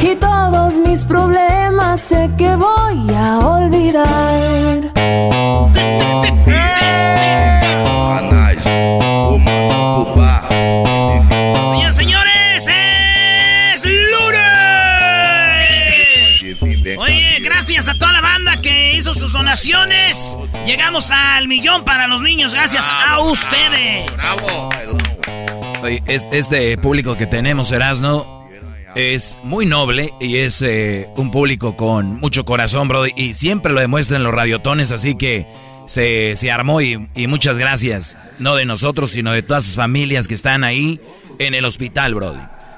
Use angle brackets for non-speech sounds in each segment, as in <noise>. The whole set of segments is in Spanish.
Y todos mis problemas sé que voy a olvidar. Señoras señores, es lunes. Oye, gracias a toda la banda que hizo sus donaciones. Llegamos al millón para los niños, gracias a ustedes. Oye, es- este público que tenemos, Erasno, es muy noble y es eh, un público con mucho corazón, bro. Y siempre lo demuestran los radiotones, así que se, se armó y, muchas gracias. No de nosotros, sino de todas las familias que están ahí en el hospital, bro.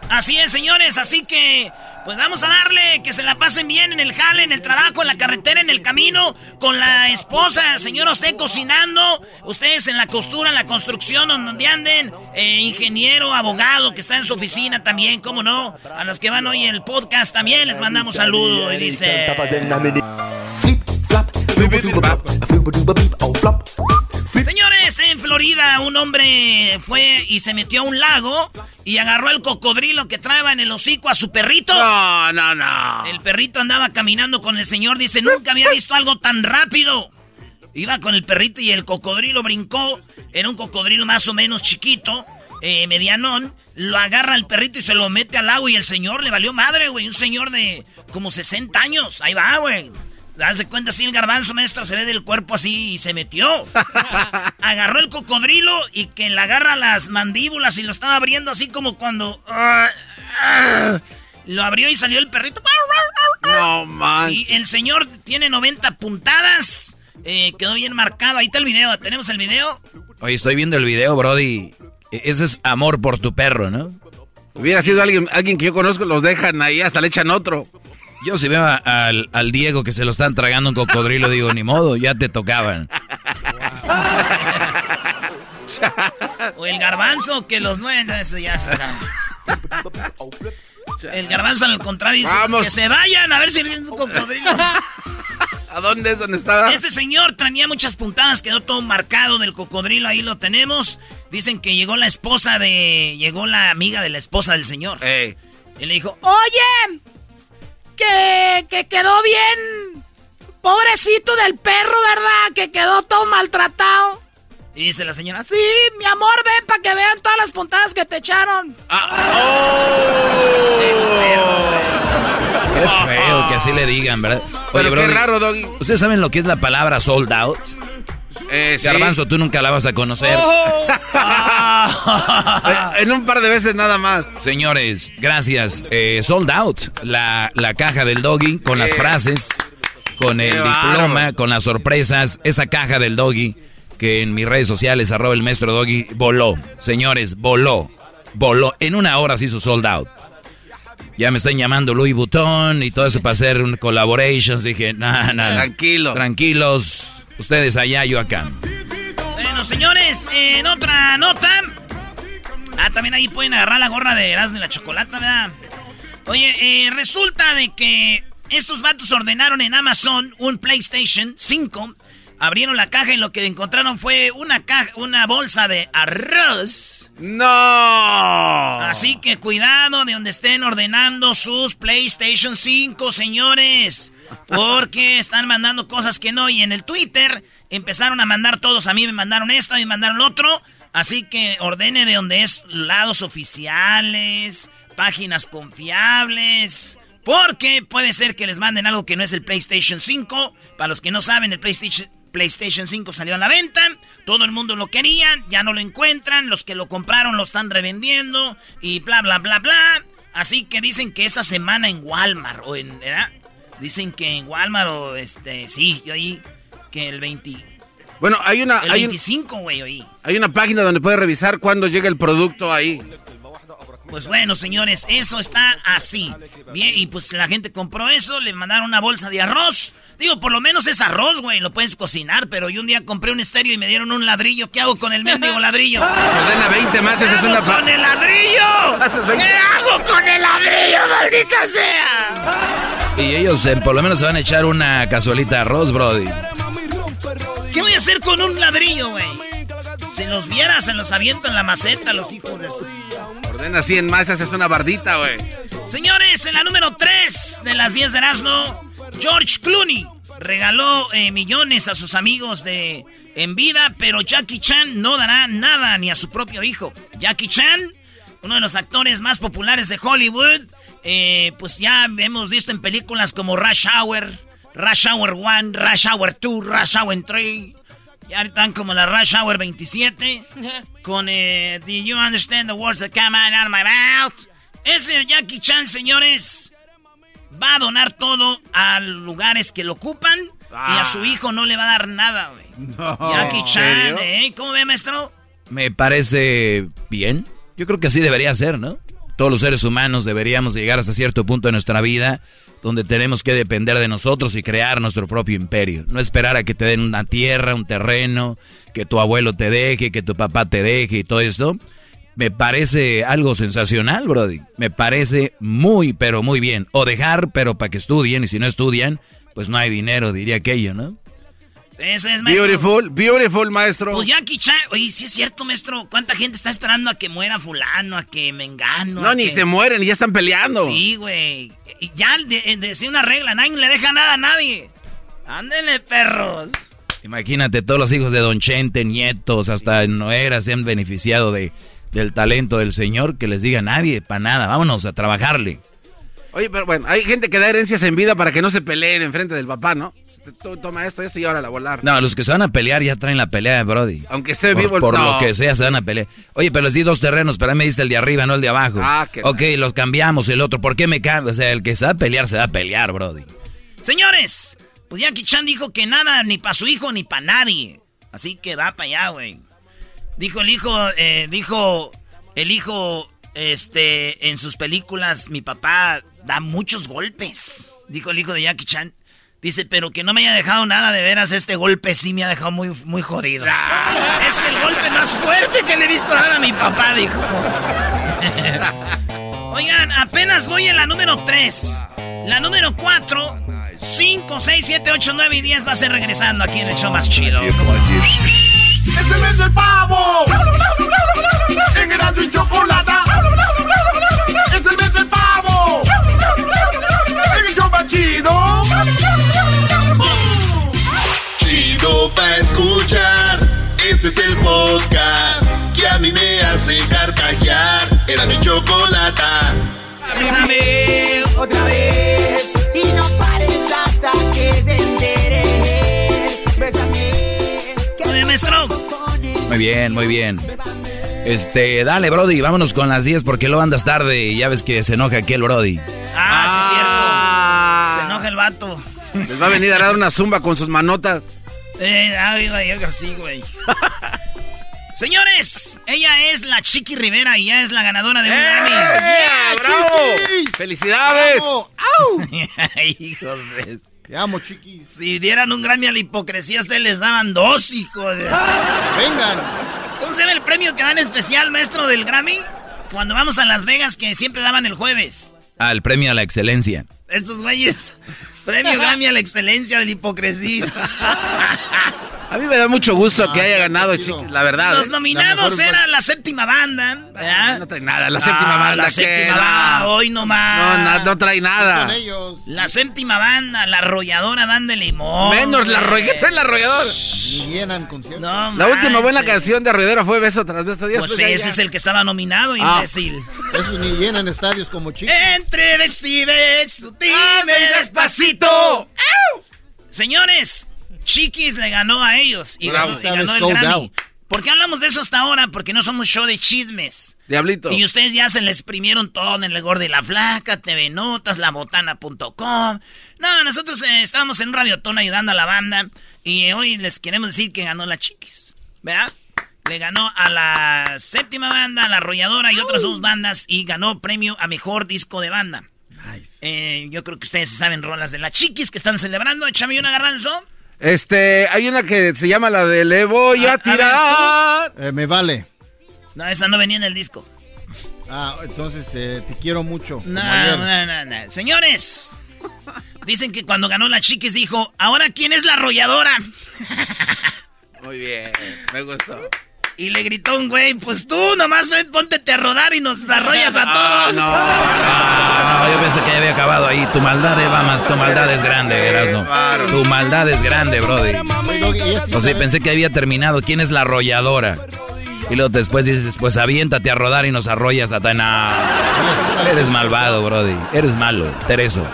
Así es, señores, así que pues vamos a darle que se la pasen bien en el jale, en el trabajo, en la carretera, en el camino, con la esposa, señor, usted cocinando, ustedes en la costura, en la construcción, donde anden, eh, ingeniero, abogado que está en su oficina también, cómo no, a los que van hoy en el podcast también les mandamos saludos y dice... Señores, en Florida un hombre fue y se metió a un lago y agarró el cocodrilo que traeba en el hocico a su perrito. No, no, no. El perrito andaba caminando con el señor, dice, nunca había visto algo tan rápido. Iba con el perrito y el cocodrilo brincó. Era un cocodrilo más o menos chiquito, eh, medianón. Lo agarra el perrito y se lo mete al agua y el señor le valió madre, güey. Un señor de como 60 años. Ahí va, güey. Darse cuenta así el garbanzo, maestro, se ve del cuerpo así y se metió. <laughs> Agarró el cocodrilo y que le agarra las mandíbulas y lo estaba abriendo así como cuando... ah, ah. lo abrió y salió el perrito. No, man. Sí, el señor tiene 90 puntadas. Eh, quedó bien marcado. Ahí está el video. ¿Tenemos el video? Oye, estoy viendo el video, Brody. E- Ese es amor por tu perro, ¿no? Hubiera sido alguien, alguien que yo conozco, los dejan ahí, hasta le echan otro. Yo si veo a- al, al Diego que se lo están tragando un cocodrilo, digo, ni modo, ya te tocaban. O el garbanzo que los nueve. Eso ya se sabe. El garbanzo al contrario dice Vamos. que se vayan a ver si es un cocodrilo. ¿A dónde es donde estaba? Este señor tenía muchas puntadas, quedó todo marcado del cocodrilo, ahí lo tenemos. Dicen que llegó la esposa de... Llegó la amiga de la esposa del señor. Ey. Y le dijo, oye, que, que quedó bien. Pobrecito del perro, ¿verdad? Que quedó todo maltratado. Y dice la señora, sí, mi amor, ven para que vean todas las puntadas que te echaron. Qué feo que así le digan, ¿verdad? Pero qué Brody, raro, Doggy. ¿Ustedes saben lo que es la palabra sold out? Eh, sí. Garbanzo, tú nunca la vas a conocer. Eh, <laughs> En un par de veces nada más. Señores, gracias. Eh, sold out. La, la caja del doggy con las Eh. frases, con el Qué diploma, con las sorpresas. Esa caja del doggy que en mis redes sociales, arroba el maestro Doggy, voló. Señores, voló. Voló. En una hora se hizo sold out. Ya me están llamando Louis Vuitton y todo eso para hacer un collaborations. Dije, nada, nada. Tranquilo. Tranquilos. Ustedes allá, yo acá. Bueno, señores, en otra nota. Ah, también ahí pueden agarrar la gorra de Erasmo de la Chocolata, ¿verdad? Oye, eh, resulta de que estos vatos ordenaron en Amazon un PlayStation 5 Abrieron la caja y lo que encontraron fue una caja, una bolsa de arroz. ¡No! Así que cuidado de donde estén ordenando sus PlayStation 5, señores. Porque <laughs> están mandando cosas que no. Y en el Twitter empezaron a mandar todos. A mí me mandaron esto, a mí me mandaron otro. Así que ordene de donde es lados oficiales, páginas confiables. Porque puede ser que les manden algo que no es el PlayStation 5. Para los que no saben, el PlayStation PlayStation 5 salió a la venta, todo el mundo lo quería, ya no lo encuentran, los que lo compraron lo están revendiendo y bla, bla, bla, bla. Así que dicen que esta semana en Walmart o en... ¿verdad? Dicen que en Walmart o este... Sí, yo ahí que el 20... Bueno, hay una... El hay 25, güey, ahí. Hay una página donde puede revisar cuándo llega el producto ahí. Pues bueno, señores, eso está así. Bien, y pues la gente compró eso, le mandaron una bolsa de arroz. Digo, por lo menos es arroz, güey, lo puedes cocinar, pero yo un día compré un estéreo y me dieron un ladrillo. ¿Qué hago con el mendigo ladrillo? <laughs> Se ordena 20 más, esa es una... con el ladrillo? Haces 20. ¿Qué hago con el ladrillo, maldita sea? Y ellos eh, por lo menos se van a echar una cazuelita de arroz, Brody. ¿Qué voy a hacer con un ladrillo, güey? Si los vieras, se los aviento en la maceta, los hijos de su... Ordena 100 más, esa es una bardita, güey. Señores, en la número 3 de las 10 de Erasmo, George Clooney regaló eh, millones a sus amigos de en vida, pero Jackie Chan no dará nada ni a su propio hijo. Jackie Chan, uno de los actores más populares de Hollywood, eh, pues ya hemos visto en películas como Rush Hour, Rush Hour 1, Rush Hour 2, Rush Hour 3. Ya están como la Rush Hour 27. <laughs> Con eh, Do you understand the words that come out of my mouth? Ese Jackie Chan, señores, va a donar todo a lugares que lo ocupan. Y a su hijo no le va a dar nada, güey. Jackie Chan, ¿eh? ¿Cómo ve, maestro? Me parece bien. Yo creo que así debería ser, ¿no? Todos los seres humanos deberíamos llegar hasta cierto punto de nuestra vida donde tenemos que depender de nosotros y crear nuestro propio imperio. No esperar a que te den una tierra, un terreno, que tu abuelo te deje, que tu papá te deje y todo esto. Me parece algo sensacional, Brody. Me parece muy, pero muy bien. O dejar, pero para que estudien, y si no estudian, pues no hay dinero, diría aquello, ¿no? Sí, eso es, maestro. Beautiful, beautiful, maestro. Pues Jackie Chan, oye, sí es cierto, maestro. ¿Cuánta gente está esperando a que muera fulano, a que me engano? No, ni que... se mueren, ya están peleando. Sí, güey. Y ya de, decir una regla, nadie le deja nada a nadie. Ándele, perros. Imagínate, todos los hijos de Don Chente, nietos, hasta Noera se han beneficiado de, del talento del señor, que les diga nadie, para nada, vámonos a trabajarle. Oye, pero bueno, hay gente que da herencias en vida para que no se peleen enfrente del papá, ¿no? Toma esto, esto y ahora la volar. No, los que se van a pelear ya traen la pelea de Brody. Aunque esté por, vivo el Por no. lo que sea, se van a pelear. Oye, pero les di dos terrenos, pero a mí me diste el de arriba, no el de abajo. Ah, qué Ok, los cambiamos, el otro. ¿Por qué me cambio? O sea, el que se va a pelear, se va a pelear, Brody. Señores, pues Jackie Chan dijo que nada, ni para su hijo, ni para nadie. Así que va para allá, güey. Dijo el hijo, eh, dijo el hijo, este, en sus películas, mi papá da muchos golpes. Dijo el hijo de Jackie Chan. Dice, pero que no me haya dejado nada de veras, este golpe sí me ha dejado muy, muy jodido. Es el golpe más fuerte que le he visto dar a mi papá, dijo. <laughs> Oigan, apenas voy en la número 3. La número 4, 5, 6, 7, 8, 9 y 10 va a ser regresando aquí en el show más chido. ¡Es el mes del pavo! ¡En Erasmo y Chocolata! ¡Es el mes del pavo! ¡En el show chido! Chido pa' escuchar Este es el podcast Que a mí me hace carcajear Era mi chocolata bien, muy bien. Este, dale, Brody, vámonos con las 10 porque luego andas tarde y ya ves que se enoja aquí el Brody. Ah, sí, es cierto. Se enoja el vato. Les va a venir a dar una zumba con sus manotas. Eh, ay, ay, así, güey. Señores, ella es la Chiqui Rivera y ya es la ganadora de un Grammy. ¡Eh! ¡Bravo! ¡Felicidades! <laughs> Hijos de... Te amo, chiquis. Si dieran un Grammy a la hipocresía, ustedes les daban dos, hijo de... Vengan. ¿Cómo se llama el premio que dan especial, maestro del Grammy? Cuando vamos a Las Vegas, que siempre daban el jueves. Ah, el premio a la excelencia. Estos güeyes. Premio Grammy a la excelencia de la hipocresía. <laughs> A mí me da mucho gusto que haya ganado, chiquis, la verdad. Los ¿eh? nominados era la séptima banda. ¿verdad? No trae nada, la séptima banda. La ¿qué? séptima No. banda, hoy nomás. No, no, no trae nada. Ellos. La séptima banda, la arrolladora banda de limón. Menos la arroyo. ¿Qué trae la arrolladora? Ni llenan conciertos. No, La última buena canción de Arroyadora fue Beso tras Beso. Ya Pues ese allá. es el que estaba nominado, Ah. imbécil. Esos ni llenan estadios como chiquis. Entre beso y beso, dime despacito. ¡Au! Señores, Chiquis le ganó a ellos y Bravo. ganó, y ganó el Grammy. out. ¿Por qué hablamos de eso hasta ahora? Porque no somos show de chismes. Diablito. Y ustedes ya se les exprimieron todo en el gordo y la flaca, TV Notas, labotana.com. No, nosotros eh, estábamos en un radiotón ayudando a la banda y hoy les queremos decir que ganó la Chiquis. ¿Verdad? Le ganó a la séptima banda, a la arrolladora y otras dos bandas y ganó premio a mejor disco de banda. Eh, yo creo que ustedes saben rolas de la Chiquis que están celebrando. Échame una garbanzo. Este, hay una que se llama la de Le voy A- a a ver, tirar. Eh, me vale. No, esa no venía en el disco. Ah, entonces eh, te quiero mucho. No, no, no, no. Señores, dicen que cuando ganó la Chiquis dijo, ¿ahora quién es la arrolladora? <laughs> Muy bien, me gustó. Y le gritó un güey, pues tú nomás ven, póntete a rodar y nos arrollas a todos. Ah, no, yo pensé que ya había acabado ahí. Tu maldad, Eva, más tu maldad es grande, Erasno. Tu maldad es grande, brody. O sea, pensé que había terminado. ¿Quién es la arrolladora? Y luego después dices, pues aviéntate a rodar y nos arrollas a sabe Eres malvado, brody. Eres malo, Tereso.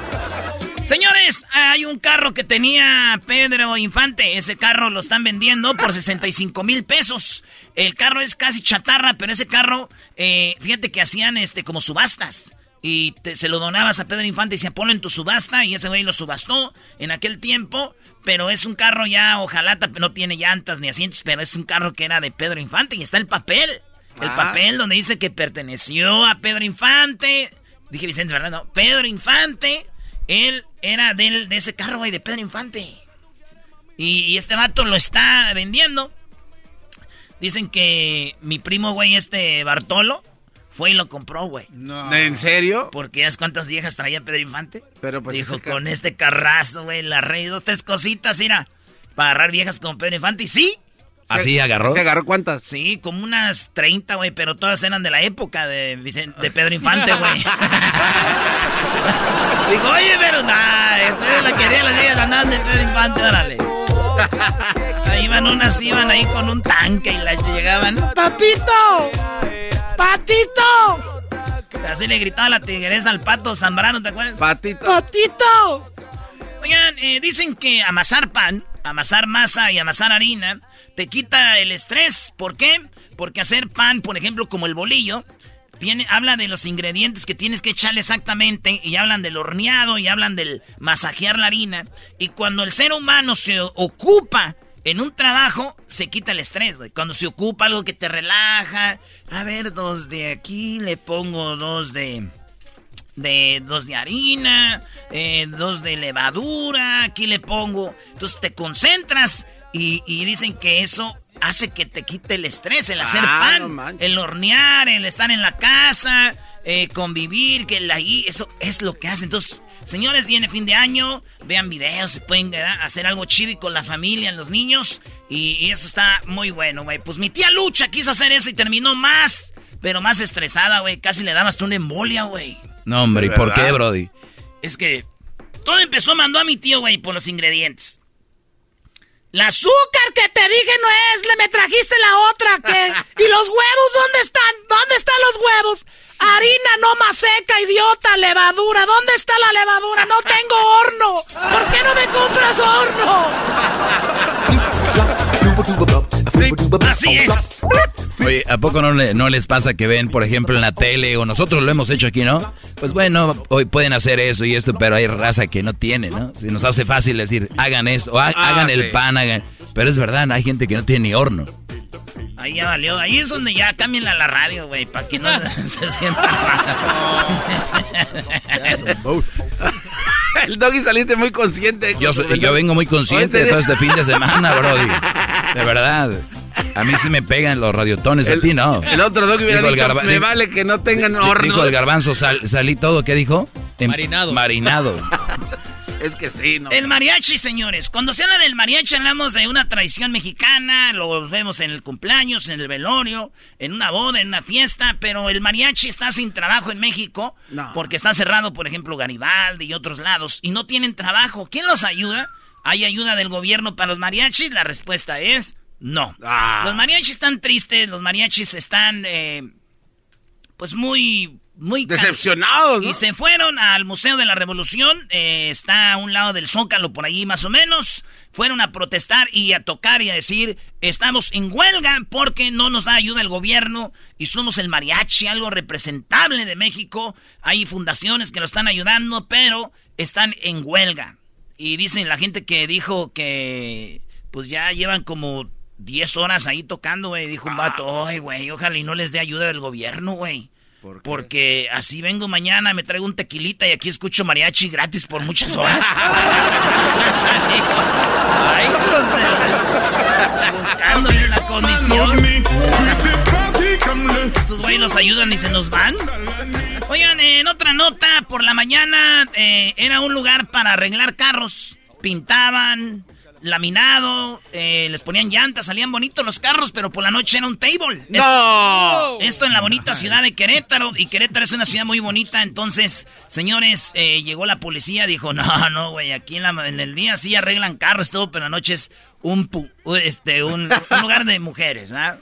Señores, hay un carro que tenía Pedro Infante. Ese carro lo están vendiendo por 65 mil pesos. El carro es casi chatarra, pero ese carro, eh, fíjate que hacían este como subastas. Y te- se lo donabas a Pedro Infante y se ponlo en tu subasta. Y ese güey lo subastó en aquel tiempo. Pero es un carro ya, ojalá, no tiene llantas ni asientos, pero es un carro que era de Pedro Infante. Y está el papel. El Ah. papel donde dice que perteneció a Pedro Infante. Dije Vicente Fernando. Pedro Infante. Él era del, de ese carro, güey, de Pedro Infante. Y, y este vato lo está vendiendo. Dicen que mi primo, güey, este Bartolo, fue y lo compró, güey. No. ¿En serio? Porque ya es cuántas viejas traía Pedro Infante. Pero pues Dijo, con este carrazo, güey, la rey, dos, tres cositas, mira, para agarrar viejas como Pedro Infante. Y sí, ¿Así agarró? ¿Se agarró cuántas? sí, como unas 30, güey, pero todas eran de la época de, Vicen- de Pedro Infante, güey. <laughs> Dijo, oye, pero nada, ustedes la querían, las viejas andaban de Pedro Infante, órale. <laughs> Ahí iban unas, iban ahí con un tanque y las llegaban, ¡Papito! ¡Patito! Así le gritaba la tigresa al pato Zambrano, ¿te acuerdas? Patito. ¡Patito! Oigan, eh, dicen que amasar pan, amasar masa y amasar harina te quita el estrés. ¿Por qué? Porque hacer pan, por ejemplo, como el bolillo, tiene, habla de los ingredientes que tienes que echarle exactamente y hablan del horneado y hablan del masajear la harina. Y cuando el ser humano se ocupa en un trabajo, se quita el estrés. Cuando se ocupa algo que te relaja. A ver, dos de aquí, le pongo dos de de dos de harina, eh, dos de levadura, aquí le pongo. Entonces te concentras y, y dicen que eso hace que te quite el estrés, el hacer Ah, pan, el hornear, el estar en la casa, eh, convivir, que ahí, eso es lo que hace. Entonces, señores, viene fin de año, vean videos, se pueden ¿verdad? hacer algo chido y con la familia, los niños, y, y eso está muy bueno, güey. Pues mi tía Lucha quiso hacer eso y terminó más, pero más estresada, güey. Casi le daba hasta una embolia, güey. No, hombre, ¿y ¿De por qué, Brody? Es que todo empezó, mandó a mi tío, güey, por los ingredientes. La azúcar que te dije no es, le me trajiste la otra, que... <laughs> ¿Y los huevos dónde están? ¿Dónde están los huevos? Harina no más seca, idiota, levadura. ¿Dónde está la levadura? No tengo horno. ¿Por qué no me compras horno? <laughs> Así es. Oye, ¿a poco no, le- no les pasa que ven, por ejemplo, en la tele, o nosotros lo hemos hecho aquí, ¿no? Pues bueno, hoy pueden hacer eso y esto, pero hay raza que no tiene, ¿no? Si nos hace fácil decir, hagan esto, o ha- Ah, hagan sí. el pan, hagan... Pero es verdad, hay gente que no tiene ni horno. Ahí ya valió. Ahí es donde ya cámbienla a la radio, güey, para que no <laughs> se sienta mal. El doggy saliste muy consciente. Yo, yo vengo muy consciente todo este fin de semana, Brody. De verdad. A mí sí me pegan los radiotones, a ti no. El otro doggy hubiera Dijo el dicho, garba- me vale que no tengan di- horno. Dijo el garbanzo, sal- salí todo, ¿qué dijo? Em- Marinado. Marinado. <laughs> Es que sí, no. El mariachi, señores. Cuando se habla del mariachi hablamos de una tradición mexicana, lo vemos en el cumpleaños, en el velorio, en una boda, en una fiesta, pero el mariachi está sin trabajo en México No. porque está cerrado, por ejemplo, Garibaldi y otros lados, y no tienen trabajo. ¿Quién los ayuda? ¿Hay ayuda del gobierno para los mariachis? La respuesta es no. Ah. Los mariachis están tristes, los mariachis están, eh, pues muy... Muy Decepcionados, ¿no? y se fueron al Museo de la Revolución, eh, está a un lado del Zócalo, por allí más o menos. Fueron a protestar y a tocar y a decir, estamos en huelga porque no nos da ayuda el gobierno y somos el mariachi, algo representable de México. Hay fundaciones que lo están ayudando, pero están en huelga. Y dicen la gente que dijo que pues ya llevan como 10 horas ahí tocando, güey. Dijo un vato, ay, güey, ojalá y no les dé ayuda del gobierno, güey. Porque así vengo mañana, me traigo un tequilita y aquí escucho mariachi gratis por muchas <laughs> horas. Ay, Buscándole la comisión. Estos güeyes nos ayudan y se nos van. Oigan, en otra nota, por la mañana eh, era un lugar para arreglar carros. Pintaban, laminado, eh, les ponían llantas, salían bonitos los carros, pero por la noche era un table. ¡No! Esto en la bonita ciudad de Querétaro. Y Querétaro es una ciudad muy bonita. Entonces, señores, eh, llegó la policía. Dijo, no, no, güey. Aquí en, la- en el día sí arreglan carros, todo, pero en la noche es un, pu- este, un, un lugar de mujeres, ¿verdad?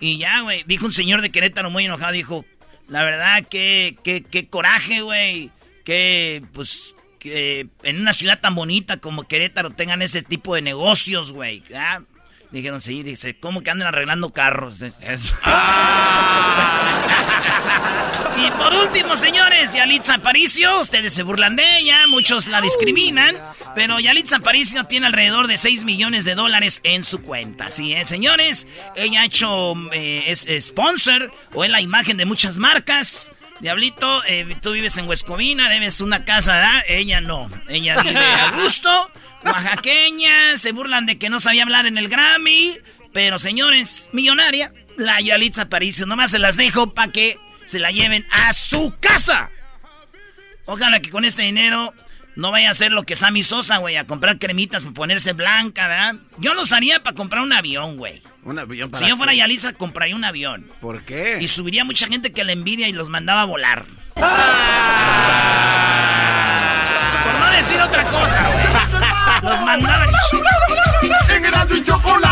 Y ya, güey. Dijo un señor de Querétaro muy enojado. Dijo, la verdad, que, que, qué coraje, güey. Que, pues, que en una ciudad tan bonita como Querétaro tengan ese tipo de negocios, güey. ¿verdad? Dijeron, sí, dice, ¿cómo que andan arreglando carros? Es- y por último, señores, Yalitza Aparicio, ustedes se burlan de ella, muchos la discriminan, pero Yalitza Aparicio tiene alrededor de 6 millones de dólares en su cuenta. Así es, señores, ella ha hecho, eh, es sponsor o es la imagen de muchas marcas. Diablito, eh, tú vives en Huescovina, debes una casa, ¿verdad? Ella no, ella vive a gusto, oaxaqueña, se burlan de que no sabía hablar en el Grammy, pero señores, millonaria, la Yalitza Aparicio, nomás se las dejo para que se la lleven a su casa. Ojalá que con este dinero no vaya a hacer lo que Sammy Sosa, güey, a comprar cremitas para ponerse blanca, ¿verdad? Yo lo usaría para comprar un avión, güey. Un avión para Si yo fuera qué? Yalitza, compraría un avión. ¿Por qué? Y subiría mucha gente que la envidia y los mandaba a volar. Por no decir otra cosa, güey. Los mandaba... En Erasmo y Chocolata.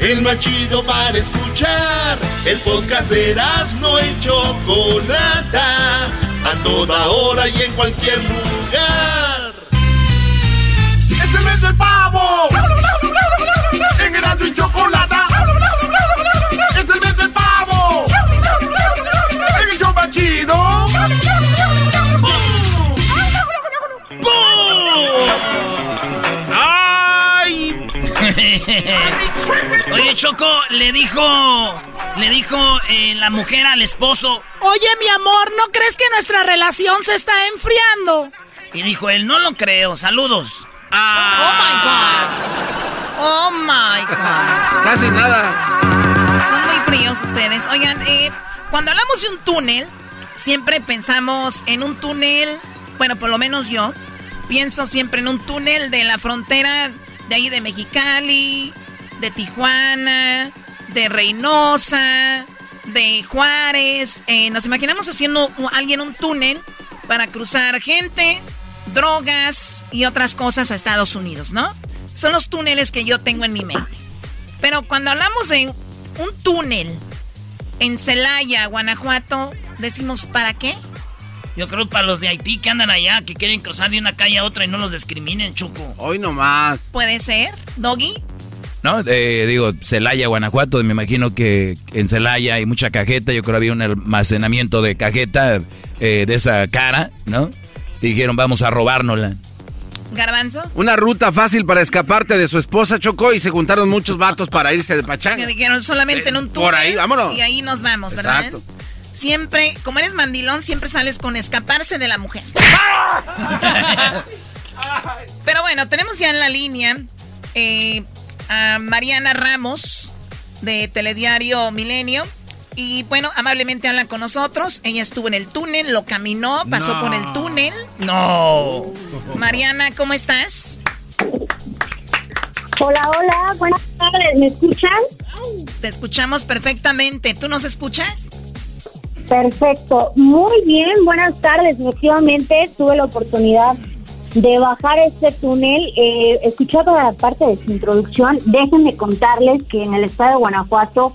El más chido para escuchar. El podcast de no y Chocolata. A toda hora y en cualquier lugar. ¡Es el mes del pavo! En Erasmo y Chocolata. Oye, Choco, le dijo. Le dijo eh, la mujer al esposo. Oye, mi amor, ¿no crees que nuestra relación se está enfriando? Y dijo él, no lo creo, saludos. Oh my god. Oh my god. Casi nada. Son muy fríos ustedes. Oigan, eh, cuando hablamos de un túnel, siempre pensamos en un túnel. Bueno, por lo menos yo. Pienso siempre en un túnel de la frontera de ahí de Mexicali, de Tijuana, de Reynosa, de Juárez. Eh, nos imaginamos haciendo alguien un túnel para cruzar gente, drogas y otras cosas a Estados Unidos, ¿no? Son los túneles que yo tengo en mi mente. Pero cuando hablamos de un túnel en Celaya, Guanajuato, decimos ¿para qué? Yo creo para los de Haití que andan allá, que quieren cruzar de una calle a otra y no los discriminen, Choco. Hoy nomás. Puede ser, Doggy. ¿No? Eh, digo, Celaya, Guanajuato, me imagino que en Celaya hay mucha cajeta, yo creo que había un almacenamiento de cajeta eh, de esa cara, ¿no? Y dijeron, vamos a robárnosla. Garbanzo. Una ruta fácil para escaparte de su esposa Chocó y se juntaron muchos vatos para irse de pachanga. Que dijeron solamente en un túnel. por ahí, vámonos. Y ahí nos vamos, ¿verdad? Exacto. Siempre, como eres mandilón, siempre sales con escaparse de la mujer. <laughs> Pero bueno, tenemos ya en la línea eh, a Mariana Ramos de Telediario Milenio. Y bueno, amablemente habla con nosotros. Ella estuvo en el túnel, lo caminó, pasó No. por el túnel. No. <laughs> Mariana, ¿cómo estás? Hola, hola, buenas tardes, ¿me escuchan? Te escuchamos perfectamente. ¿Tú nos escuchas? Perfecto, muy bien, buenas tardes. Efectivamente, tuve la oportunidad de bajar este túnel. Eh, escuché toda la parte de su introducción. Déjenme contarles que en el estado de Guanajuato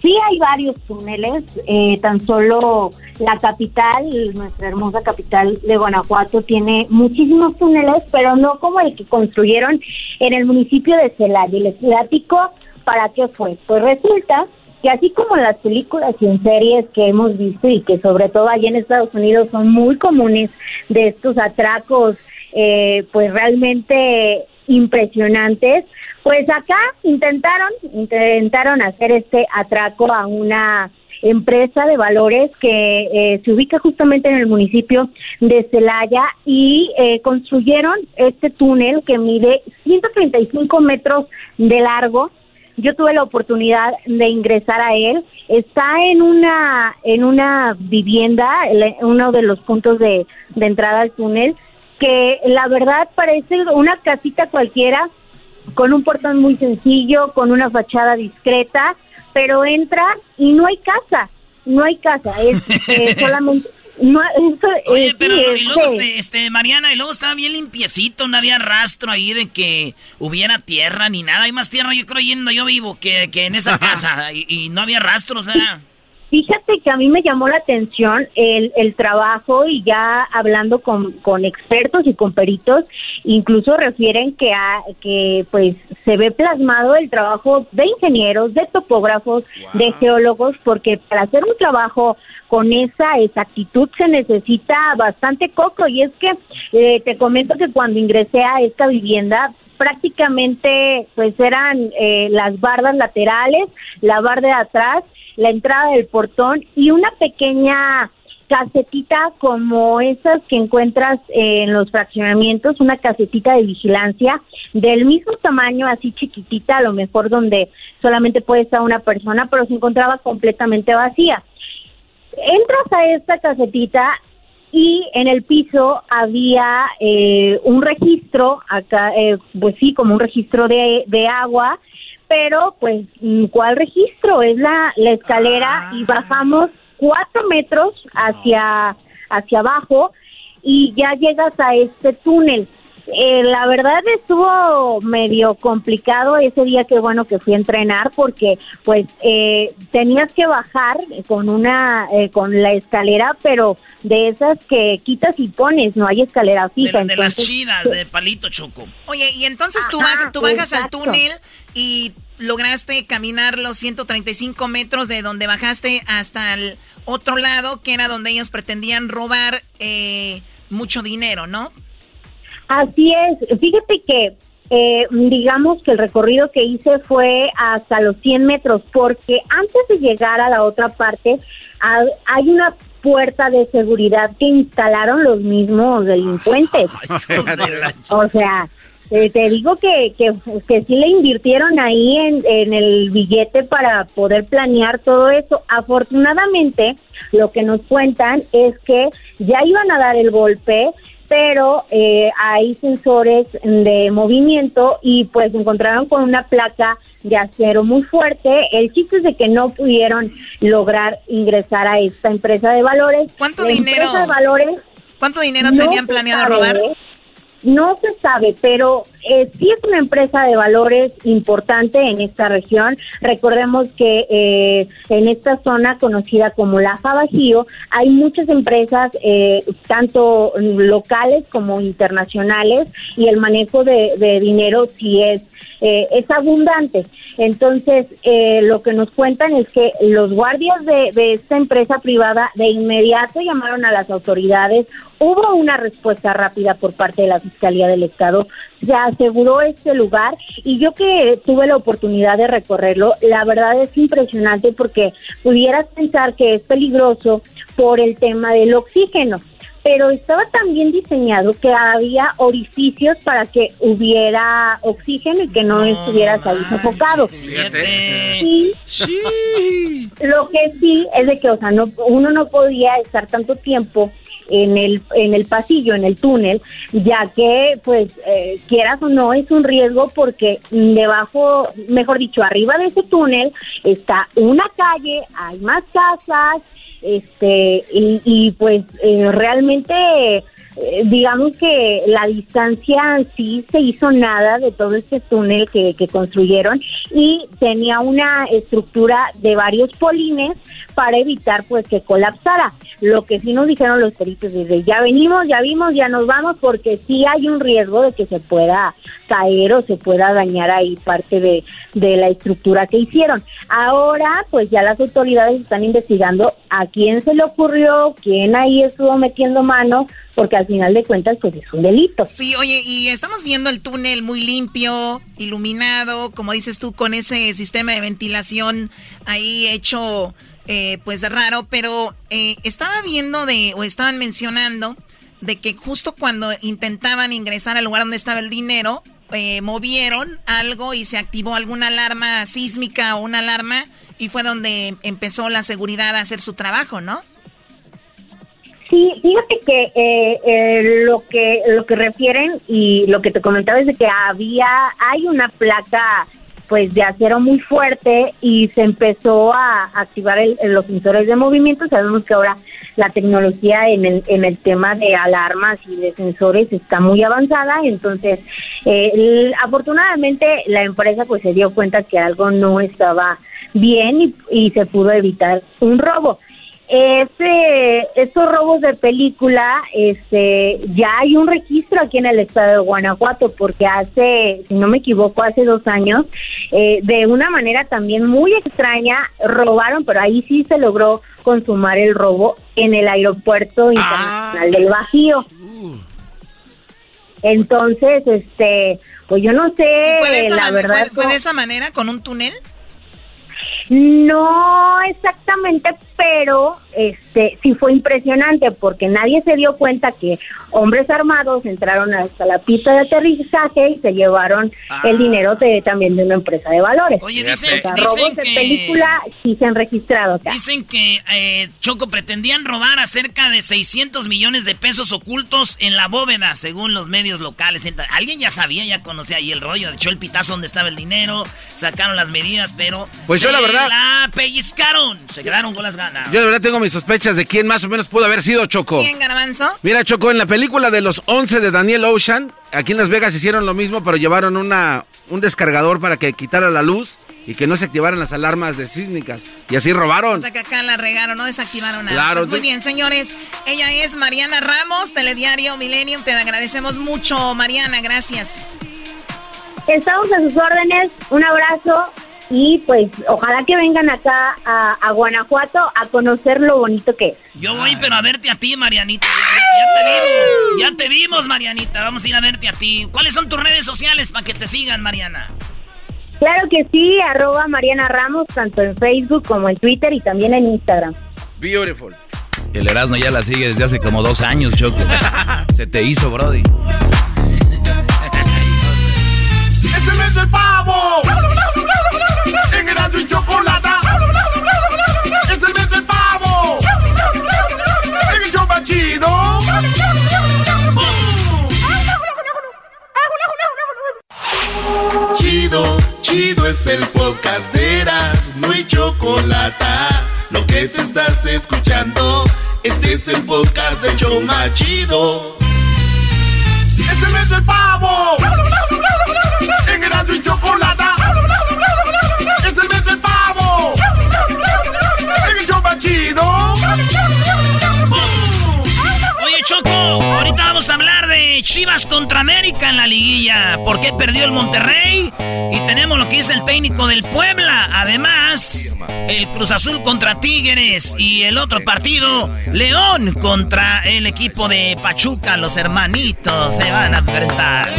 sí hay varios túneles. eh, tan solo la capital, nuestra hermosa capital de Guanajuato, tiene muchísimos túneles, pero no como el que construyeron en el municipio de Celaya. Les platico para qué fue. Pues resulta que así como las películas y en series que hemos visto y que sobre todo allá en Estados Unidos son muy comunes de estos atracos, eh, pues realmente impresionantes, pues acá intentaron, intentaron hacer este atraco a una empresa de valores que eh, se ubica justamente en el municipio de Celaya y eh, construyeron este túnel que mide 135 metros de largo, yo tuve la oportunidad de ingresar a él. Está en una en una vivienda, el- uno de los puntos de, de entrada al túnel, que la verdad parece una casita cualquiera, con un portón muy sencillo, con una fachada discreta, pero entra y no hay casa, no hay casa, es eh, <laughs> solamente... No, esto, Oye, eh, pero sí, y luego, de- este, este, Mariana, y luego estaba bien limpiecito, no había rastro ahí de que hubiera tierra ni nada. Hay más tierra, yo creo, yendo yo vivo que, que en esa <laughs> casa. Y, y no había rastros, ¿verdad? Fíjate que a mí me llamó la atención el, el trabajo y ya hablando con, con expertos y con peritos, incluso refieren que, a, que pues se ve plasmado el trabajo de ingenieros, de topógrafos, de geólogos, porque para hacer un trabajo con esa exactitud se necesita bastante coco. Y es que eh, te comento que cuando ingresé a esta vivienda prácticamente pues eran eh, las bardas laterales, la barda de atrás la entrada del portón y una pequeña casetita como esas que encuentras en los fraccionamientos, una casetita de vigilancia del mismo tamaño, así chiquitita, a lo mejor donde solamente puede estar una persona, pero se encontraba completamente vacía. Entras a esta casetita y en el piso había eh, un registro, acá, eh, pues sí, como un registro de, de agua, pero pues, ¿cuál registro? Es la, la escalera y bajamos cuatro metros hacia, hacia abajo y ya llegas a este túnel. Eh, la verdad estuvo medio complicado ese día que bueno que fui a entrenar porque pues eh, tenías que bajar con una eh, con la escalera pero de esas que quitas y pones no hay escalera fija de, de las chidas de palito choco oye y entonces tú, bajas, tú bajas al túnel y lograste caminar los 135 metros de donde bajaste hasta el otro lado, que era donde ellos pretendían robar eh, mucho dinero, ¿no? Así es. Fíjate que, eh, digamos que el recorrido que hice fue hasta los 100 metros, porque antes de llegar a la otra parte, hay una puerta de seguridad que instalaron los mismos delincuentes. <laughs> o sea, eh, te digo que, que, que, sí le invirtieron ahí en, en, el billete para poder planear todo eso. Afortunadamente, lo que nos cuentan es que ya iban a dar el golpe, pero eh, hay sensores de movimiento y pues se encontraron con una placa de acero muy fuerte. El chiste es de que no pudieron lograr ingresar a esta empresa de valores. ¿Cuánto dinero? De valores ¿Cuánto dinero tenían planeado robar? No se sabe, pero eh, sí es una empresa de valores importante en esta región. Recordemos que eh, en esta zona conocida como la Bajío hay muchas empresas, eh, tanto locales como internacionales, y el manejo de, dinero sí es eh, es abundante. Entonces, eh, lo que nos cuentan es que los guardias de, esta empresa privada de inmediato llamaron a las autoridades, hubo una respuesta rápida por parte de la Fiscalía del Estado, se aseguró este lugar y yo que tuve la oportunidad de recorrerlo, la verdad es impresionante porque pudieras pensar que es peligroso por el tema del oxígeno pero estaba tan bien diseñado que había orificios para que hubiera oxígeno y que no, estuvieras ahí sofocado. Sí. sí. Lo que sí es de que, o sea, no, uno no podía estar tanto tiempo en el en el pasillo, en el túnel, ya que, pues, eh, quieras o no, es un riesgo porque debajo, mejor dicho, arriba de ese túnel está una calle, hay más casas, este y, y pues eh, realmente digamos que la distancia sí se hizo nada de todo este túnel que, que, construyeron y tenía una estructura de varios polines para evitar pues que colapsara. Lo que sí nos dijeron los peritos desde ya venimos, ya vimos, ya nos vamos porque sí hay un riesgo de que se pueda caer o se pueda dañar ahí parte de, de la estructura que hicieron. Ahora pues ya las autoridades están investigando a quién se le ocurrió, quién ahí estuvo metiendo mano porque al final de cuentas pues es un delito. Sí, oye, y estamos viendo el túnel muy limpio, iluminado, como dices tú, con ese sistema de ventilación ahí hecho eh, pues raro, pero eh, estaba viendo de, o estaban mencionando de que justo cuando intentaban ingresar al lugar donde estaba el dinero, eh, movieron algo y se activó alguna alarma sísmica o una alarma y fue donde empezó la seguridad a hacer su trabajo, ¿no? Sí, fíjate que eh, eh, lo que lo que refieren y lo que te comentaba es de que había hay una placa pues de acero muy fuerte y se empezó a activar el- los sensores de movimiento. Sabemos que ahora la tecnología en el, en el tema de alarmas y de sensores está muy avanzada, entonces eh, afortunadamente la empresa pues se dio cuenta que algo no estaba bien y, y se pudo evitar un robo. Este, estos robos de película, este, ya hay un registro aquí en el estado de Guanajuato, porque hace, si no me equivoco, hace dos años, eh, de una manera también muy extraña, robaron, pero ahí sí se logró consumar el robo en el aeropuerto internacional del Bajío. Entonces, este, pues yo no sé, ¿Fue de, esa la verdad. fue- fue de esa manera, con un túnel? no exactamente, pero este sí fue impresionante porque nadie se dio cuenta que hombres armados entraron hasta la pista de aterrizaje y se llevaron el dinero de, también de una empresa de valores. Oye, O dicen, sea, dicen robos de que... película sí se han registrado acá. Dicen que eh, Choco pretendían robar a cerca de 600 millones de pesos ocultos en la bóveda, según los medios locales. Alguien ya sabía, ya conocía ahí el rollo, echó el pitazo donde estaba el dinero, sacaron las medidas, pero Pues yo la verdad- la pellizcaron, se quedaron con las ganas. Yo de verdad tengo mis sospechas de quién más o menos pudo haber sido Choco. ¿Quién, Garbanzo? Mira, Choco, en la película de los 11 de Daniel Ocean, aquí en Las Vegas hicieron lo mismo, pero llevaron una, un descargador para que quitara la luz y que no se activaran las alarmas de sísmicas. Y así O robaron. sea que acá la regaron, no desactivaron nada. Claro, Pues muy bien, señores. Ella es Mariana Ramos, Telediario Millennium. Te agradecemos mucho, Mariana. Gracias. Estamos a sus órdenes, un abrazo y pues ojalá que vengan acá a, a Guanajuato a conocer lo bonito que es. Yo voy, pero a verte a ti, Marianita. Ya, te vimos, ya te vimos, Marianita. Vamos a ir a verte a ti. ¿Cuáles son tus redes sociales para que te sigan, Mariana? Claro que sí, arroba Mariana Ramos, tanto en Facebook como en Twitter y también en Instagram. Beautiful. El Erasmo ya la sigue desde hace como dos años, Choco. <laughs> Se te hizo, Brody. <laughs> ¡Es el mes del pavo! Chido, chido es el podcast de Eras, no hay chocolate. Lo que te estás escuchando, este es el podcast de Choma Chido. ¡Es el mes del pavo! En y Chocolata. ¡Es el mes del pavo! En el. Oye, Choco, ahorita vamos a hablar de Chivas contra América en la liguilla. ¿Por qué perdió el Monterrey? Y tenemos lo que dice el técnico del Puebla. Además, el Cruz Azul contra Tigres. Y el otro partido, León contra el equipo de Pachuca. Los hermanitos se van a enfrentar.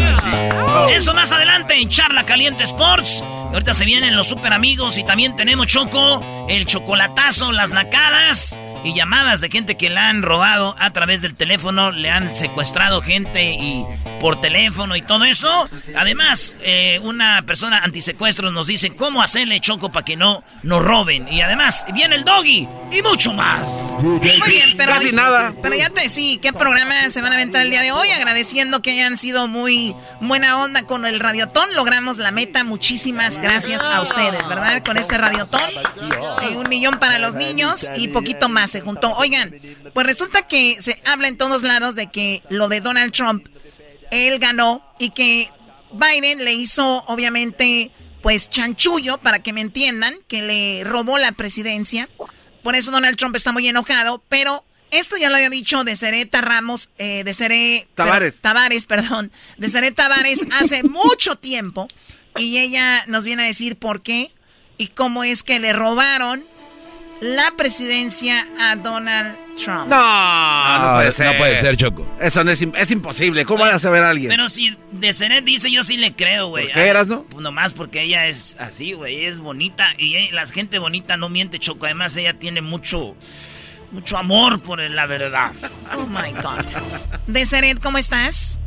Eso más adelante en Charla Caliente Sports. Ahorita se vienen los super amigos y también tenemos Choco, el chocolatazo, las nacadas y llamadas de gente que la han robado a través del teléfono, le han secuestrado gente y por teléfono y todo eso. Además, eh, una persona antisecuestros nos dice cómo hacerle choco para que no nos roben. Y además, viene el doggy y mucho más. Muy bien, pero, Casi nada. pero ya te sí, ¿qué programa se van a aventar el día de hoy? Agradeciendo que hayan sido muy buena onda con el radiotón. Logramos la meta. Muchísimas gracias a ustedes, ¿verdad? Con este radiotón. Eh, un millón para los niños y poquito más se juntó. Oigan, pues resulta que se habla en todos lados de que lo de Donald Trump, él ganó y que Biden le hizo, obviamente, pues chanchullo, para que me entiendan, que le robó la presidencia. Por eso Donald Trump está muy enojado, pero esto ya lo había dicho de Sereta Ramos, eh, de Seré... Tavares. Tavares, <laughs> perdón. De Seré Tavares hace mucho tiempo. Y ella nos viene a decir por qué y cómo es que le robaron la presidencia a Donald Trump. No, no, puede ser. No puede ser, Choco. Eso no es, es imposible. ¿Cómo van a saber a alguien? Pero si de Cenet dice, yo sí le creo, güey. ¿Por qué eras, no? Pues nomás porque ella es así, güey. Es bonita. Y la gente bonita no miente, Choco. Además, ella tiene mucho, mucho amor por la verdad. Oh my God. Deseret, ¿cómo estás?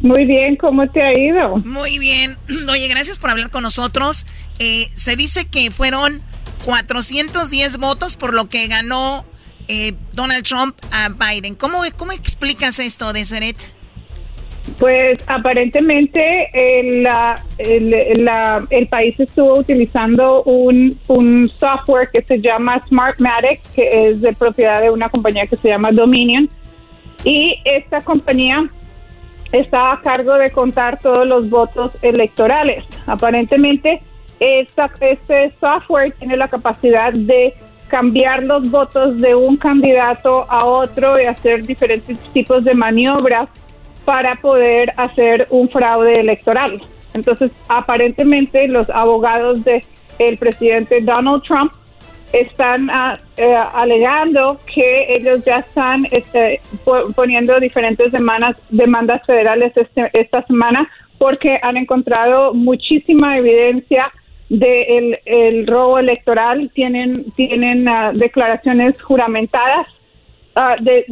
Muy bien, ¿cómo te ha ido? Muy bien. Oye, gracias por hablar con nosotros. Eh, se dice que fueron 410 votos por lo que ganó eh, Donald Trump a Biden. ¿Cómo, cómo explicas esto, Deseret? Pues aparentemente el, país estuvo utilizando un, un software que se llama Smartmatic, que es de propiedad de una compañía que se llama Dominion. Y esta compañía está a cargo de contar todos los votos electorales. Aparentemente, esta, este software tiene la capacidad de cambiar los votos de un candidato a otro y hacer diferentes tipos de maniobras para poder hacer un fraude electoral. Entonces, aparentemente los abogados de presidente Donald Trump están ah, eh, alegando que ellos ya están este, po- poniendo diferentes demandas, demandas federales este- esta semana porque han encontrado muchísima evidencia del el robo electoral. Tienen, tienen ah, declaraciones juramentadas ah, de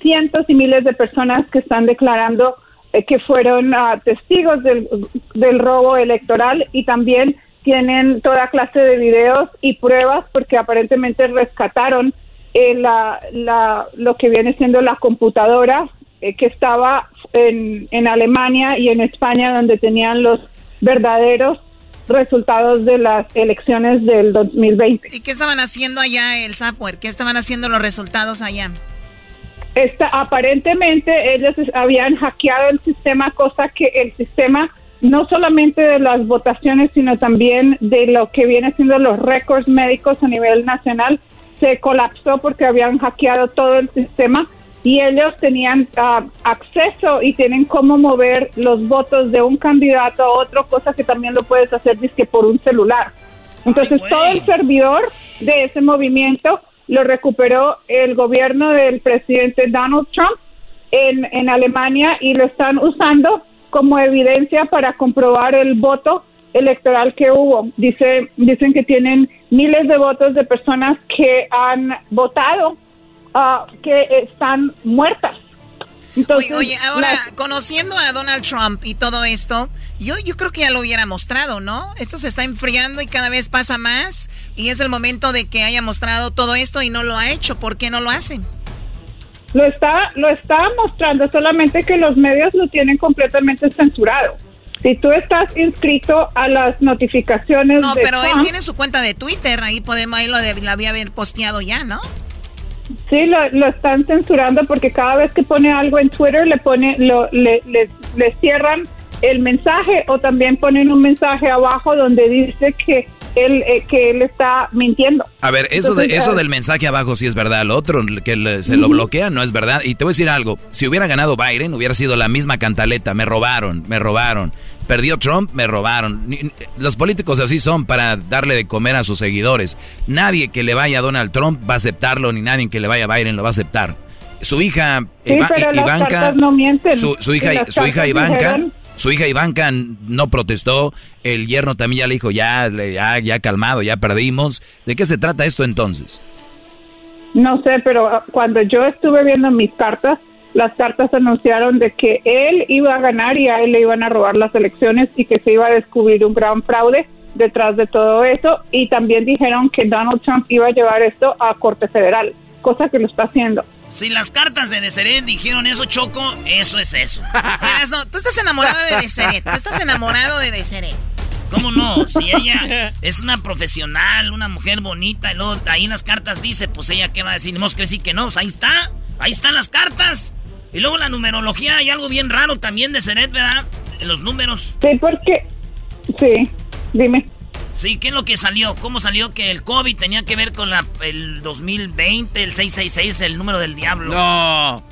cientos y miles de personas que están declarando eh, que fueron ah, testigos del, del robo electoral y también tienen toda clase de videos y pruebas porque aparentemente rescataron eh, la, la- lo que viene siendo la computadora eh, que estaba en, en Alemania y en España donde tenían los verdaderos resultados de las elecciones del 2020. ¿Y qué estaban haciendo allá el software? ¿Qué estaban haciendo los resultados allá? Esta, aparentemente ellos habían hackeado el sistema, cosa que el sistema no solamente de las votaciones, sino también de lo que viene siendo los récords médicos a nivel nacional, se colapsó porque habían hackeado todo el sistema y ellos tenían ah, acceso y tienen cómo mover los votos de un candidato a otro, cosa que también lo puedes hacer dizque por un celular. Entonces todo el servidor de ese movimiento lo recuperó el gobierno del presidente Donald Trump en, en Alemania y lo están usando como evidencia para comprobar el voto electoral que hubo. Dice, dicen que tienen miles de votos de personas que han votado ah, que están muertas. Entonces, oye, oye, ahora, las- conociendo a Donald Trump y todo esto, yo, yo creo que ya lo hubiera mostrado, ¿no? Esto se está enfriando y cada vez pasa más. Y es el momento de que haya mostrado todo esto y no lo ha hecho. ¿Por qué no lo hacen? Lo está, lo está mostrando, solamente que los medios lo tienen completamente censurado. Si tú estás inscrito a las notificaciones No, de pero él tiene su cuenta de Twitter. Ahí podemos, ahí lo, de- lo había haber posteado ya, ¿no? Sí lo, lo están censurando porque cada vez que pone algo en Twitter le pone, lo, le, le, le cierran el mensaje o también ponen un mensaje abajo donde dice que él, eh, que él está mintiendo. A ver, eso, de, eso del mensaje abajo sí es verdad. Lo otro, que le- se lo bloquea, no es verdad. Y te voy a decir algo. Si hubiera ganado Biden, hubiera sido la misma cantaleta. Me robaron, me robaron. Perdió Trump, me robaron. Los políticos así son para darle de comer a sus seguidores. Nadie que le vaya a Donald Trump va a aceptarlo, ni nadie que le vaya a Biden lo va a aceptar. Su hija Sí, Iva- pero las Ivanka, no mienten. su, hija, su Ivanka, dijeron- su hija Ivanka no protestó, el yerno también ya le dijo, ya, ya, ya calmado, ya perdimos. ¿De qué se trata esto entonces? No sé, pero ah, cuando yo estuve viendo mis cartas, las cartas anunciaron de que él iba a ganar y a él le iban a robar las elecciones y que se iba a descubrir un gran fraude detrás de todo eso. Y también dijeron que Donald Trump iba a llevar esto a Corte Federal, cosa que lo está haciendo. Si las cartas de Deseret dijeron eso, Choco, eso es eso. Erasno, tú estás enamorado de Deseret. Tú estás enamorado de Deseret. ¿Cómo no? Si ella es una profesional, una mujer bonita, y luego ahí en las cartas dice, pues ella qué va a decir, modo que sí que no, pues ahí está, ahí están las cartas. Y luego la numerología, hay algo bien raro también de Seret, ¿verdad? En los números. Sí, porque... Sí, dime. Sí, ¿qué es lo que salió? ¿Cómo salió que el COVID tenía que ver con la, el 2020, el 666, el número del diablo? No.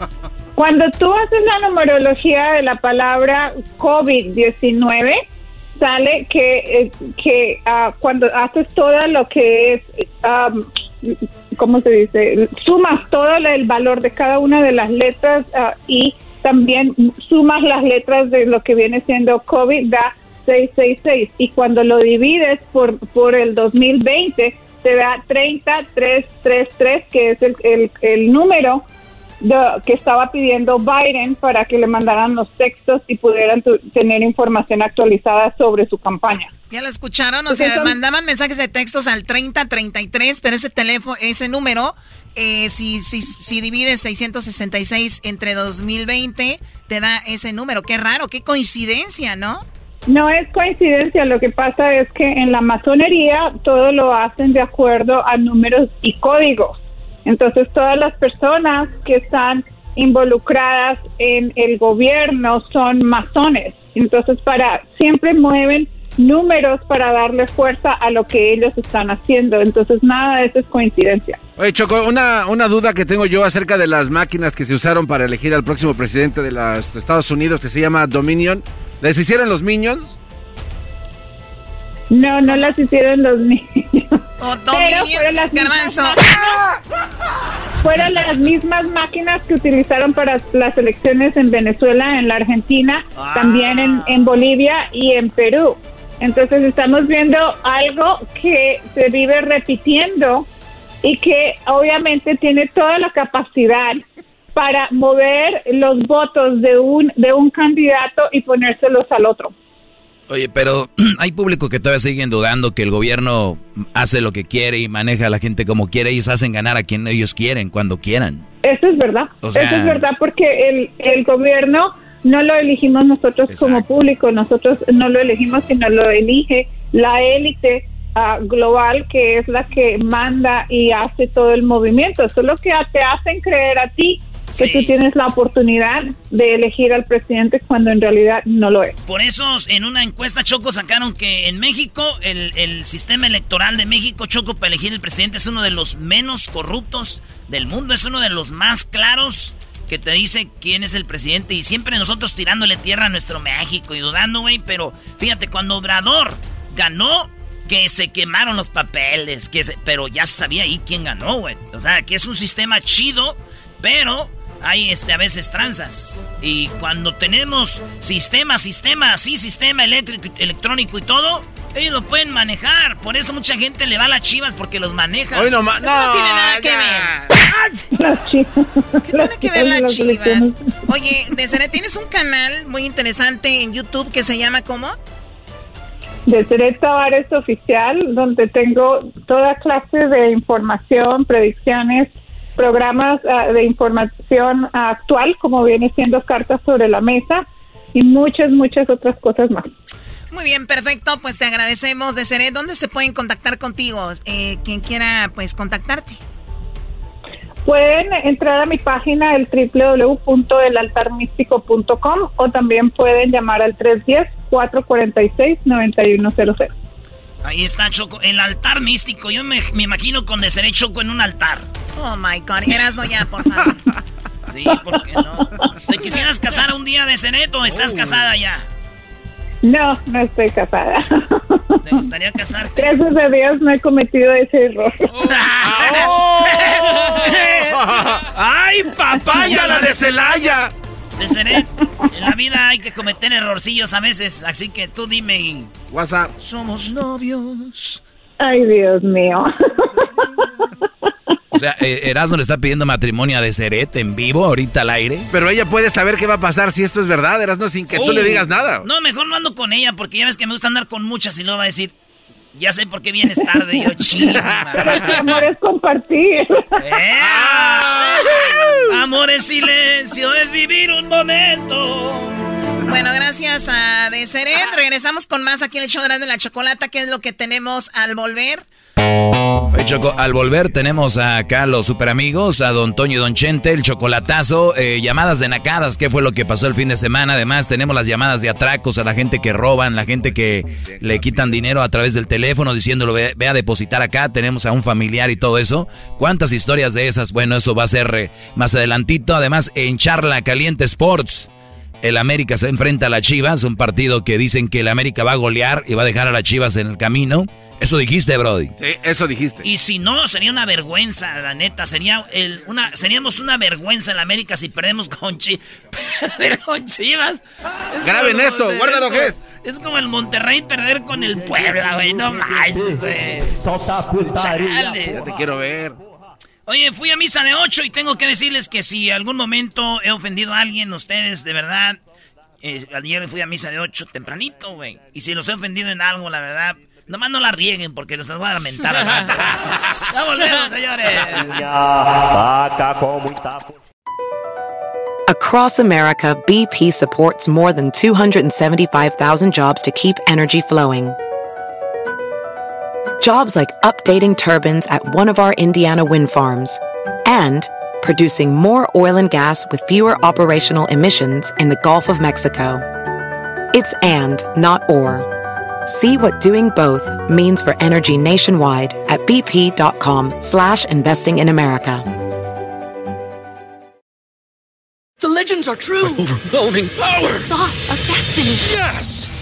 <laughs> Cuando tú haces la numerología de la palabra COVID-19, sale que, eh, que ah, cuando haces todo lo que es, am, ¿cómo se dice? Sumas todo el valor de cada una de las letras ah, y también sumas las letras de lo que viene siendo COVID, da 666. Y cuando lo divides por, por el 2020, te da 30333, que es el, el, el número de- que estaba pidiendo Biden para que le mandaran los textos y pudieran tu- tener información actualizada sobre su campaña. ¿Ya lo escucharon? O sea, mandaban mensajes de textos al 3033, pero ese teléfono, ese número eh, si, si, si divides 666 entre 2020, te da ese número. Qué raro, qué coincidencia, ¿no? No es coincidencia, lo que pasa es que en la masonería todo lo hacen de acuerdo a números y códigos. Entonces todas las personas que están involucradas en el gobierno son masones. Entonces para siempre mueven números para darle fuerza a lo que ellos están haciendo. Entonces nada de eso es coincidencia. Oye, Choco, una, una duda que tengo yo acerca de las máquinas que se usaron para elegir al próximo presidente de los Estados Unidos que se llama Dominion. ¿Les hicieron los Minions? No, no las hicieron los niños. O Pero fueron las, mismas, fueron las mismas máquinas que utilizaron para las elecciones en Venezuela, en la Argentina, también en, en Bolivia y en Perú. Entonces estamos viendo algo que se vive repitiendo y que obviamente tiene toda la capacidad para mover los votos de un de un candidato y ponérselos al otro. Oye, pero <clears throat> hay público que todavía siguen dudando que el gobierno hace lo que quiere y maneja a la gente como quiere. Ellos hacen ganar a quien ellos quieren, cuando quieran. Eso es verdad. O sea- Eso es verdad porque el, el gobierno no lo elegimos nosotros como público, nosotros no lo elegimos, sino lo elige la élite ah, global que es la que manda y hace todo el movimiento. Eso es lo que te hacen creer a ti que tú tienes la oportunidad de elegir al presidente cuando en realidad no lo es. Por eso en una encuesta Choco sacaron que en México el, el sistema electoral de México Choco para elegir el presidente es uno de los menos corruptos del mundo, es uno de los más claros que te dice quién es el presidente y siempre nosotros tirándole tierra a nuestro México y dudando, güey, pero fíjate, cuando Obrador ganó, que se quemaron los papeles, que se- pero ya sabía ahí quién ganó, güey. O sea, que es un sistema chido, pero hay este, a veces tranzas. Y cuando tenemos sistema, sistema, así, sistema eléctrico, electrónico y todo, ellos lo pueden manejar. Por eso mucha gente le va a las chivas porque los maneja. Hoy no ma- Eso no, no, tiene nada que ver. Las chivas. ¿Qué tiene que ver las chivas? Oye, Desiree, tienes un canal muy interesante en YouTube que se llama ¿cómo? de Tere Tavares Oficial, donde tengo toda clase de información, predicciones, programas ah, de información actual, como viene siendo cartas sobre la mesa y muchas, muchas otras cosas más. Muy bien, perfecto. Pues te agradecemos, Desiree. ¿Dónde se pueden contactar contigo? Eh, quien quiera, pues, contactarte. Pueden entrar a mi página, el www.elaltarmístico.com o también pueden llamar al 310-446-9100. Ahí está Choco, el altar místico. Yo me, me imagino con Deseret Choco en un altar. Oh my God, Erasno ya, por favor. <laughs> Sí, ¿por qué no? ¿Te quisieras casar un día de Cenet o estás casada ya? No, no estoy casada. ¿Te gustaría casarte? Gracias a Dios no he cometido ese error. <laughs> <laughs> ¡Ay, papaya, la de Celaya! En la vida hay que cometer errorcillos a veces, así que tú dime. WhatsApp. Somos novios. Ay, Dios mío. O sea, eh, Erasmo le está pidiendo matrimonio a Deseret en vivo, ahorita al aire. Pero ella puede saber qué va a pasar si esto es verdad, Erasno, sin que tú le digas nada. No, mejor no ando con ella porque ya ves que me gusta andar con muchas y luego va a decir, ya sé por qué vienes tarde. Yo, el <laughs> amor es compartir. Amor en silencio es vivir un momento. Bueno, gracias a Deseret. Regresamos con más aquí en el show de la Chocolata, que es lo que tenemos al volver. Al volver tenemos acá los super amigos, a Don Toño y Don Chente, el chocolatazo, eh, llamadas de nacadas, qué fue lo que pasó el fin de semana. Además, tenemos las llamadas de atracos a la gente que roban, la gente que le quitan dinero a través del teléfono diciéndolo, ve, ve a depositar acá, tenemos a un familiar y todo eso. ¿Cuántas historias de esas? Bueno, eso va a ser eh, más adelantito. Además, en Charla Caliente Sports. El América se enfrenta a las Chivas, un partido que dicen que el América va a golear y va a dejar a las Chivas en el camino. Eso dijiste, Brody. Sí, eso dijiste. Y si no, sería una vergüenza, la neta. Sería el, una, seríamos una vergüenza en la América si perdemos con, Chi- <laughs> perder con Chivas. Es Graben como- esto, es guárdalo, Ges. Es como el Monterrey perder con el Puebla, güey. No manches, güey. Chale. Ya te quiero ver. Oye, fui a misa de 8 y tengo que decirles que si algún momento he ofendido a alguien, ustedes, de verdad, eh, ayer fui a misa de 8 tempranito, güey. Y si los he ofendido en algo, la verdad, Nomás no la rieguen porque nos van a lamentar al rato. ¡Ya volvemos, señores! Across America, BP supports more than 275,000 jobs to keep energy flowing. Jobs like updating turbines at one of our Indiana wind farms and producing more oil and gas with fewer operational emissions in the Gulf of Mexico. It's and, not or. See what doing both means for energy nationwide at bp.com slash investing in America. The legends are true. Overwhelming power! Sauce of destiny. Yes!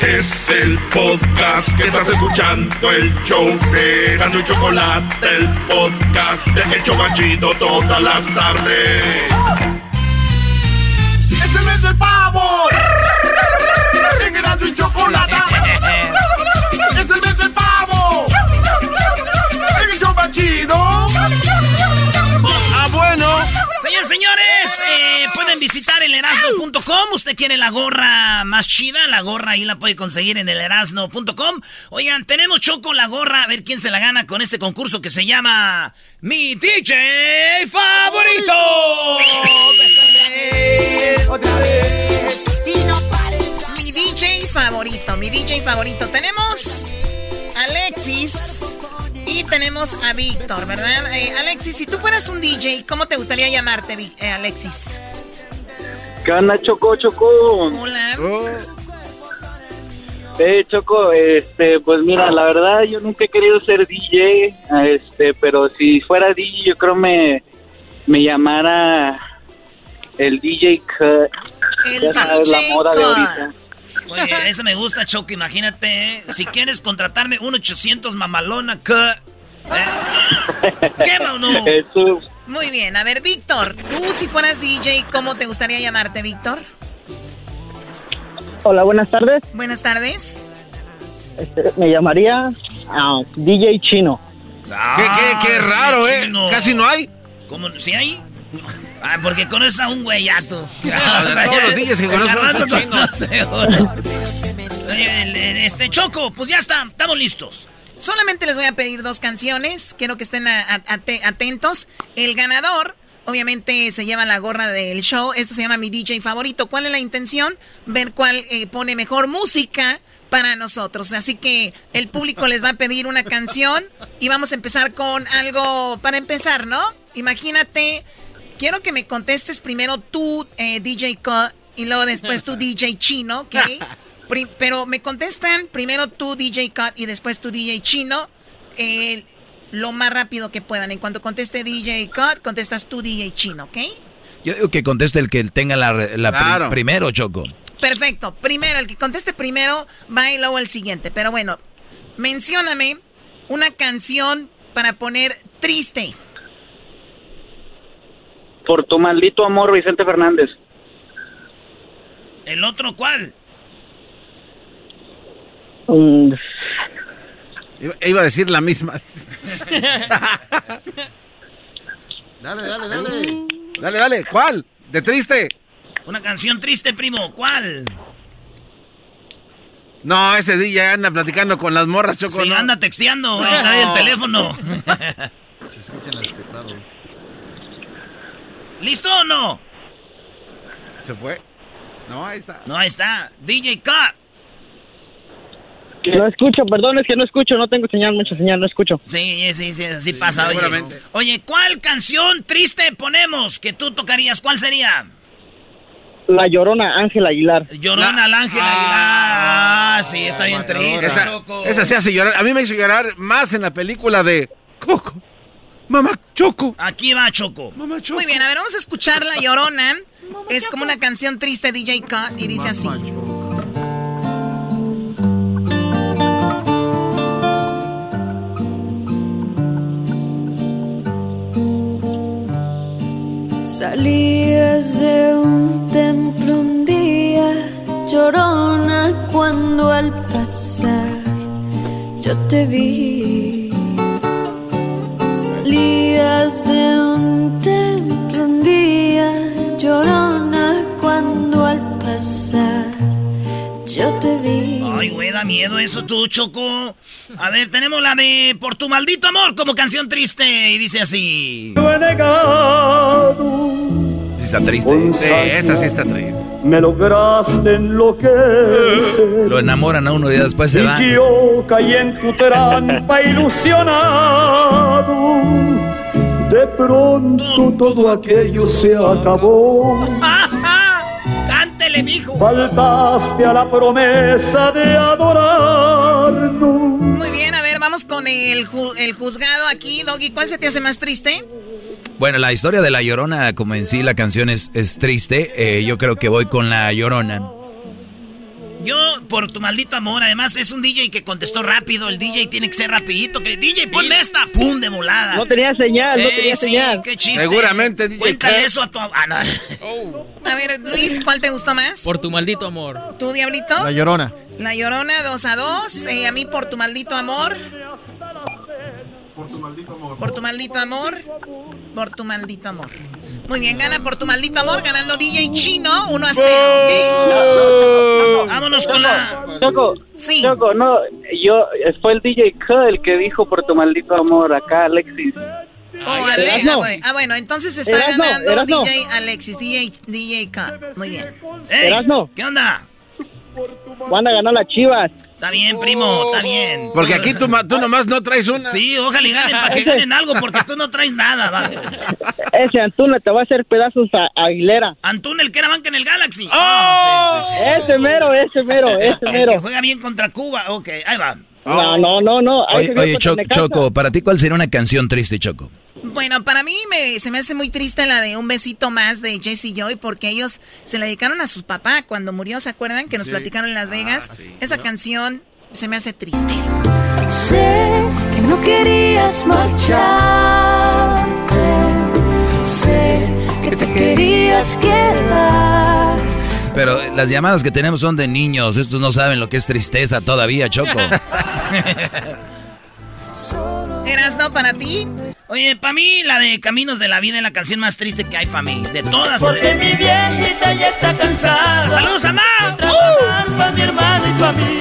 Es el podcast que estás escuchando, el show de Gano y Chocolate, el podcast de El Chobachito todas las tardes. ¡Es el mes del pavo! ¡En y Chocolate! ¡Es el mes del pavo! ¡En el Chobachito! Visitar el erasno.com. Usted quiere la gorra más chida, la gorra ahí la puede conseguir en el erasno.com. Oigan, tenemos Choco la gorra, a ver quién se la gana con este concurso que se llama Mi DJ Favorito. <laughs> Otra vez. Y no pares. Mi DJ favorito, mi DJ favorito. Tenemos a Alexis y tenemos a Víctor, ¿verdad? Eh, Alexis, si tú fueras un DJ, ¿cómo te gustaría llamarte, eh, Alexis? ¿Qué onda, Choco, Choco? Hola. Eh, Choco, este, pues mira, la verdad yo nunca he querido ser DJ, este, pero si fuera DJ yo creo me, me llamara el DJ Cut. El ya sabes, la DJ moda de Cut. ahorita. Oye, eso me gusta, Choco. Imagínate, ¿eh? si quieres contratarme, un 800 mamalona, <laughs> ¿qué? ¿Eh? ¿Qué, no? Eso, Muy bien, a ver, Víctor, tú si fueras DJ, ¿cómo te gustaría llamarte, Víctor? Hola, buenas tardes. Buenas tardes. Este, me llamaría ah, DJ Chino. ¿Qué, qué, qué raro, ¿eh? Casi no hay. ¿Cómo? ¿Sí hay? Ah, porque conoces a un güeyato. de todos los DJs que conozco son chinos. Este, Choco, pues ya está, estamos listos. Solamente les voy a pedir dos canciones. Quiero que estén atentos. El ganador, obviamente, se lleva la gorra del show. Esto se llama mi DJ favorito. ¿Cuál es la intención? Ver cuál eh, pone mejor música para nosotros. Así que el público les va a pedir una canción y vamos a empezar con algo para empezar, ¿no? Imagínate, quiero que me contestes primero tú, eh, DJ Cut, y luego después tú, DJ Chino, ¿ok? <laughs> Pero me contestan primero tú, DJ Cut, y después tú, DJ Chino, eh, lo más rápido que puedan. En cuanto conteste DJ Cut, contestas tú, DJ Chino, ¿ok? Yo digo que conteste el que tenga la, la pri- primero, Choco. Perfecto. Primero, el que conteste primero va y luego el siguiente. Pero bueno, mencióname una canción para poner triste. Por tu maldito amor, Vicente Fernández. ¿El otro cuál? Iba, iba a decir la misma. <laughs> Dale, dale, dale. Dale, dale. ¿Cuál? ¿De triste? Una canción triste, primo. ¿Cuál? No, ese día anda platicando con las morras, Choco. Sí, ¿no? anda texteando, <laughs> güey, No. trae el teléfono. Se escuchan el teclado. ¿Listo o no? ¿Se fue? No, ahí está. No, ahí está. DJ Cut. No escucho, perdón, es que no escucho, no tengo señal, mucha señal, no escucho. Sí, sí, sí, así pasa. Oye. seguramente. Oye, ¿cuál canción triste ponemos que tú tocarías? ¿Cuál sería? La Llorona, Ángel Aguilar. Llorona al ángel Aguilar. Ah, sí, está bien triste, Esa, Choco. esa se hace llorar. A mí me hizo llorar más en la película de Coco. Mamá Choco. Aquí va, Choco. Mamá Choco. Muy bien, a ver, vamos a escuchar La Llorona. Es como una canción triste, DJ Cut, y dice así. Salías de un templo un día, llorona cuando al pasar yo te vi. Salías de un templo un día, llorona cuando al pasar yo te vi. Ay, güey, da miedo eso tú, Choco. A ver, tenemos la de Por tu maldito amor como canción triste y dice así está triste. Sí, esa sí está triste. Me lograste enloquecer. Lo enamoran a uno y después se Y van. yo caí en tu trampa <laughs> ilusionado. De pronto todo aquello se acabó. <laughs> ¡Cántele, mijo! Faltaste a la promesa de adorarnos. Muy bien, a ver, vamos con el, ju- el juzgado aquí. Doggy, ¿cuál se te hace más triste? Bueno, la historia de La Llorona, como en sí la canción es, es triste, eh, yo creo que voy con La Llorona. Yo, por tu maldito amor, además es un DJ que contestó rápido. El DJ tiene que ser rapidito. Que DJ, ponme esta. ¡Pum! De volada. No tenía señal, no Eh, tenía sí, señal. qué chiste. Seguramente, DJ Cuéntale eso a tu... Ah, no. <laughs> A ver, Luis, ¿cuál te gustó más? Por tu maldito amor. ¿Tú, Diablito? La llorona. La Llorona, 2 a 2. a mí, por tu maldito amor. Por tu maldito amor. Por tu maldito amor. Por tu maldito amor. Muy bien, gana por tu maldito amor, ganando DJ Chino 1 a 0. ¿ok? Vámonos con la. Choco, Sí. Choco, no, yo, fue el DJ K el que dijo por tu maldito amor acá, Alexis. Oh, Ale- Erasno. ah, bueno. Ah, bueno, entonces está ganando Erasno. DJ Alexis, DJ, DJ K. Muy bien. Ey. ¿Qué onda? Wanda ganó las chivas. Está bien, primo, está bien. Porque aquí tú, ma- tú nomás no traes una. Sí, ojalá y ganen para que ganen algo, porque tú no traes nada, va. <laughs> Ese Antuna te va a hacer pedazos a Aguilera. Antún, el que era banca en el Galaxy. ¡Oh! Ah, sí, sí, sí. Ese mero, ese mero, <laughs> ese El que mero. juega bien contra Cuba. Ok, ahí va. No, no, no, no. Ahí Oye, oye, contra Cho- Necaxa. Choco, para ti, ¿cuál sería una canción triste, Choco? Bueno, para mí me, se me hace muy triste la de Un besito más de Jesse Joy porque ellos se la dedicaron a su papá cuando murió, ¿se acuerdan? Que nos Sí. platicaron en Las Vegas. Esa canción se me hace triste. Sé que no querías marcharte. Sé que te querías quedar. Pero las llamadas que tenemos son de niños. Estos no saben lo que es tristeza todavía, Choco. <laughs> ¿Eras no para ti? Oye, para mí la de Caminos de la Vida es la canción más triste que hay para mí. De todas. Porque mi viejita ya está cansada. ¡Saludos, mamá! de trabajar pa' mi hermana y pa' mí.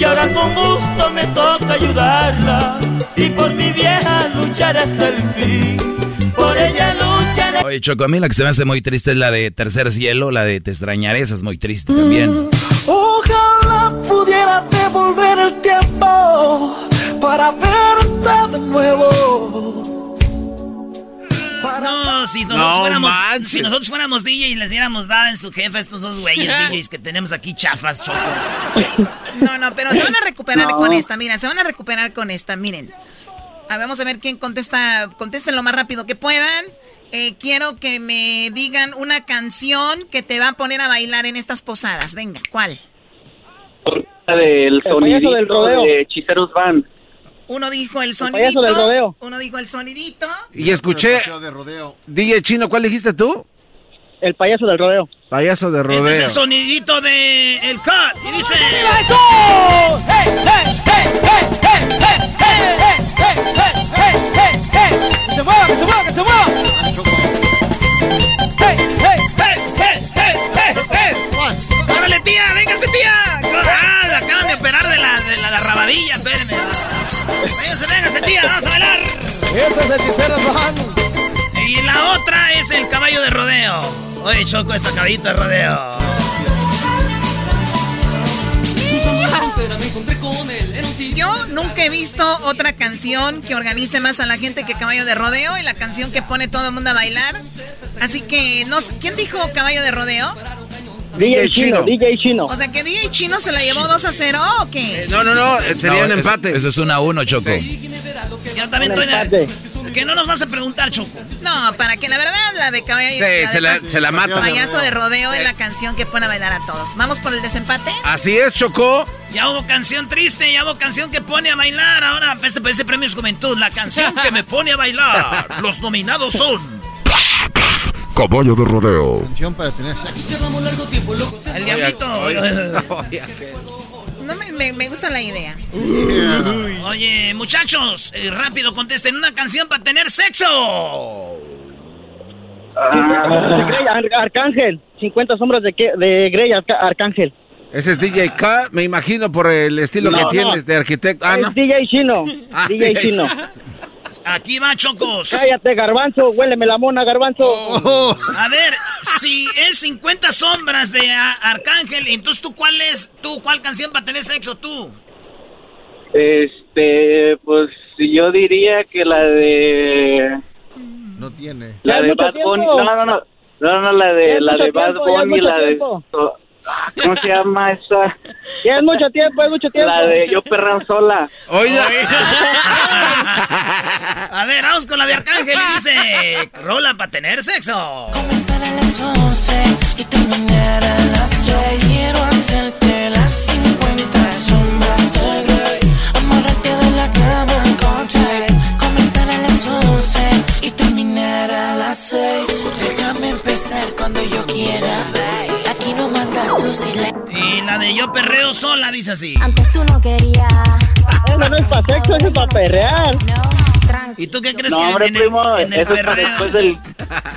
Y ahora con gusto me toca ayudarla. Y por mi vieja luchar hasta el fin. Por ella lucharé. Oye, Choco, a mí la que se me hace muy triste es la de Tercer Cielo, la de Te extrañaré, esa es muy triste también. Ojalá pudiera devolver el tiempo para verte de nuevo. No, si nosotros, No fuéramos, manches. si nosotros fuéramos DJ y les diéramos dada en su jefe a estos dos güeyes DJs que tenemos aquí chafas, choco. <laughs> No, no, pero se van a recuperar No. con esta. Mira, se van a recuperar con esta. Miren. A ver, vamos a ver quién contesta. Contesten lo más rápido que puedan. Eh, quiero que me digan una canción que te va a poner a bailar en estas posadas. Venga, ¿cuál? La del sonidito del rodeo. de Hechiceros Band. Uno dijo el payaso sonidito. del rodeo. Uno dijo el sonidito. Y escuché, de rodeo. DJ Chino, ¿cuál dijiste tú? El payaso del rodeo. Payaso de Este es rodeo. el sonidito de el cut. Y dice. ¡Que se mueva, que se mueva, que se mueva! ¡Vamos a bailar! ¡Eso es Hechiceros Band! Y la otra es el caballo de rodeo. Oye, Choco, esta caballito de rodeo. Yo nunca he visto otra canción que organice más a la gente que Caballo de Rodeo y la canción que pone todo el mundo a bailar. Así que, no sé, ¿quién dijo Caballo de Rodeo? DJ Chino, DJ Chino. O sea, que DJ Chino se la llevó 2 a 0 o qué? No, no, no, eh, sería un No, empate. Eso es una a uno, Choco. Yo también Un estoy empate. de... Que no nos vas a preguntar, Choco. No, para que la verdad la de Caballo Sí, de se la, se la mata. Payaso de Rodeo es la canción que pone a bailar a todos. ¿Vamos por el desempate? Así es, Chocó. Ya hubo canción triste, ya hubo canción que pone a bailar. Ahora, este, este premio es juventud. La canción que me pone a bailar. Los nominados son... Caballo de rodeo. Canción para tener sexo. El diablito. No me, me- me gusta la idea. Oye, muchachos, eh, rápido contesten una canción para tener sexo. Grey, Ar- Arcángel, 50 sombras de, que- de Grey, Arca- Arcángel. Ese es DJ K, me imagino por el estilo No, que no. tienes de arquitecto. Ah, Es no. DJ Chino, Ah, DJ <laughs> DJ Chino. Aquí va, Chocos. Cállate, Garbanzo, huéleme la mona, Garbanzo. Oh. A ver, si es 50 sombras de A- Arcángel, entonces tú cuál es, tú cuál canción para tener sexo tú? Este, pues yo diría que la de No tiene. la de Bad. Bunny, no, no, no, no, no, la de la de Bad Bunny, mucho la de tiempo. ¿Cómo se llama esa? Ya es mucho tiempo, es mucho tiempo. La de Yo Perran Sola. Oiga. A ver, vamos con la de Arcángel y dice, rola para tener sexo. Comenzar a las 11 y terminar a las 6. Quiero hacerte las 50 sombras de Grey. Amarrarte de la cama con. Comenzar a las 11 y terminar a las 6. Déjame empezar cuando yo quiera. Y la de Yo Perreo Sola dice así. Antes tú no querías. <laughs> Eso no es para sexo, eso es para perrear. ¿Y tú qué crees No, que hombre, en el, primo, en el eso es para perreo? después del...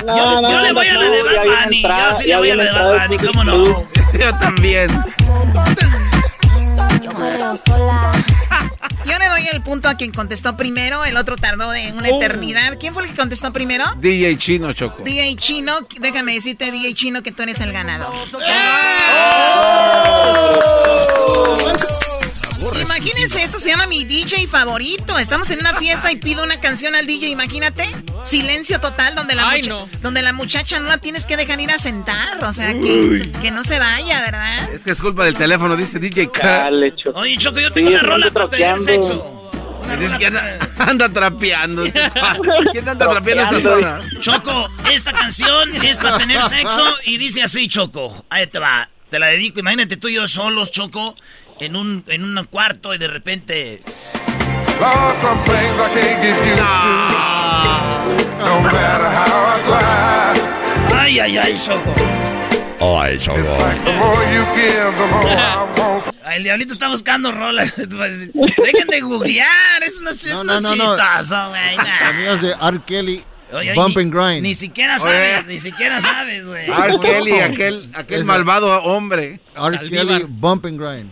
No, Yo, no, yo le no, voy a la de Bad Bunny. entrada, Yo sí le voy a la de Bad Bunny, ¿cómo no? Yo también. Yo perreo sola. Yo le doy el punto a quien contestó primero, el otro tardó de una Oh. eternidad. ¿Quién fue el que contestó primero? DJ Chino Choco. DJ Chino, déjame decirte, DJ Chino, que tú eres el ganador. Imagínense, esto se llama mi DJ favorito. Estamos en una fiesta y pido una canción al DJ, imagínate. Silencio total donde la, Ay, mucha- no. donde la muchacha no la tienes que dejar ir a sentar. O sea, que, que no se vaya, ¿verdad? Es que es culpa del teléfono, dice DJ K. Dale, Choco. Oye, Choco, yo Sí, tengo una rola para tener trapeando. sexo. Que anda, <laughs> anda trapeando. <laughs> ¿Quién anda trapeando esta zona? Choco, esta canción es para tener sexo y dice así, Choco. Ahí te va, te la dedico. Imagínate tú y yo solos, Choco, en un, en un cuarto y de repente... No try. Ay, ay, ay, Choco. Ay, <laughs> want. El diablito está buscando rolas. <laughs> Dejen de googlear, eso no, es- eso no, es chistoso, güey. es de R. Kelly. Oye, Bump ni- and Grind. Ni siquiera sabes, ni siquiera sabes, güey. R. Kelly, aquel, aquel malvado hombre. R. Kelly, Bump and Grind.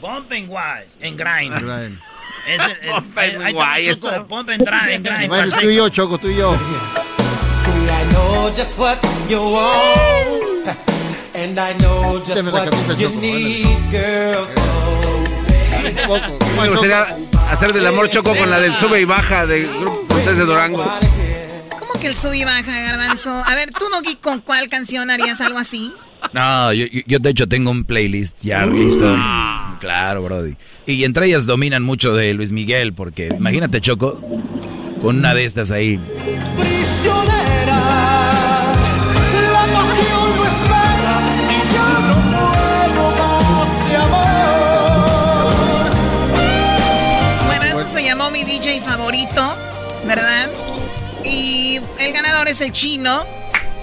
Bump and grind. En grind. Grind. Es el, el- Bump and grind, está, Choco, está- Bump and grind. en grind Bueno, tú y yo. Choco, tú y yo. See, I know just what you want, and I know just what you Choco, need, girl. Me gustaría hacer del amor Choco con la del sube y baja de Grupo Cortés de Durango. ¿Cómo que el sub y baja, garbanzo? A ver, tú, Nogi, ¿con cuál canción harías algo así? No, yo, yo- yo de hecho tengo un playlist ya listo. Claro, Brody. Y entre ellas dominan mucho de Luis Miguel, porque imagínate, Choco, con una de estas ahí. prisionera, la pasión no espera y ya no puedo más de amor. Bueno, eso se llamó mi DJ favorito, ¿verdad? Y el ganador es el chino.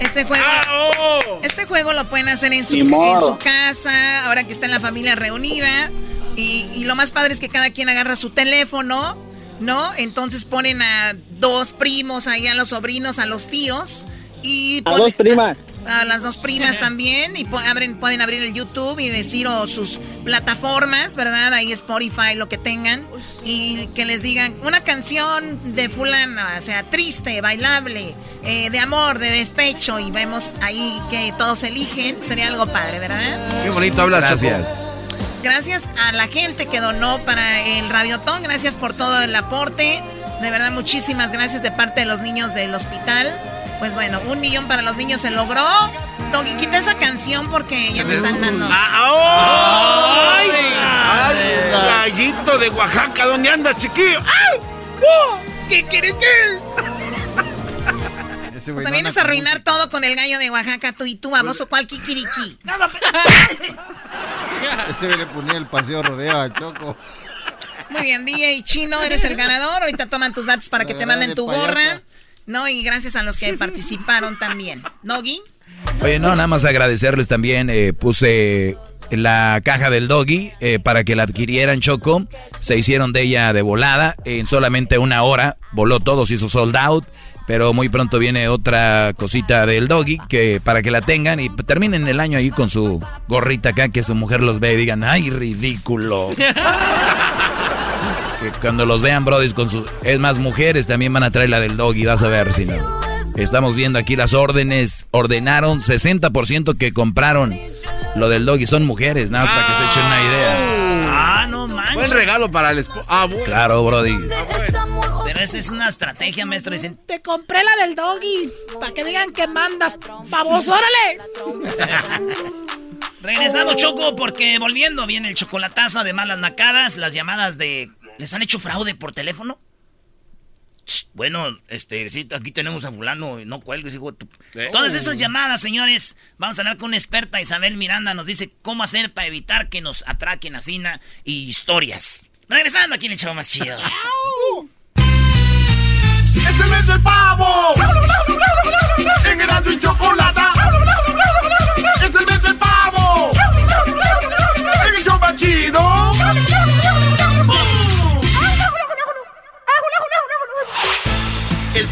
Este juego, este juego lo pueden hacer en su, en su casa, ahora que está en la familia reunida. Y, y lo más padre es que cada quien agarra su teléfono, ¿no? Entonces ponen a dos primos ahí, a los sobrinos, a los tíos. Y A dos primas. <laughs> a las dos primas también y abren, pueden abrir el YouTube y decir o sus plataformas, ¿verdad? Ahí Spotify, lo que tengan y que les digan una canción de fulana, o sea, triste, bailable, eh, de amor, de despecho y vemos ahí que todos eligen, sería algo padre, ¿verdad? Qué bonito hablas, Gracias. Gracias a la gente que donó para el Radiotón, gracias por todo el aporte, de verdad muchísimas gracias de parte de los niños del hospital. Pues bueno, un millón para los niños se logró. Doggy, quita esa canción porque ya me están dando. ¡Ay! ¡Ay! Gallito de Oaxaca, ¿dónde anda, chiquillo? ¡Ay! ¡Oh! ¿Qué quiere que? <laughs> O sea, vienes a arruinar todo con el gallo de Oaxaca, tú y tú, vamos, o cual kikiriki. <laughs> <laughs> Ese le ponía el paseo rodeo a Choco. Muy bien, DJ Chino, eres el ganador. Ahorita toman tus datos para que te manden tu gorra. No, y gracias a los que participaron también. ¿Nogi? Oye, no, nada más agradecerles también. eh, puse la caja del doggy eh, para que la adquirieran Choco. Se hicieron de ella de volada. En solamente una hora voló todo, se hizo sold out. Pero muy pronto viene otra cosita del doggy que para que la tengan y terminen el año ahí con su gorrita acá, que su mujer los ve y digan, ¡ay, ridículo! <laughs> que cuando los vean, brodis, con sus... Es más, mujeres también van a traer la del doggy, vas a ver si no. Estamos viendo aquí las órdenes. Ordenaron 60% que compraron lo del doggy. Son mujeres, nada más para que se echen una idea. Ah, no manches. Buen regalo para el esposo. Ah, Claro, Brody. Pero esa es una estrategia, maestro. Dicen, Te compré la del doggy. Para que digan que mandas. ¡Vamos, órale! <laughs> regresamos, Choco, porque volviendo viene el chocolatazo, además las nacadas, las llamadas de... ¿Les han hecho fraude por teléfono? Bueno, este, sí, aquí tenemos a fulano, no cuelgues, hijo. de tu- Todas esas llamadas, señores, vamos a hablar con una experta, Isabel Miranda, nos dice cómo hacer para evitar que nos atraquen a Cina y historias. Regresando aquí en el chavo más chido. <laughs> ¡Es el mes del pavo! En Erasmo y Chocolata.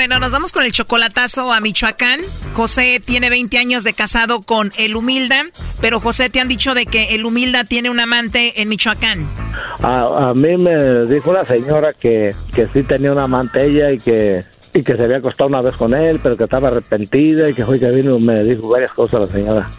Bueno, nos vamos con el chocolatazo a Michoacán. José tiene 20 años de casado con el Humilda, pero José te han dicho de que el Humilda tiene un amante en Michoacán. A, mí me dijo la señora que, que sí tenía una amante ella y que, y que se había acostado una vez con él, pero que estaba arrepentida y que fue que vino me dijo varias cosas la señora.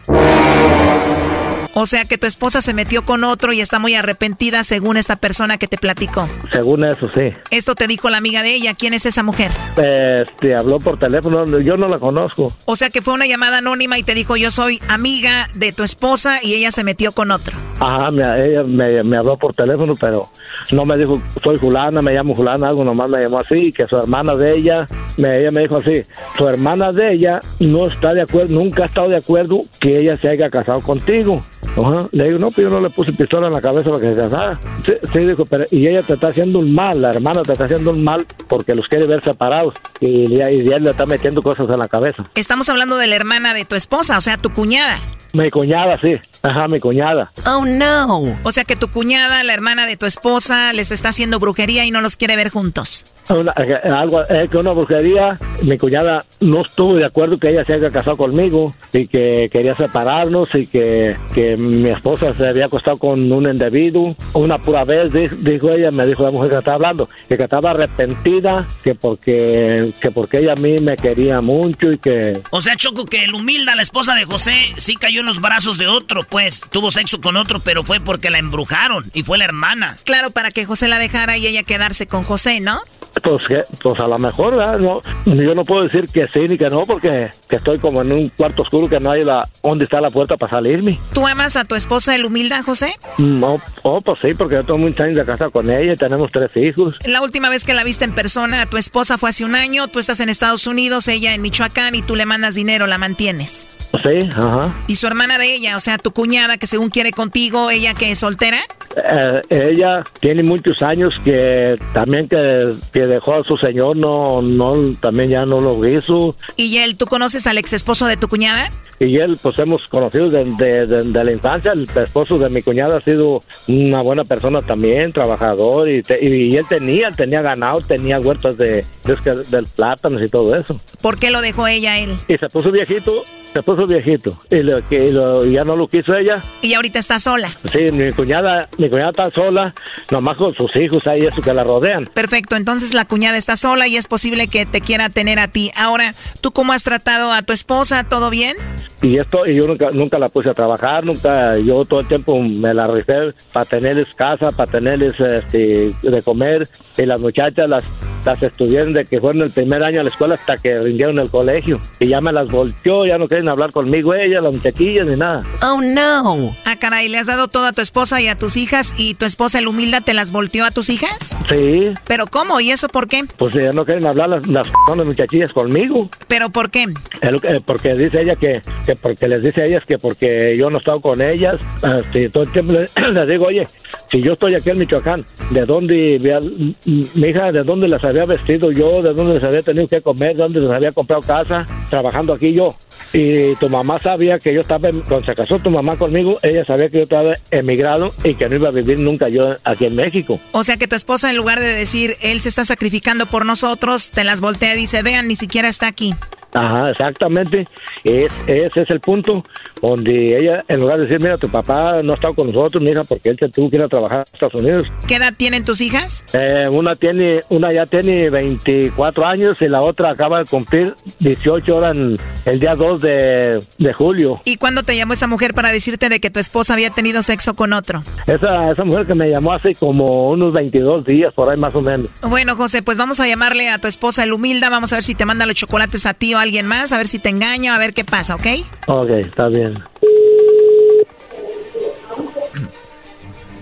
O sea que tu esposa se metió con otro y está muy arrepentida según esta persona que te platicó. Según eso, sí. Esto te dijo la amiga de ella. ¿Quién es esa mujer? Este, habló por teléfono, yo no la conozco. O sea que fue una llamada anónima y te dijo yo soy amiga de tu esposa y ella se metió con otro. Ajá, me, ella me, me habló por teléfono, pero no me dijo, soy fulana, me llamo fulana, algo nomás me llamó así, que su hermana de ella, me, ella me dijo así, su hermana de ella no está de acuerdo, nunca ha estado de acuerdo que ella se haya casado contigo. Ajá. Le digo, no, pero yo no le puse pistola en la cabeza para que se casara. Sí, dijo, pero y ella te está haciendo un mal, la hermana te está haciendo un mal porque los quiere ver separados y, y él le está metiendo cosas en la cabeza. Estamos hablando de la hermana de tu esposa, o sea, tu cuñada. Mi cuñada, sí. Ajá, mi cuñada. Oh, no. O sea que tu cuñada, la hermana de tu esposa, les está haciendo brujería y no los quiere ver juntos. Una- eh, algo eh, que una brujería mi cuñada no estuvo de acuerdo que ella se haya casado conmigo y que quería separarnos y que, que mi esposa se había acostado con un individuo una pura vez di- dijo ella me dijo la mujer que estaba hablando que, estaba arrepentida que porque que porque ella a mí me quería mucho y que O sea, Choco, que el humilda, la esposa de José, sí cayó en los brazos de otro, pues. Tuvo sexo con otro, pero fue porque la embrujaron y fue la hermana. Claro, para que José la dejara y ella quedarse con José, ¿no? pues que pues a lo mejor ¿verdad? no yo no puedo decir que sí ni que no porque que estoy como en un cuarto oscuro que no hay la dónde está la puerta para salirme ¿Tú amas a tu esposa el humilda, José? No, oh, pues sí, porque yo tengo muchos años de casa con ella y tenemos tres hijos. La última vez que la viste en persona, tu esposa fue hace un año, tú estás en Estados Unidos, ella en Michoacán y tú le mandas dinero, la mantienes. Sí, ajá. Y su hermana de ella, o sea, tu cuñada que según quiere contigo, ella que es soltera. Eh, ella tiene muchos años que también que, que dejó a su señor, no, no, también ya no lo hizo. Y él, ¿tú conoces al ex esposo de tu cuñada? Y él, pues hemos conocido desde de, de la infancia. El esposo de mi cuñada ha sido una buena persona también, trabajador. Y, te- y él tenía, tenía ganado, tenía huertas de, de, del plátanos y todo eso. ¿Por qué lo dejó ella él? Y se puso viejito se puso viejito y, lo, que lo- ya no lo quiso ella. Y ahorita está sola. Sí, mi cuñada, mi cuñada está sola, nomás con sus hijos ahí, eso que la rodean. Perfecto, entonces la cuñada está sola y es posible que te quiera tener a ti. Ahora, ¿tú cómo has tratado a tu esposa? ¿Todo bien? Y esto, y yo nunca, nunca la puse a trabajar, nunca, yo todo el tiempo me la rifé para tenerles casa, para tenerles este, de comer, y las muchachas las, las estudiaron de que fueron el primer año a la escuela hasta que rindieron el colegio, y ya me las volteó, ya no quieren hablar conmigo ellas, las muchachillas, ni nada. Oh, no. Ah, caray, le has dado todo a tu esposa y a tus hijas y tu esposa, el humilde, te las volteó a tus hijas? Sí, ¿Pero cómo? ¿Y eso por qué? pues ya no quieren hablar las, las, las muchachillas conmigo. ¿Pero por qué? Lo que- porque dice ella que, que porque les dice a ellas que porque yo no he estado con ellas, este, todo el tiempo les, les digo, oye, si yo estoy aquí en Michoacán, ¿de dónde, mi hija, de dónde las había vestido yo, de dónde les había tenido que comer, de dónde les había comprado casa, trabajando aquí yo? Y tu mamá sabía que yo estaba, cuando se casó tu mamá conmigo, ella sabía que yo estaba emigrado y que no iba a vivir nunca yo aquí en México. O sea que tu esposa, en lugar de decir, él se está sacrificando por nosotros, te las voltea y dice, vean, ni siquiera está aquí. Ajá, exactamente. Es, ese es el punto donde ella, en lugar de decir, mira, tu papá no ha estado con nosotros, mija, porque él se tuvo que ir a trabajar a Estados Unidos. ¿Qué edad tienen tus hijas? Eh, una tiene, una ya tiene 24 años y la otra acaba de cumplir 18 horas en- el día 2 de, de julio. ¿Y cuándo te llamó esa mujer para decirte de que tu esposa había tenido sexo con otro? Esa, esa mujer que me llamó hace como unos 22 días, por ahí más o menos. Bueno, José, pues vamos a llamarle a tu esposa el humilda, vamos a ver si te manda los chocolates a ti o a alguien más, a ver si te engaña, a ver qué pasa, ¿ok? Ok, está bien.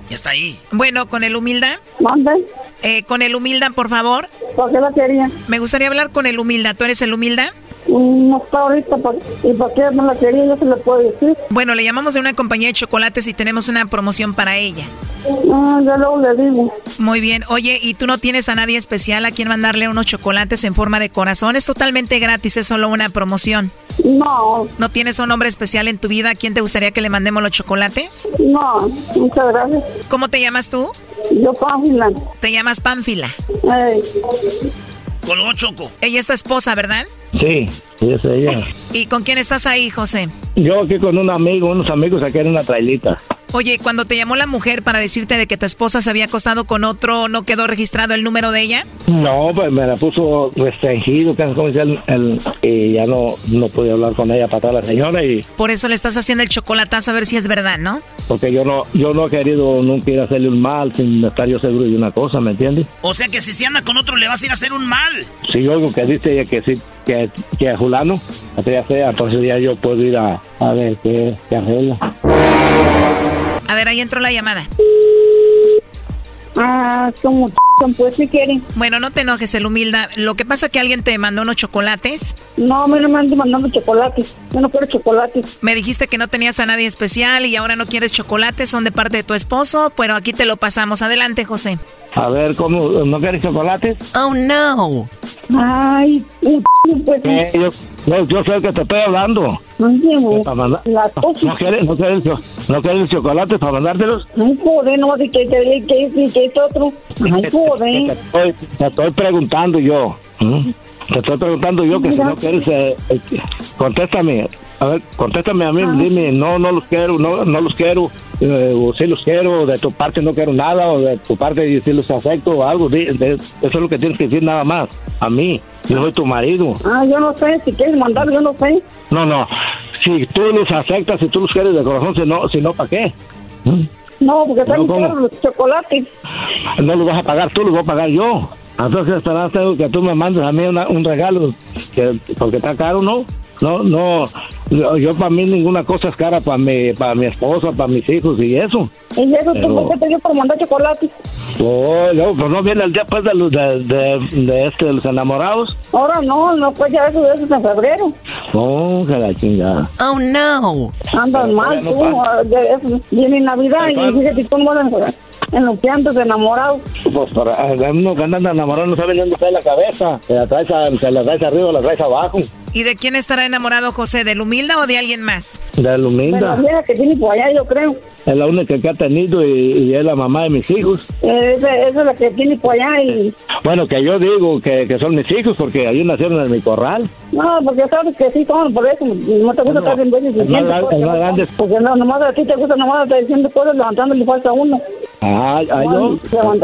Ya está ahí. Bueno, con el humilda. ¿Mande? Eh, con el humilda, por favor. ¿Por qué la quería? Me gustaría hablar con el humilda. ¿Tú eres el humilda? Mm, No está ahorita. ¿por- ¿Y por qué no la quería? Yo se le puedo decir. Bueno, le llamamos de una compañía de chocolates y tenemos una promoción para ella. Ah, yo luego le digo. Muy bien. Oye, ¿y tú no tienes a nadie especial a quien mandarle unos chocolates en forma de corazón? Es totalmente gratis, es solo una promoción. No. ¿No tienes un hombre especial en tu vida a quien te gustaría que le mandemos los chocolates? No, muchas gracias. ¿Cómo te llamas tú? Yo, Pánfila. Te llamas Pánfila. Ey. Colgó Choco. Ella es tu esposa, ¿verdad? Sí, sí, es ella. ¿Y con quién estás ahí, José? Yo aquí con un amigo, unos amigos aquí en una trailita. Oye, cuando te llamó la mujer para decirte de que tu esposa se había acostado con otro, ¿no quedó registrado el número de ella? No, pues me la puso restringido, que es como dice el, el- y ya no, no pude hablar con ella para la señora y Por eso le estás haciendo el chocolatazo a ver si es verdad, ¿no? porque yo no, yo no he querido nunca ir a hacerle un mal sin estar yo seguro de una cosa, ¿me entiendes? O sea que si se anda con otro le vas a ir a hacer un mal. Si yo algo que dice ella que sí, que, que es Julano, así ya sea, entonces ya yo puedo ir a, a ver qué, qué arregla. A ver, ahí entró la llamada. Ah, como pues si quieren. Bueno, no te enojes, el humilda. Lo que pasa que alguien te mandó unos chocolates. No, mí no me andan mandando chocolates. Yo no quiero chocolates. Me dijiste que no tenías a nadie especial y ahora no quieres chocolates, son de parte de tu esposo, pero aquí te lo pasamos. Adelante, José. A ver, ¿cómo? ¿No quieres chocolates? Oh, no. Ay, pues Eh, yo, no, yo sé que te estoy hablando. La no, no quieres, no quieres, no quieres chocolates para mandártelos? Ay, joder, no, de que que que es otro. Ay, Te joder. estoy, te estoy preguntando yo. Te estoy preguntando yo que si no quieres, eh, eh, contéstame. A ver, contéstame a mí, dime, no, no los quiero, no, no los quiero, eh, o sí los quiero, de tu parte no quiero nada, o de tu parte sí los afecto o algo, de- eso es lo que tienes que decir nada más, a mí, yo soy tu marido. Ah, yo no sé, si quieres mandar, yo no sé. No, no, si tú los aceptas, si tú los quieres de corazón, si no, si no ¿para qué? ¿Mm? No, porque están No, los chocolates. no los vas a pagar tú, los voy a pagar yo. Entonces tengo que tú me mandes a mí una- un regalo, que, porque está caro, ¿no? No, no, yo, yo para mí ninguna cosa es cara para mi, para mi esposa, para mis hijos y eso. Y eso, Pero- ¿tú por qué te dio por mandar chocolates? Oh, no, pues no viene el día pues de los, de, de, de este, de los enamorados. Ahora no, no, pues ya eso, eso es en febrero. Oh, que la chingada. Oh, no. Andas mal no tú, pasa. ah. Viene Navidad y Pasa. fíjate tú no vas en los piantos enamorados. Pues para uno que anda enamorado no sabe ni dónde está la cabeza. Se la traes, a- se la traes arriba o la traes abajo. ¿Y de quién estará enamorado José? ¿Del Humilda o de alguien más? De la humilde. La vieja que tiene por allá, yo creo. Es la única que ha tenido y, y es la mamá de mis hijos. Eh, Esa, esa es la que tiene por allá y... Bueno, que yo digo que, que son mis hijos porque ahí nacieron en mi corral. No, porque sabes que sí son, por eso no te gusta estar en es- Porque no, nomás a ti te gusta nomás estar diciendo cosas, levantándole falta a uno. Ah, ah, yo.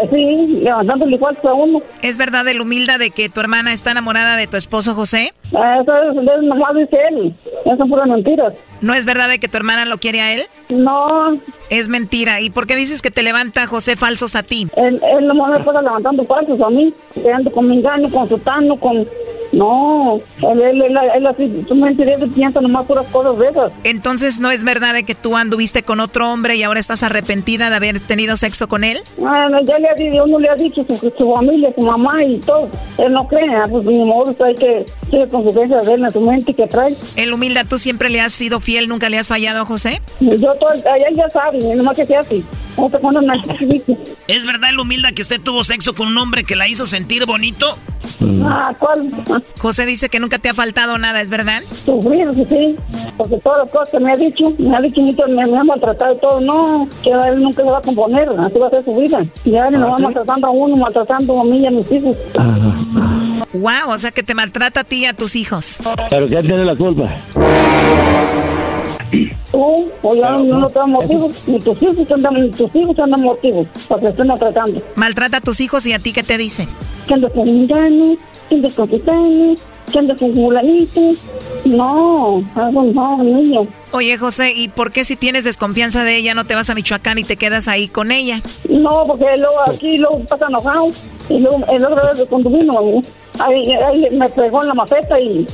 Sí, levantándole falta a uno. ¿Es verdad el Humilda de que tu hermana está enamorada de tu esposo José? Ah, Eso es, eso nomás dice él. Esas son puras mentiras. ¿No es verdad de que tu hermana lo quiere a él? No. Es mentira. ¿Y por qué dices que te levanta José falsos a ti? Él, él nomás me pasa levantando falsos a mí, quedando con mi engaño, con su tano, con... No, él, él, él, él así, su mente piensa nomás puras cosas de esas. Entonces, ¿no es verdad de que tú anduviste con otro hombre y ahora estás arrepentida de haber tenido sexo con él? Ah, no, ya le ha dicho, uno le ha dicho su, su familia, su mamá y todo. Él no cree, ah, pues ni modo, hay que sigue con creencias de él en su mente que trae. El Humilda, ¿tú siempre le has sido fiel, nunca le has fallado a José? Yo todo, allá ya sabe, nomás que sea así. ¿Es verdad el humilda que usted tuvo sexo con un hombre que la hizo sentir bonito? Ah, ¿cuál? José dice que nunca te ha faltado nada, ¿es verdad? Sufrir, sí, sí, porque todas las cosas que me ha dicho, me ha dicho mucho, me, me ha maltratado y todo, no, que él nunca se va a componer, así va a ser su vida. Y ahora nos va maltratando a uno, maltratando a mí y a mis hijos. Wow, o sea que te maltrata a ti y a tus hijos. ¿Pero quién tiene la culpa? Tú, o yo no, no tengo motivos, ni tus hijos andan, ni tus hijos andan motivos, para que estén maltratando. Maltrata a tus hijos y a ti, ¿qué te dice? Que andas con un que andas con titanes, que andas con fulanito. No, algo no, niño. Oye, José, ¿y por qué si tienes desconfianza de ella no te vas a Michoacán y te quedas ahí con ella? No, porque luego aquí luego pasa enojado. Y luego el otro vez cuando vino, ahí, ahí me pegó en la maceta y...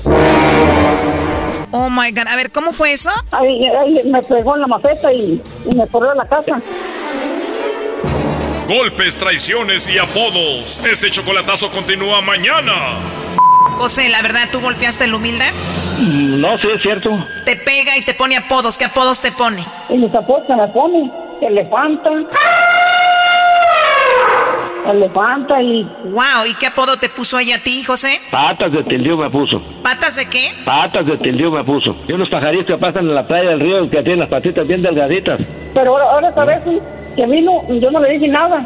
Oh my God, a ver, ¿cómo fue eso? Ahí, ahí me pegó en la maceta y, y me corrió a la casa. Golpes, traiciones y apodos. Este chocolatazo continúa mañana. José, la verdad, ¿tú golpeaste al humilde? No, sí, es cierto. Te pega y te pone apodos. ¿Qué apodos te pone? Y mis apodos me pone, elefanta. Elefanta y... Wow, ¿y qué apodo te puso ella a ti, José? Patas de tildío me puso. ¿Patas de qué? Patas de tildío me puso. Y unos pajaritos que pasan en la playa del río que tienen las patitas bien delgaditas. Pero ahora, ahora sabes que vino, yo no le dije nada.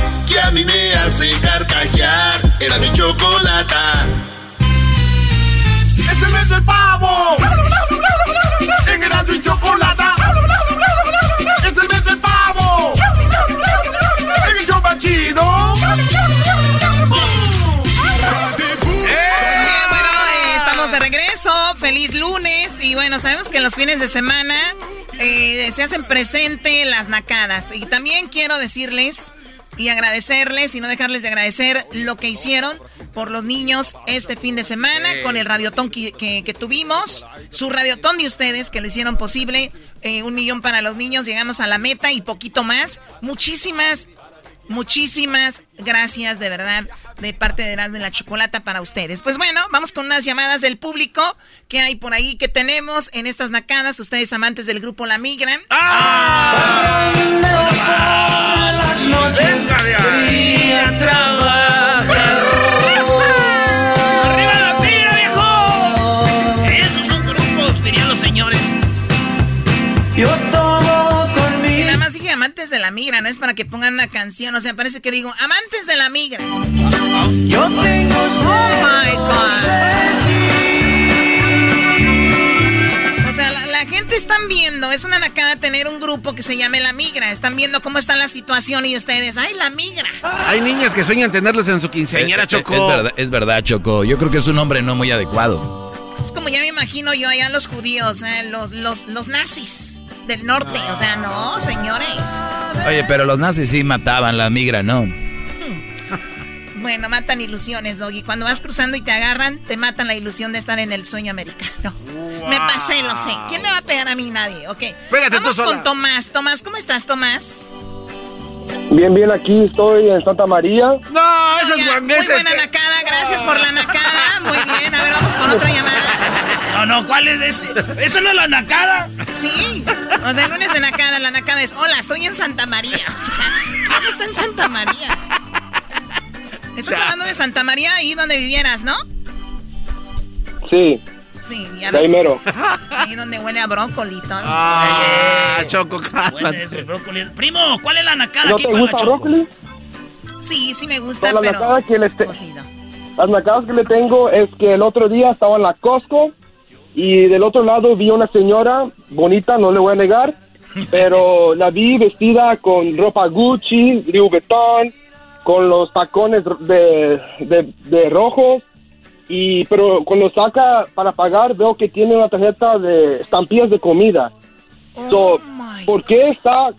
que a mí me hace carcajear. Era mi chocolata. ¡Es el mes del pavo! En Erasmo y Chocolata. ¡Es el mes del pavo! En el show chido. Eh, estamos de regreso. Feliz lunes. Y bueno, sabemos que en los fines de semana eh, se hacen presente las nacadas. Y también quiero decirles y agradecerles y no dejarles de agradecer lo que hicieron por los niños este fin de semana con el radiotón que, que- que tuvimos. Su radiotón de ustedes que lo hicieron posible. eh, un millón para los niños. Llegamos a la meta y poquito más. Muchísimas Muchísimas gracias de verdad de parte de Erasmo de la Chocolata para ustedes. Pues bueno, vamos con unas llamadas del público que hay por ahí que tenemos en estas nacadas. Ustedes amantes del grupo La Migra. Las noches día amantes de la migra, no es para que pongan una canción. O sea, parece que digo amantes de la migra. Yo tengo Oh my God. O sea, la, la gente están viendo, es una nacada tener un grupo que se llame La Migra. Están viendo cómo está la situación y ustedes, ¡ay, La Migra! Hay niñas que sueñan tenerlos en su quinceañera, Es- Choco. Es, verdad, es verdad, Choco. Yo creo que es un nombre no muy adecuado. Es como ya me imagino yo allá los judíos, eh, los, los, los nazis del norte. O sea, no, señores. Oye, pero los nazis sí mataban la migra, ¿no? Bueno, matan ilusiones, Doggy. Cuando vas cruzando y te agarran, te matan la ilusión de estar en el sueño americano. Me pasé, lo sé. ¿Quién me va a pegar a mí? Nadie. Ok. Pégate Vamos tú sola. con Tomás. Tomás, ¿cómo estás, Tomás? Bien, bien, aquí estoy en Santa María. No, esos Muy buena nacada, gracias por la nacada. Muy bien, a ver, vamos con otra llamada. No, no, ¿cuál es ese? ¿Eso no es la nacada? Sí, o sea, el lunes de nacada, la nacada es, hola, estoy en Santa María. O sea, ¿quién está en Santa María? Estás Ya. hablando de Santa María, ahí donde vivieras, ¿no? Sí, Sí, ya de ahí ves. mero. Ahí donde huele a brócoli, todo. Ah, Choco, Bueno, es mi brócoli. Primo, ¿cuál es la nacada ¿No aquí te gusta Choco? brócoli? Sí, sí me gusta, No, la pero... nacada que les te- cocido. Las nacadas que le tengo es que el otro día estaba en la Costco y del otro lado vi una señora bonita, no le voy a negar, pero <laughs> la vi vestida con ropa Gucci, Louis Vuitton, con los tacones de, de, de rojo. Y, pero cuando saca para pagar veo que tiene una tarjeta de estampillas de comida. So, ¿Por qué está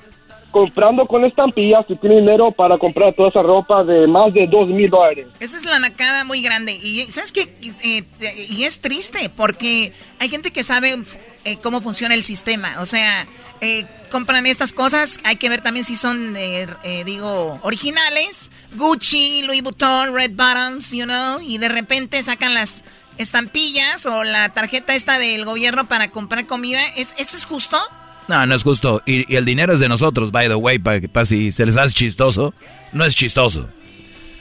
comprando con estampillas si tiene dinero para comprar toda esa ropa de más de dos mil dólares? Esa es la nacada muy grande. Y ¿sabes qué? Eh, eh, y es triste porque hay gente que sabe eh, cómo funciona el sistema. O sea, eh, compran estas cosas. Hay que ver también si son, eh, eh, digo, originales. Gucci, Louis Vuitton, Red Bottoms, you know. Y de repente sacan las estampillas o la tarjeta esta del gobierno para comprar comida. ¿Es, ¿Eso es justo? No, no es justo. Y, el dinero es de nosotros, by the way, para que para si se les hace chistoso. No es chistoso.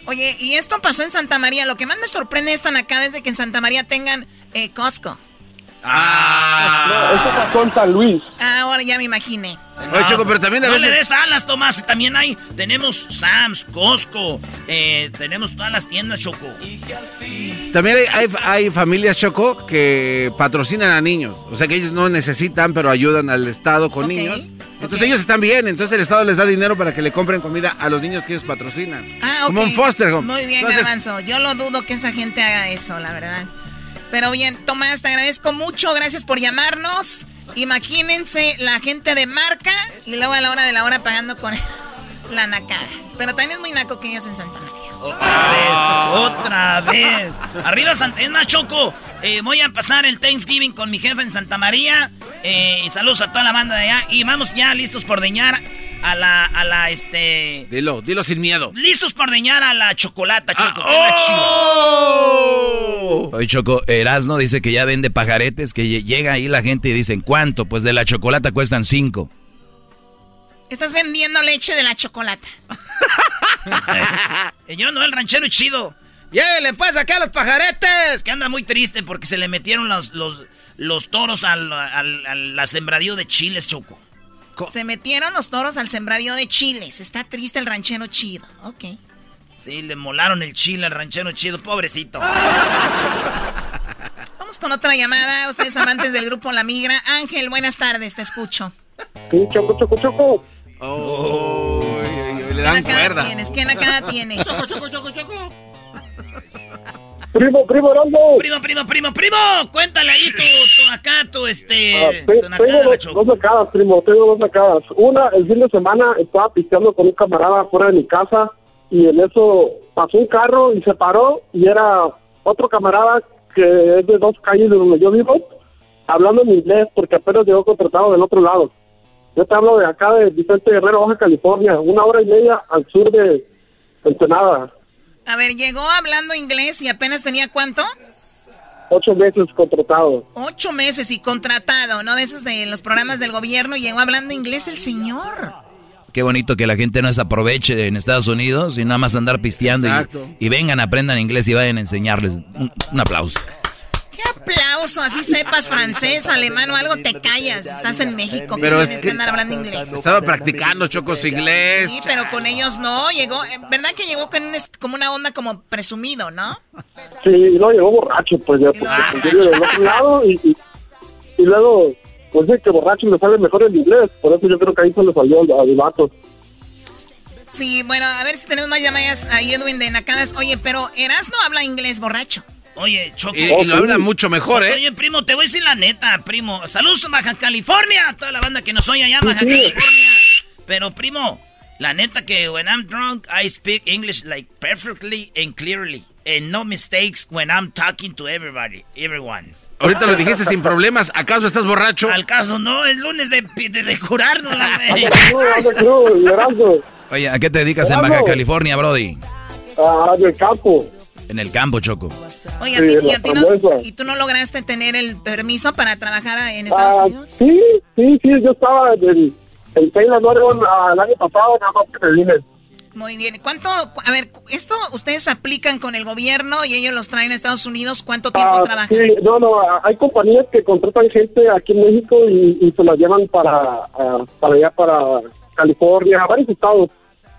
Oye, y esto pasó en Santa María. Lo que más me sorprende de esta nacada es de que en Santa María tengan eh, Costco. No, eso pasó en San Luis. Ah, ahora ya me imaginé. Oye, Choco, pero también a no veces- le des alas, Tomás. También hay, tenemos Sam's, Costco, eh, tenemos todas las tiendas, Choco. También hay, hay, hay familias, Choco, que patrocinan a niños. O sea que ellos no necesitan, pero ayudan al Estado con niños. Entonces ellos están bien, entonces el Estado les da dinero para que le compren comida a los niños que ellos patrocinan. Ah, ok. Como un foster home. Muy bien, Entonces, Garbanzo. Yo lo dudo que esa gente haga eso, la verdad. Pero bien, Tomás, te agradezco mucho. Gracias por llamarnos. Imagínense la gente de marca y luego a la hora de la hora pagando con <laughs> la nacada. Pero también es muy naco que ellos en Santa María. Otra vez. Arriba Santa... Es más, Choco, eh, voy a pasar el Thanksgiving con mi jefe en Santa María. eh, y saludos a toda la banda de allá. Y vamos ya listos por deñar a la, a la, este... Dilo, dilo sin miedo. Listos por deñar a la chocolata, Choco. Ah, la chiva. oh. Hoy Choco, Erasno dice que ya vende pajaretes, que lle- llega ahí la gente y dicen, ¿cuánto? Pues de la chocolata cuestan cinco. Estás vendiendo leche de la chocolata. <laughs> <laughs> Y yo no, el ranchero chido. Llévele pues acá a los pajaretes. Que anda muy triste porque se le metieron los, los, los toros al, al, al- la sembradío de chiles, Choco. Se metieron los toros al sembradío de chiles. Está triste el ranchero chido. Ok. Sí, le molaron el chile al ranchero chido, pobrecito. <laughs> Vamos con otra llamada. Ustedes amantes del grupo La Migra. Ángel, buenas tardes, te escucho. Sí, choco, choco, choco. ¿Qué dan cuerda. tienes? ¿Qué nacada tienes? Primo, primo, Orlando. Primo, primo, primo, primo. Cuéntale ahí tu, tu acá, tu este. Ah, te- tu nacada, tengo dos, Choco. dos nacadas, primo, tengo dos nacadas. Una, el fin de semana estaba pisteando con un camarada fuera de mi casa y en eso pasó un carro y se paró y era otro camarada que es de dos calles de donde yo vivo, hablando en inglés porque apenas llegó contratado del otro lado. Yo te hablo de acá de Vicente Guerrero, Baja California, una hora y media al sur de Ensenada, A ver, llegó hablando inglés y apenas tenía cuánto? ocho meses contratado. Ocho meses y contratado, ¿no? De esos de los programas del gobierno. Llegó hablando inglés el señor. Qué bonito que la gente no se aproveche en Estados Unidos y nada más andar pisteando y, vengan, aprendan inglés y vayan a enseñarles. Un, un aplauso. ¡Qué aplauso! Así sepas francés, alemán o algo, te callas. Estás en México, que Pero es tienes que- que andar hablando inglés. Estaba practicando Choco su inglés. Sí, pero con ellos no. Llegó, ¿verdad que llegó con un como una onda como presumido, no? Sí, no, llegó borracho, pues ya, porque yo vivo del otro lado y, y, y luego, pues de que borracho le sale mejor el inglés, por eso yo creo que ahí se le salió al, al vato. Sí, bueno, a ver si tenemos más llamadas a Edwin de Nacadas. Oye, pero Erasno habla inglés borracho. Oye, Choco. Y, y lo habla mucho mejor, ¿eh? Oye, primo, te voy a decir la neta, primo. Saludos a Baja California. Toda la banda que nos oye allá, Baja California. Pero, primo, la neta que when I'm drunk, I speak English like perfectly and clearly. And no mistakes when I'm talking to everybody, everyone. Ahorita lo dijiste sin problemas. ¿Acaso estás borracho? Al caso no, es lunes de, de, de curarnos <laughs> la. Oye, ¿a qué te dedicas en Baja California, Brody? Ah, del campo. En el campo, Choco. Oye, Sí, ¿a ti- y, ti no. ¿y tú no lograste tener el permiso para trabajar en Estados Ah, Unidos? sí, sí, sí, yo estaba en, el- en Taylor, Oregon, ah, el año pasado, nada más que me vine. Muy bien. ¿Cuánto, cu- a ver, esto ustedes aplican con el gobierno y ellos los traen a Estados Unidos? ¿Cuánto tiempo Ah, trabajan? sí, no, no, ah, hay compañías que contratan gente aquí en México y, y se la llevan para, ah, para allá, para California, a varios estados.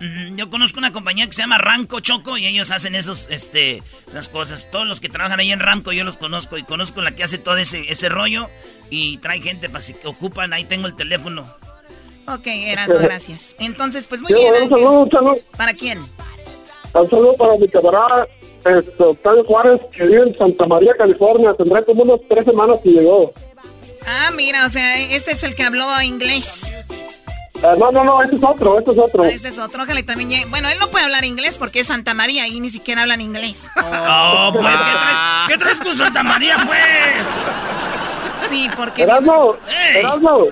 Mm, Yo conozco una compañía que se llama Ranco Choco y ellos hacen esos, este, las cosas. Todos los que trabajan ahí en Ranco yo los conozco y conozco la que hace todo ese, ese rollo y trae gente para si ocupan. Ahí tengo el teléfono. Ok, Erasmo, <laughs> gracias. Entonces, pues muy Sí, bien. un saludo, un saludo, ¿Para quién? un saludo para mi camarada este, Octavio Juárez, que vive en Santa María, California. Tendrá como unas tres semanas que llegó. Ah, mira, o sea, este es el que habló inglés. Ah, no, no, no, este es otro, este es otro. Ah, Este es otro, ojalá y también llegue. Bueno, él no puede hablar inglés porque es Santa María y ni siquiera hablan inglés. Oh, <laughs> pues, ¿qué traes, ¿qué traes con Santa María, pues? Sí, porque... Erasmo, Erasmo,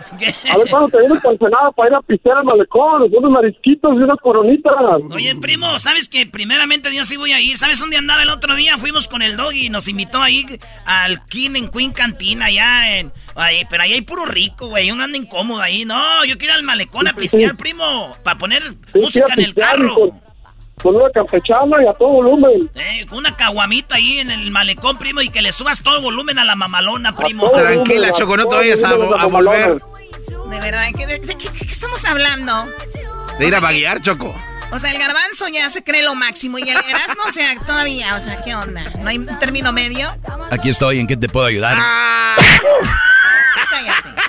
a ver cuando te vienes para Ensenada para ir a pistear al malecón, unos marisquitos y unas coronitas. Oye, primo, ¿sabes que primeramente yo sí voy a ir? ¿Sabes dónde andaba el otro día? Fuimos con el doggy y nos invitó a ir al King en Queen Cantina allá en... Ahí, pero ahí hay puro rico, güey. Uno anda incómodo ahí. No, yo quiero ir al malecón a pistear, primo. Para poner música en el carro. Con, una campechana y a todo volumen. Eh, con una caguamita ahí en el malecón, primo, y que le subas todo volumen a la mamalona, primo. Tranquila, Choco, no te vayas a, a volver. De verdad, ¿de, de- de qué, qué estamos hablando? De ir a vaguear, Choco. O sea, el garbanzo ya se cree lo máximo y el Erasmo, o sea, todavía, o sea, ¿qué onda? ¿No hay un término medio? Aquí estoy, ¿en qué te puedo ayudar? Cállate.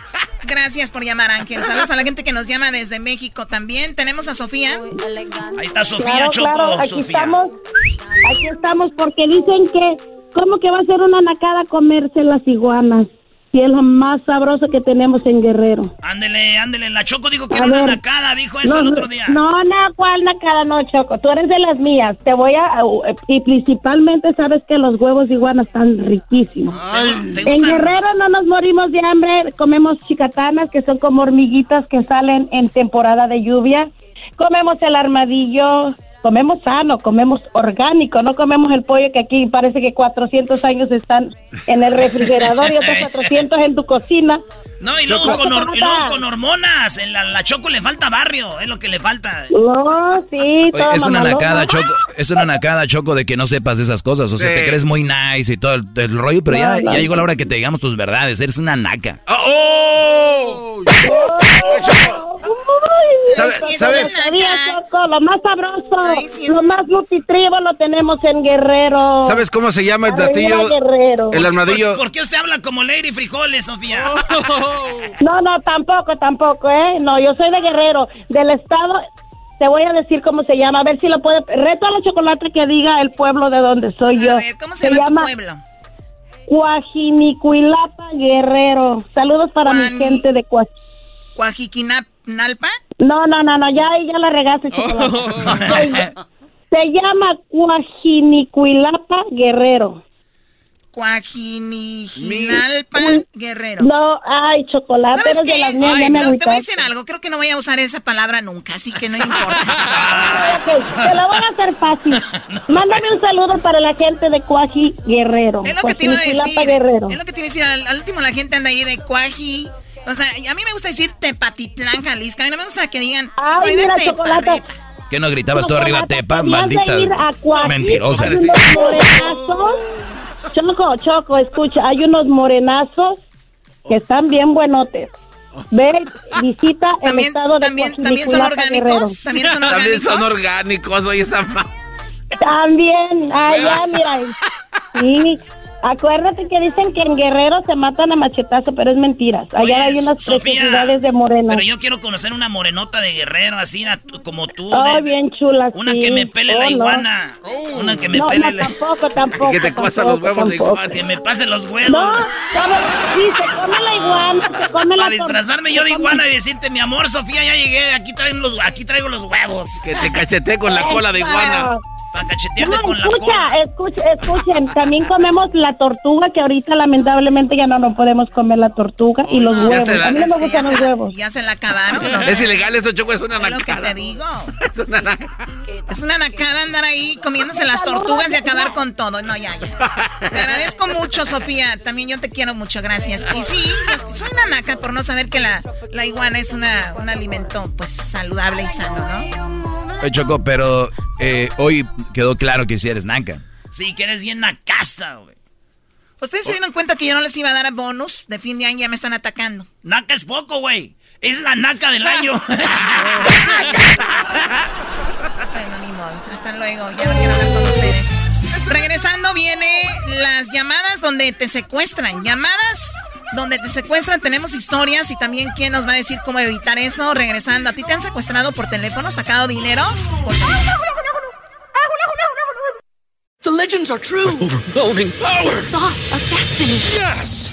Gracias por llamar, Ángel. Saludos a la gente que nos llama desde México también. Tenemos a Sofía. Ahí está Claro, claro, aquí estamos, aquí estamos porque dicen que, ¿cómo que va a ser una nacada comerse las iguanas? Si es lo más sabroso que tenemos en Guerrero. Ándele, ándele. La Choco dijo que A era una nacada, dijo eso no, el otro día. No, no, ¿cuál nacada? No, Choco, tú eres de las mías. Te voy a... Y principalmente sabes que los huevos de iguana están riquísimos. ¿Te En? Guerrero no nos morimos de hambre, comemos chicatanas que son como hormiguitas que salen en temporada de lluvia. Comemos el armadillo, comemos sano, comemos orgánico, no comemos el pollo que aquí parece que 400 años están en el refrigerador y otros 400 en tu cocina. No, y luego, con, hor- y luego con hormonas. En la, la Choco le falta barrio, es lo que le falta. No, sí, Oye, es una nacada, Choco. Es una nacada, Choco, de que no sepas esas cosas. O sea, Sí. te crees muy nice y todo el, el rollo, pero ya, No, no, ya llegó la hora que te digamos tus verdades. Eres una naca. ¡Oh! ¿Sabes? ¿Sabe- sabes? Choco, lo más sabroso, lo más nutritivo lo tenemos en Guerrero. ¿Sabes cómo se llama el platillo? Guerrero. El armadillo. ¿Por, por qué usted habla como Lady Frijoles, Sofía? <laughs> No, no, tampoco, tampoco, ¿eh? No, yo soy de Guerrero, del estado. Te voy a decir cómo se llama, a ver si lo puede. Reto a la chocolate que diga el pueblo de donde soy yo. A ver, ¿cómo se, llama, tu pueblo? Cuajinicuilapa, Guerrero. Saludos para mi gente de Cuaj. ¿Cuajiquinalpa? No, no, no, no, ya, ya la regaste, chocolate. Se, <laughs> se llama Cuajinicuilapa, Guerrero. Cuajinijinalpa, Guerrero. No, ay, chocolate, ¿Sabes de qué? las mías, Ay, ya me no, te voy a decir algo. Creo que no voy a usar esa palabra nunca, así que no importa. <laughs> Ok, te lo voy a hacer fácil. <laughs> Mándame un saludo para la gente de Cuaji Guerrero. Es lo que te iba a decir. Guerrero. Es lo que te iba a decir. Al, al último la gente anda ahí de Cuaji. O sea, a mí me gusta decir Tepatitlán, Jalisco. A mí no me gusta que digan, Ay, soy de mira, Tepa. chocolate. ¿Qué no gritabas tú arriba, Tepa? Maldita. Mentirosa. Hay unos morenazos. Choco, Choco, escucha, hay unos morenazos que están bien buenotes. Ve, visita el estado de también- también son orgánicos, también son También son orgánicos, oye, esa También, allá, mira. Sí, acuérdate que dicen que en Guerrero se matan a machetazo, pero es mentira. Allá Oye, hay unas preciosidades de morenas. Pero yo quiero conocer una morenota de guerrero, así como tú. De- bien chula, Una sí. que me pele Oh, la no. iguana. Una que me no, pele no, la... tampoco, <laughs> tampoco. Que te tampoco, los huevos de iguana. Que me pase los huevos. No, come, sí, se come la iguana, se <laughs> come la Para disfrazarme yo de iguana y decirte, mi amor, Sofía, ya llegué, aquí traigo los, aquí traigo los huevos. Que te cachete con la cola de iguana. Para cachetearte No, con la escucha, cola. escucha, escuchen, también comemos la tortuga, que ahorita lamentablemente ya no nos podemos comer la tortuga y los huevos. se la- A mí no me Ya gustan los se, huevos. ya se la acabaron. ¿no? <laughs> Es ilegal eso, Choco, es una Es lo que te digo. <laughs> Es una nacada. Es una nacada andar ahí comiéndose las tortugas y acabar con todo. No, ya, ya. Te agradezco mucho, Sofía. También yo te quiero mucho, gracias. Y sí, soy una naca por no saber que la, la iguana es una, un alimento pues saludable y sano, ¿no? Oye, Choco, pero eh, hoy quedó claro que si eres naca. Sí, que eres bien la casa, güey. ¿Ustedes se dieron cuenta que yo no les iba a dar a bonus de fin de año? Ya me están atacando. Naca es poco, güey. Es la naca del año. <laughs> Bueno, ni modo. Hasta luego. Ya no quiero hablar con ustedes. Regresando viene las llamadas donde te secuestran. Llamadas donde te secuestran. Tenemos historias y también quién nos va a decir cómo evitar eso. Regresando. ¿A ti te han secuestrado por teléfono? ¿Sacado dinero? Por? The legends are true. overwhelming power. The sauce of destiny. Yes!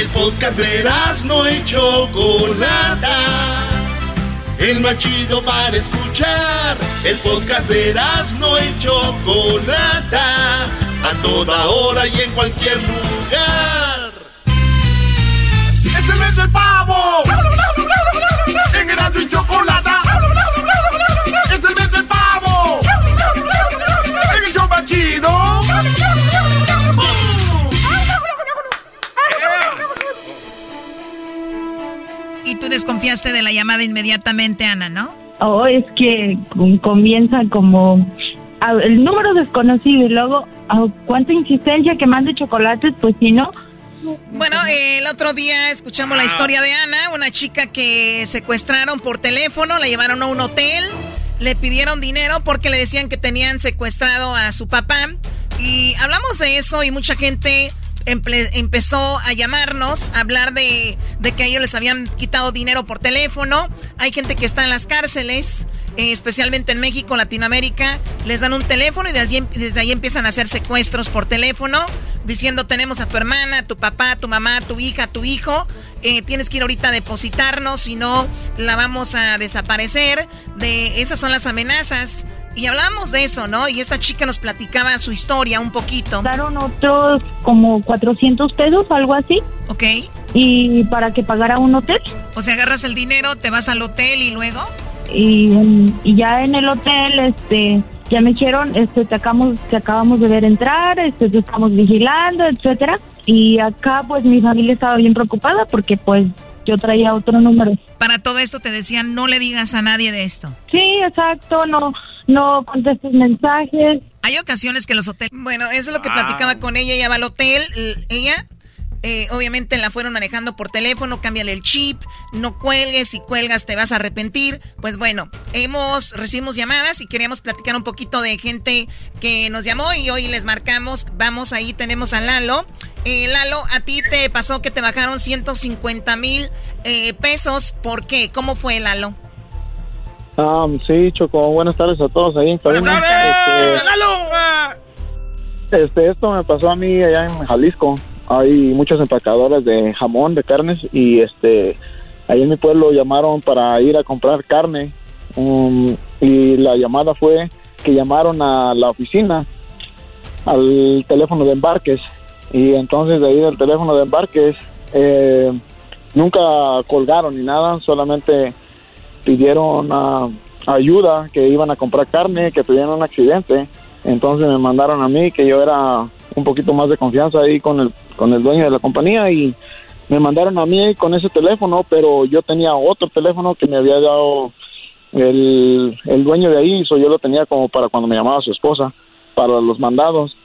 El podcast de no y Chocolata. El más para escuchar. El podcast de no y Chocolata. A toda hora y en cualquier lugar. ¡Es el mes del pavo! En y Chocolata. Tú desconfiaste de la llamada inmediatamente, Ana, ¿no? Oh, es que com- comienza como ah, el número desconocido y luego ah, cuánta insistencia que mande chocolates, pues si no. Bueno, eh, el otro día escuchamos la historia de Ana, una chica que secuestraron por teléfono, la llevaron a un hotel, le pidieron dinero porque le decían que tenían secuestrado a su papá. Y hablamos de eso y mucha gente empezó a llamarnos, a hablar de, que ellos les habían quitado dinero por teléfono. Hay gente que está en las cárceles, eh, especialmente en México, Latinoamérica, les dan un teléfono y desde ahí, desde ahí empiezan a hacer secuestros por teléfono, diciendo tenemos a tu hermana, a tu papá, a tu mamá, a tu hija, a tu hijo, eh, tienes que ir ahorita a depositarnos, si no la vamos a desaparecer. De esas son las amenazas. Y hablamos de eso, ¿no? Y esta chica nos platicaba su historia un poquito. Daron otros como 400 pesos, algo así. Ok. Y para que pagara un hotel. O sea, agarras el dinero, te vas al hotel y luego. Y, mm, y ya en el hotel, este, ya me dijeron, este, te acabamos, te acabamos de ver entrar, este, te estamos vigilando, etcétera. Y acá, pues, mi familia estaba bien preocupada porque, pues, yo traía otro número. Para todo esto te decían, no le digas a nadie de esto. Sí, exacto, no, no contestes mensajes. Hay ocasiones que los hoteles... Bueno, eso es lo que platicaba con ella. Ella va al hotel, ella... eh, obviamente la fueron manejando por teléfono, cámbiale el chip, no cuelgues, si cuelgas te vas a arrepentir. Pues bueno, hemos, recibimos llamadas y queríamos platicar un poquito de gente que nos llamó y hoy les marcamos, vamos ahí, tenemos a Lalo. Eh, Lalo, a ti te pasó que te bajaron 150 mil eh, pesos, ¿por qué? ¿Cómo fue Lalo? Ah, sí, Choco, buenas tardes a todos ahí. Este, este, esto me pasó a mí allá en Jalisco. Hay muchas empacadoras de jamón, de carnes, y este, ahí en mi pueblo llamaron para ir a comprar carne. Um, y la llamada fue que llamaron a la oficina, al teléfono de embarques. Y entonces de ahí del teléfono de embarques, eh, nunca colgaron ni nada, solamente pidieron ah, ayuda, que iban a comprar carne, que tuvieron un accidente. Entonces me mandaron a mí, que yo era un poquito más de confianza ahí con el, con el dueño de la compañía y me mandaron a mí con ese teléfono, pero yo tenía otro teléfono que me había dado el, el dueño de ahí, so yo lo tenía como para cuando me llamaba su esposa, para los mandados.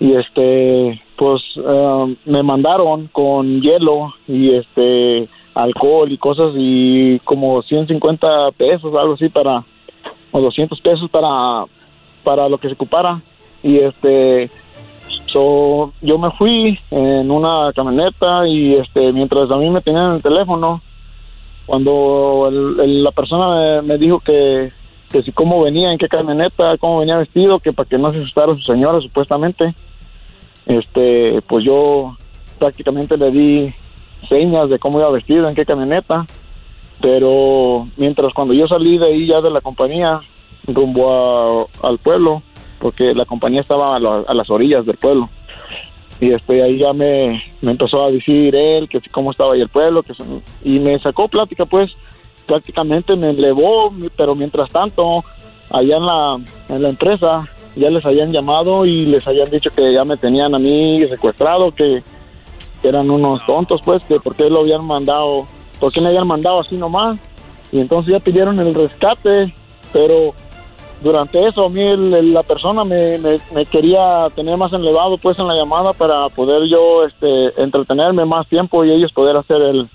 Y este, pues eh, me mandaron con hielo y este alcohol y cosas y como 150 pesos, algo así para, o 200 pesos para, para lo que se ocupara. Y este, So, yo me fui en una camioneta y este mientras a mí me tenían en el teléfono, cuando la persona me, dijo que, que si cómo venía, en qué camioneta, cómo venía vestido, que para que no se asustara su señora supuestamente, este, pues yo prácticamente le di señas de cómo iba vestido, en qué camioneta, pero mientras cuando yo salí de ahí ya de la compañía rumbo a- al pueblo, porque la compañía estaba a, la- a las orillas del pueblo, y este ahí ya me, me empezó a decir él que cómo estaba ahí el pueblo, que y me sacó plática pues, prácticamente me elevó, pero mientras tanto allá en la, en la empresa ya les habían llamado y les habían dicho que ya me tenían a mí secuestrado, que, que eran unos tontos, pues, que por qué lo habían mandado, por qué me habían mandado así nomás. Y entonces ya pidieron el rescate, pero durante eso a mí la persona me, me, quería tener más elevado, pues, en la llamada para poder yo este, entretenerme más tiempo y ellos poder hacer el,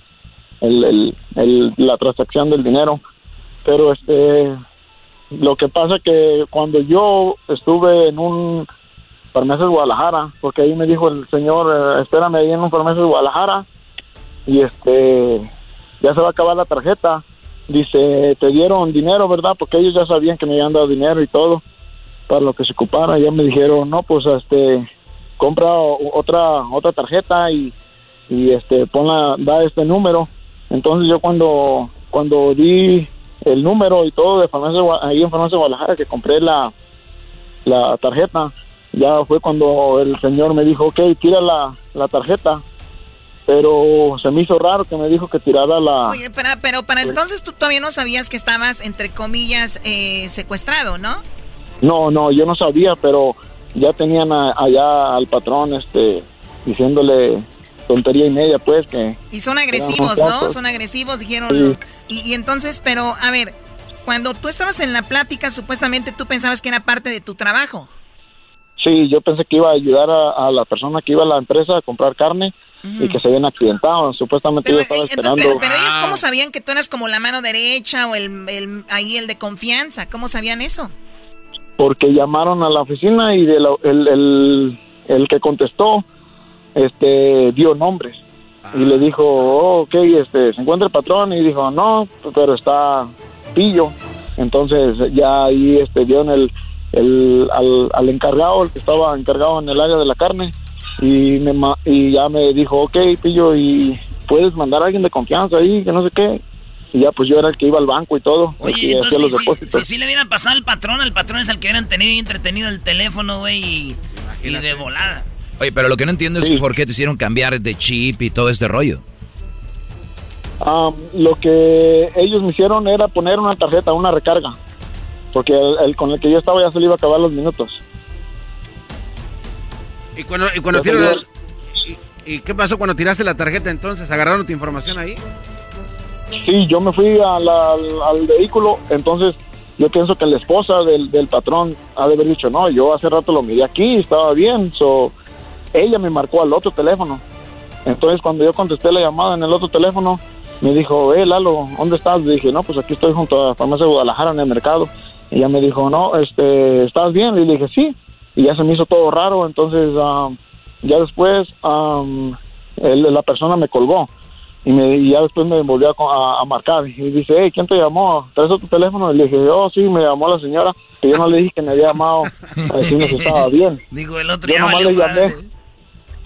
el, el- el- la transacción del dinero. Pero este lo que pasa que cuando yo estuve en un farmacia de Guadalajara, porque ahí me dijo el señor, eh, espérame ahí en un farmacia de Guadalajara, y este, ya se va a acabar la tarjeta. Dice, te dieron dinero, ¿verdad? Porque ellos ya sabían que me habían dado dinero y todo para lo que se ocupara. Ya me dijeron, no, pues este, compra otra otra tarjeta y, y este, ponla, da este número. Entonces yo cuando cuando di el número y todo de farmacia, ahí en farmacia Guadalajara que compré la, la tarjeta, ya fue cuando el señor me dijo, ok, tira la, la tarjeta. Pero se me hizo raro que me dijo que tirara la... Oye, pero, pero para entonces tú todavía no sabías que estabas, entre comillas, eh, secuestrado, ¿no? No, no, yo no sabía, pero ya tenían a- allá al patrón este diciéndole tontería y media, pues, que... Y son agresivos, ¿no? Son agresivos, dijeron. Sí. Y, y entonces, pero, a ver, cuando tú estabas en la plática, supuestamente tú pensabas que era parte de tu trabajo. Sí, yo pensé que iba a ayudar a, a la persona que iba a la empresa a comprar carne y que se habían accidentado. Supuestamente yo estaba esperando... Pero, pero ellos, ¿cómo sabían que tú eras como la mano derecha o el, el- ahí el de confianza? ¿Cómo sabían eso? porque llamaron a la oficina y de la- el, el, el que contestó este dio nombres y le dijo oh, ok este se encuentra el patrón y dijo no pero está pillo entonces ya ahí este dieron el, el al, al encargado el que estaba encargado en el área de la carne y me ma- y ya me dijo ok pillo y puedes mandar a alguien de confianza ahí que no sé qué y ya pues yo era el que iba al banco y todo hacía Entonces, los si, si, depósitos si, si le hubieran pasado al patrón, el patrón es el que hubieran tenido entretenido el teléfono, güey, y, y de volada. Oye, pero lo que no entiendo es por qué te hicieron cambiar de chip y todo este rollo. Ah, lo que ellos me hicieron era poner una tarjeta, una recarga, porque el, el con el que yo estaba ya se le iba a acabar los minutos. ¿Y cuando, y cuando la- y, y qué pasó cuando tiraste la tarjeta entonces? ¿Agarraron tu información ahí? Sí, yo me fui a la- al, al vehículo, entonces yo pienso que la esposa del, del patrón ha de haber dicho, no, yo hace rato lo miré aquí, estaba bien, so, ella me marcó al otro teléfono. Entonces cuando yo contesté la llamada en el otro teléfono, me dijo, eh, Lalo, ¿dónde estás? Le dije, no, pues aquí estoy junto a la farmacia de Guadalajara en el mercado. Y ella me dijo, no, este, ¿estás bien? Y le dije, sí. Y ya se me hizo todo raro, entonces ah, ya después el- la persona me colgó y, me, y ya después me volvió a, a- marcar y dice, hey, ¿quién te llamó? ¿Traes tu teléfono? Y le dije, oh, sí, me llamó la señora, que yo no le dije que me había llamado a <laughs> decirme que estaba bien. Digo, el otro Yo nomás le llamé, madre.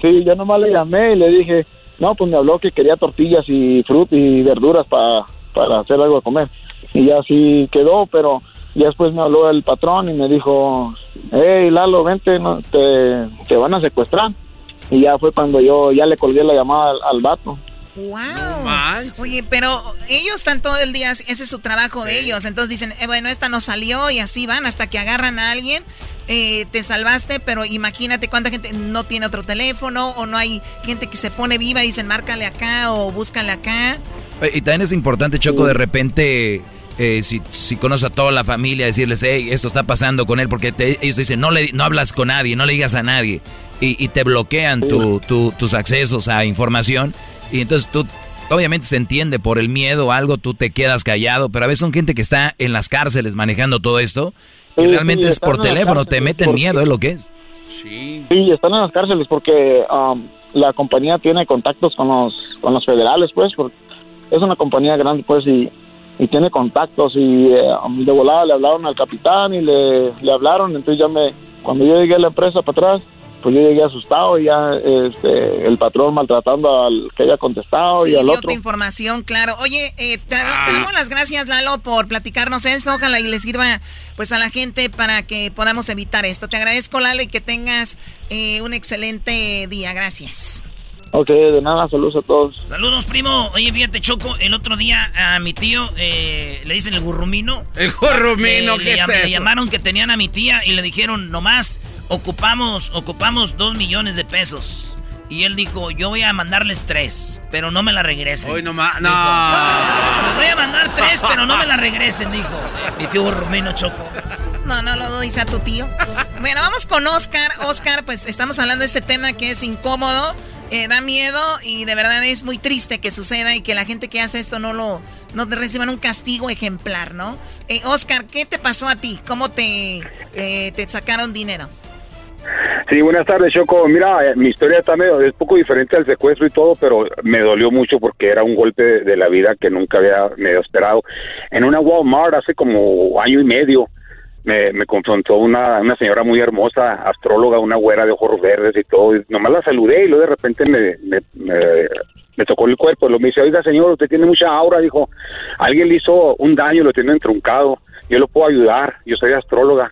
sí, yo nomás le llamé y le dije, no, pues me habló que quería tortillas y fruta y verduras para para hacer algo de comer. Y ya así quedó, pero ya después me habló el patrón y me dijo, hey, Lalo, vente, no, te, te van a secuestrar. Y ya fue cuando yo ya le colgué la llamada al, al vato. Wow. Oye, pero ellos están todo el día, ese es su trabajo de ellos. Entonces dicen, eh, bueno, esta no salió y así van hasta que agarran a alguien. eh, te salvaste, pero imagínate cuánta gente no tiene otro teléfono o no hay gente que se pone viva y dicen, márcale acá o búscale acá. Oye, Y también es importante, Choco, de repente, eh, si, si conoces a toda la familia, decirles, hey, esto está pasando con él, porque te- ellos te dicen, no, le, no hablas con nadie, no le digas a nadie, y, y te bloquean tu- tu- tus accesos a información, y entonces tú, obviamente se entiende por el miedo o algo, tú te quedas callado, pero a veces son gente que está en las cárceles manejando todo esto, y Sí, realmente sí, es por teléfono, te meten porque- miedo, es lo que es. Sí. Sí, están en las cárceles porque um, la compañía tiene contactos con los, con los federales, pues, porque es una compañía grande, pues, y, y tiene contactos. Y eh, de volada le hablaron al capitán y le, le hablaron. Entonces ya me, cuando yo llegué a la empresa para atrás, pues yo llegué asustado y ya este, el patrón maltratando al que haya contestado y al dio otro. tu información, claro. Oye, eh, te, te damos las gracias, Lalo, por platicarnos eso. Ojalá y le sirva pues a la gente para que podamos evitar esto. Te agradezco, Lalo, y que tengas eh, un excelente día. Gracias. Ok, de nada, saludos a todos. Saludos, primo. Oye, fíjate, Choco, el otro día a mi tío eh, le dicen el gurrumino. El gurrumino, Le- ¿qué le, es le llamaron que tenían a mi tía y le dijeron, nomás, ocupamos, ocupamos dos millones de pesos. Y él dijo, yo voy a mandarles tres, pero no me la regresen. Hoy nomás, no. Dijo, Les voy a mandar tres, pero no me la regresen, dijo. Mi tío gurrumino, Choco. No, no lo dice a tu tío. Bueno, vamos con Oscar. Oscar, pues estamos hablando de este tema que es incómodo, eh, da miedo y de verdad es muy triste que suceda y que la gente que hace esto no lo no te reciban un castigo ejemplar, ¿no? Eh, Oscar, ¿qué te pasó a ti? ¿Cómo te, eh, te sacaron dinero? Sí, buenas tardes, Choco. Mira, eh, mi historia está medio, es poco diferente al secuestro y todo, pero me dolió mucho porque era un golpe de, de la vida que nunca había medio esperado. En una Walmart hace como año y medio me, me confrontó una, una señora muy hermosa, astróloga, una güera de ojos verdes y todo. Y nomás la saludé y luego de repente me, me, me- tocó el cuerpo. Lo me dice, oiga, señor, usted tiene mucha aura. Dijo, alguien le hizo un daño, lo tiene entruncado. Yo lo puedo ayudar. Yo soy astróloga.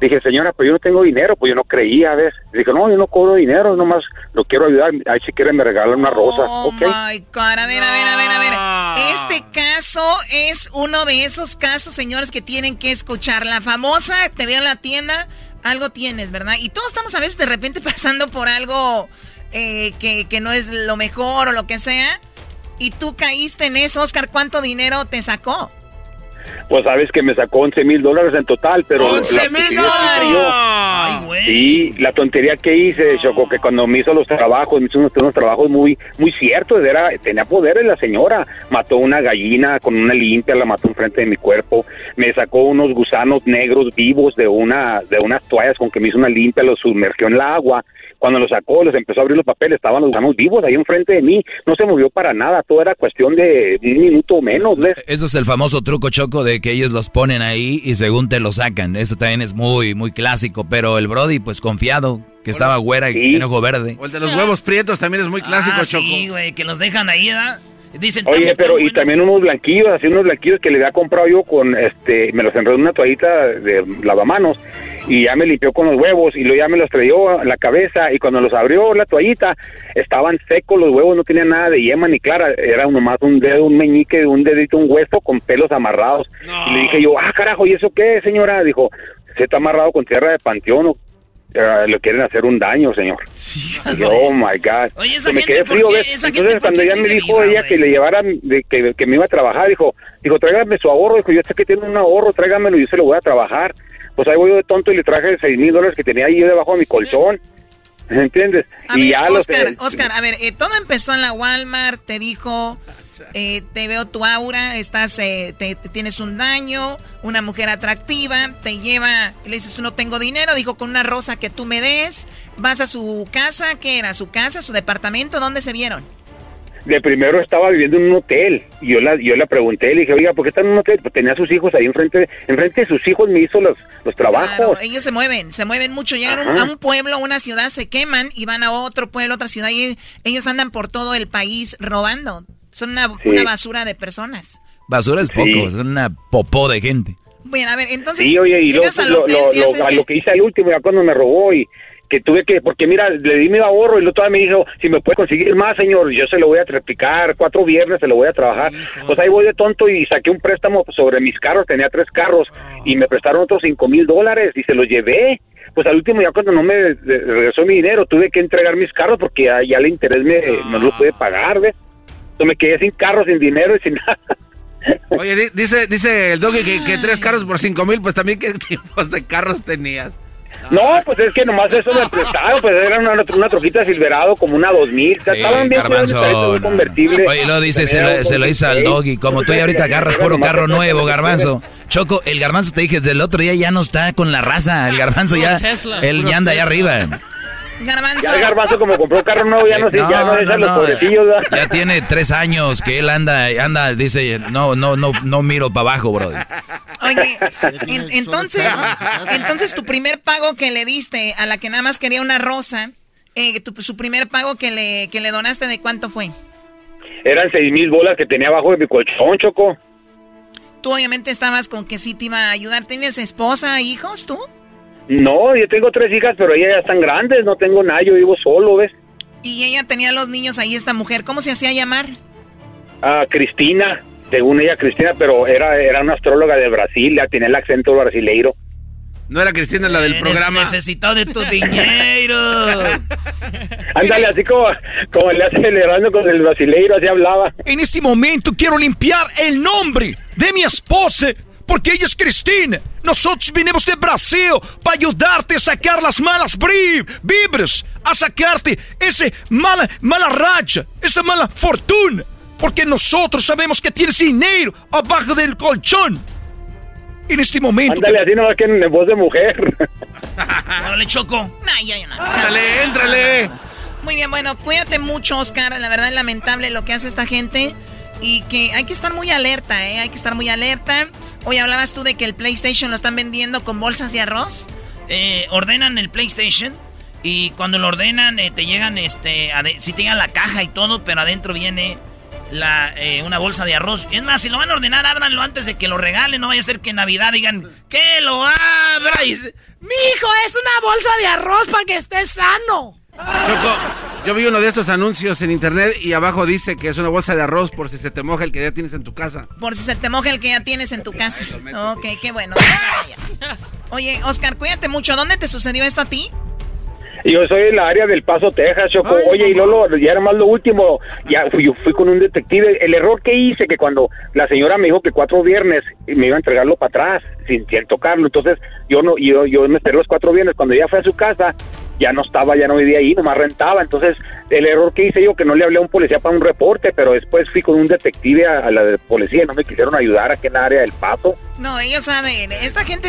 Dije, señora, pues yo no tengo dinero, pues yo no creía, ¿ves? Dije, no, yo no cobro dinero, nomás lo quiero ayudar. Ahí si quieren me regalan una rosa, Oh ¿ok? my God, a ver, a ver, a ver, a ver. Este caso es uno de esos casos, señores, que tienen que escuchar. La famosa, te veo en la tienda, algo tienes, ¿verdad? Y todos estamos a veces de repente <laughs> pasando por algo eh, que, que no es lo mejor o lo que sea. Y tú caíste en eso, Oscar, ¿cuánto dinero te sacó? Pues sabes que me sacó 11 mil dólares en total, pero... la ¡11 mil tontería que hice yo- Sí, la tontería que hice, Choco, que cuando me hizo los trabajos, me hizo unos, unos trabajos muy muy ciertos, era, tenía poderes la señora, mató una gallina con una limpia, la mató enfrente de mi cuerpo, me sacó unos gusanos negros vivos de una de unas toallas con que me hizo una limpia, los sumergió en el agua, cuando los sacó, los empezó a abrir los papeles, estaban los gusanos vivos ahí enfrente de mí, no se movió para nada, todo era cuestión de un minuto o menos, ¿ves? Ese es el famoso truco choco de que ellos los ponen ahí y según te lo sacan. Eso también es muy, muy clásico. Pero el Brody, pues confiado, que estaba güera y tiene ojo verde. O el de los huevos prietos también es muy clásico, Ah, Choco. sí, güey, que los dejan ahí, ¿verdad? Dicen, Oye, "Tan- pero y también unos blanquillos, así unos blanquillos que le había comprado yo con, este, me los enredó en una toallita de lavamanos y ya me limpió con los huevos y luego ya me los trayó a la cabeza y cuando los abrió la toallita estaban secos los huevos, no tenían nada de yema ni clara, era nomás un dedo, un meñique, un dedito, un hueso con pelos amarrados. Y le dije yo, ah, carajo, ¿y eso qué, señora? Dijo, se está amarrado con tierra de panteón o eh, le quieren hacer un daño, señor. Yo, oh my God. Oye, esa me gente, quedé ¿por frío? ¿ves? Esa Entonces, ¿por cuando ella me dijo viva, ella que le llevara, de, que, que me iba a trabajar, dijo, dijo, tráigame su ahorro. Dijo, yo sé que tiene un ahorro, tráigamelo y yo se lo voy a trabajar. Pues ahí voy yo de tonto y le traje seis mil dólares que tenía ahí debajo de mi colchón. ¿Entiendes? A y ver, ya los... Oscar, Oscar, a ver, eh, todo empezó en la Walmart, te dijo, eh, te veo tu aura, estás, eh, te, te tienes un daño, una mujer atractiva, te lleva, le dices, no tengo dinero, dijo, con una rosa que tú me des, vas a su casa, ¿qué era? ¿Su casa, su departamento? ¿Dónde se vieron? de primero estaba viviendo en un hotel y yo la yo la pregunté le dije oiga por qué está en un hotel pues tenía a sus hijos ahí enfrente enfrente de sus hijos me hizo los los trabajos Claro, ellos se mueven, se mueven mucho, llegan a un- Ajá. a un pueblo, una ciudad, se queman y van a otro pueblo, otra ciudad y ellos andan por todo el país robando. Son una, Sí. una basura de personas. Basura es poco, es una popó de gente. Bueno, a ver, entonces Sí, oye, y al lo, hotel, lo- te lo- haces a lo que hice al último, ya cuando me robó y que tuve que, porque mira, le di mi ahorro y luego todavía me dijo, si me puede conseguir más, señor, yo se lo voy a triplicar, cuatro viernes se lo voy a trabajar. Pues ahí voy de tonto y saqué un préstamo sobre mis carros, tenía tres carros y me prestaron otros cinco mil dólares y se los llevé. Pues al último ya cuando no me regresó mi dinero, tuve que entregar mis carros porque ya, ya el interés me, no lo pude pagar, ¿ves? Entonces me quedé sin carros, sin dinero y sin nada. Oye, di- dice, dice el doggy que, que tres carros por cinco mil, pues también qué <laughs> tipos de carros tenías. No, pues es que nomás eso me prestaron, pues era una, una troquita Silverado como una 2000, Sí, estaban bien cuidados, garbanzo. un convertible. Oye, lo dice, se lo, se lo hizo al doggy. Como tú ya ahorita agarras puro carro nuevo, garbanzo. Choco, el garbanzo te dije, del otro día ya no está con la raza. El garbanzo ya, él ya anda allá arriba. Garbanzo. Ya el garbanzo como compró carro nuevo, ya no, sé, ya no, no, no, los pobrecillos. ¿verdad? Ya tiene tres años que él anda, anda, dice, no, no, no, no miro para abajo, brother. Oye, en- entonces, entonces tu primer pago que le diste a la que nada más quería una rosa, eh, tu- su primer pago que le, que le donaste, ¿de cuánto fue? Eran seis mil bolas que tenía abajo de mi colchón, Choco. Tú obviamente estabas con que sí te iba a ayudar. ¿Tienes esposa, hijos, tú? No, yo tengo tres hijas, pero ellas ya están grandes, no tengo nada, yo vivo solo, ¿ves? Y ella tenía los niños ahí, esta mujer. ¿Cómo se hacía llamar? Ah, Cristina, según ella Cristina, pero era, era una astróloga de Brasil, ya tenía el acento brasileiro. No era Cristina la del programa. Necesitado de tu dinero. <laughs> Ándale, así como, como le hace celebrando con el brasileiro, así hablaba. En este momento quiero limpiar el nombre de mi esposa, porque ella es Cristina. Nosotros vinimos de Brasil para ayudarte a sacar las malas vibras, a sacarte esa mala, mala racha, esa mala fortuna, porque nosotros sabemos que tienes dinero abajo del colchón. En este momento... Ándale, así no que en voz de mujer. <laughs> Órale, Choco. Nah, ya, ya no. Ándale, éntrale. Muy bien, bueno, cuídate mucho, Oscar. La verdad es lamentable lo que hace esta gente. Y que hay que estar muy alerta, ¿eh? Hay que estar muy alerta. Hoy hablabas tú de que el PlayStation lo están vendiendo con bolsas de arroz. Eh, ordenan el PlayStation y cuando lo ordenan eh, te llegan, este, sí te llega la caja y todo, pero adentro viene la, eh, una bolsa de arroz. Es más, si lo van a ordenar, ábranlo antes de que lo regalen. No vaya a ser que en Navidad digan que lo se- Mi hijo, es una bolsa de arroz para que esté sano. Choco, yo vi uno de estos anuncios en internet y abajo dice que es una bolsa de arroz por si se te moja el que ya tienes en tu casa. Por si se te moja el que ya tienes en tu casa. Ok, qué bueno. Oye, Oscar, cuídate mucho. ¿Dónde te sucedió esto a ti? Yo soy en la área del Paso, Texas, Choco. Oye, y Lolo, ya era más lo último. Ya fui, yo fui con un detective. El error que hice, que cuando la señora me dijo que cuatro viernes me iba a entregarlo para atrás, sin, sin tocarlo. Entonces, yo no, yo, yo me esperé los cuatro viernes. Cuando ya fue a su casa, ya no estaba, ya no vivía ahí, nomás rentaba. Entonces, el error que hice yo, que no le hablé a un policía para un reporte, pero después fui con un detective a, a la de policía y no me quisieron ayudar aquí en la área del Paso. No, ellos saben. Esta gente,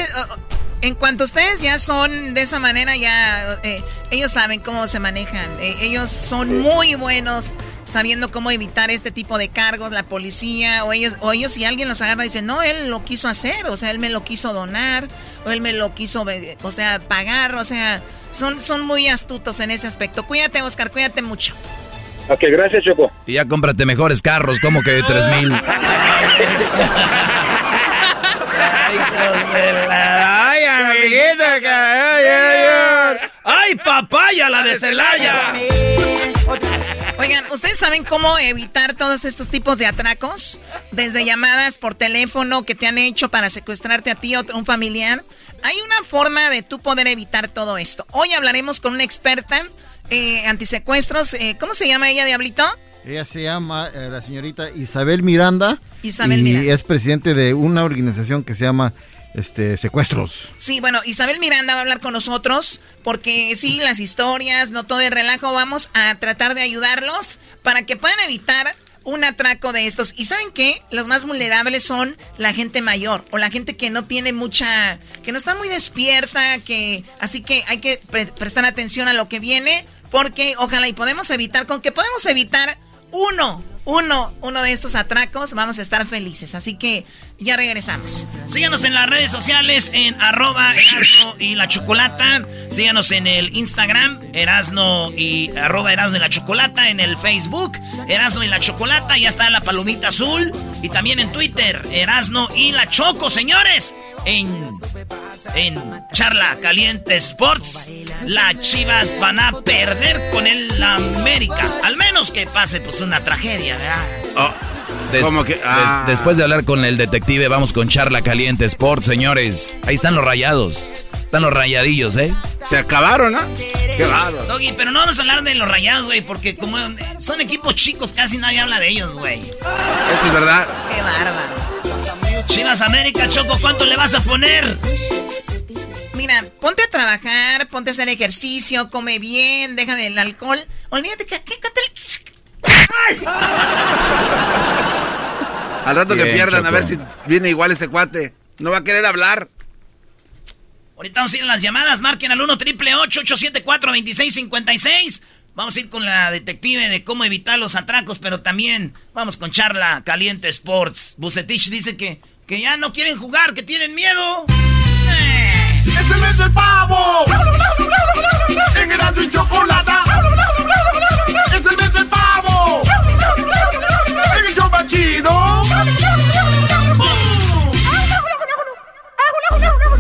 en cuanto ustedes ya son de esa manera, ya eh, ellos saben cómo se manejan. Eh, ellos son muy buenos sabiendo cómo evitar este tipo de cargos, la policía, o ellos, o ellos si alguien los agarra y dice, no, él lo quiso hacer, o sea, él me lo quiso donar, él me lo quiso, o sea, pagar, o sea, son, son muy astutos en ese aspecto. Cuídate, Oscar, cuídate mucho. Ok, gracias, Choco. Y ya cómprate mejores carros, como que de tres mil. Ay, amiguita, que- ay, ay, ay. Ay, papaya, la de Celaya. Oigan, ¿ustedes saben cómo evitar todos estos tipos de atracos? Desde llamadas por teléfono que te han hecho para secuestrarte a ti o a un familiar. Hay una forma de tú poder evitar todo esto. Hoy hablaremos con una experta eh, antisecuestros. Eh, ¿Cómo se llama ella, Diablito? Ella se llama eh, la señorita Isabel Miranda. Isabel y Miranda. es presidente de una organización que se llama este, Secuestros. Sí, bueno, Isabel Miranda va a hablar con nosotros porque sí, las historias, no todo el relajo, vamos a tratar de ayudarlos para que puedan evitar un atraco de estos. ¿Y saben qué? Los más vulnerables son la gente mayor o la gente que no tiene mucha, que no está muy despierta, que así que hay que pre- prestar atención a lo que viene porque ojalá y podemos evitar, con que podemos evitar uno, uno, uno de estos atracos, vamos a estar felices. Así que ya regresamos. Síganos en las redes sociales en arroba Erasno y la Chocolata. Síganos en el Instagram, Erasno y arroba Erasno y la Chocolata. En el Facebook, Erasno y la Chocolata. Ya está la palomita azul. Y también en Twitter, Erasno y la Choco, señores. En, en Charla Caliente Sports, las Chivas van a perder con el América. Al menos que pase pues una tragedia, ¿verdad? Oh, des- ¿Cómo que? des- Ah. después de hablar con el detective, vamos con Charla Caliente Sport, señores. Ahí están los rayados. Están los rayadillos, ¿eh? Se acabaron, ¿no? Qué bárbaro. Doggy, pero no vamos a hablar de los rayados, güey, porque como eh, son equipos chicos, casi nadie habla de ellos, güey. Eso es verdad. Qué bárbaro. Chivas América, Choco, ¿cuánto le vas a poner? Mira, ponte a trabajar, ponte a hacer ejercicio, come bien, deja del alcohol. Olvídate que... que- que- Al rato que pierdan, a ver si viene igual ese cuate. No va a querer hablar. Ahorita vamos a ir a las llamadas. Marquen al 1 triple 874 2656 Vamos a ir con la detective de cómo evitar los atracos, pero también vamos con charla caliente sports. Bucetich dice que, que ya no quieren jugar, que tienen miedo. ¡Es el mes del pavo! ¡En Erasmo y Chocolata! ¡Es el mes del pavo! ¡En el show chido!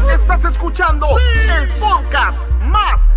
Estás escuchando el podcast más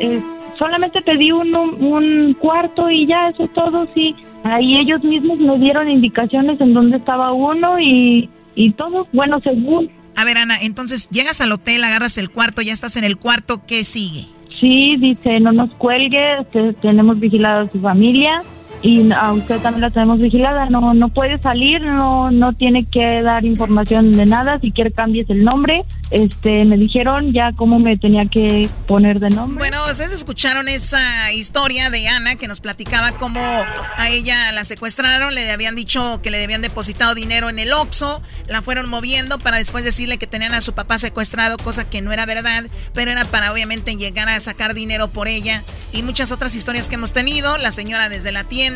Eh, solamente pedí un, un cuarto y ya, eso es todo, sí. Ahí ellos mismos me dieron indicaciones en dónde estaba uno y, y todo, bueno, según. A ver, Ana, entonces llegas al hotel, agarras el cuarto, ya estás en el cuarto, ¿qué sigue? Sí, dice, no nos cuelgue, te- tenemos vigilado a su familia y a usted también la tenemos vigilada, no no puede salir, no no tiene que dar información de nada, si quiere cambies el nombre. Este, me dijeron ya cómo me tenía que poner de nombre. Bueno, ustedes escucharon esa historia de Ana que nos platicaba cómo a ella la secuestraron, le habían dicho que le habían depositado dinero en el Oxxo, la fueron moviendo para después decirle que tenían a su papá secuestrado, cosa que no era verdad, pero era para obviamente llegar a sacar dinero por ella y muchas otras historias que hemos tenido, la señora desde la tienda,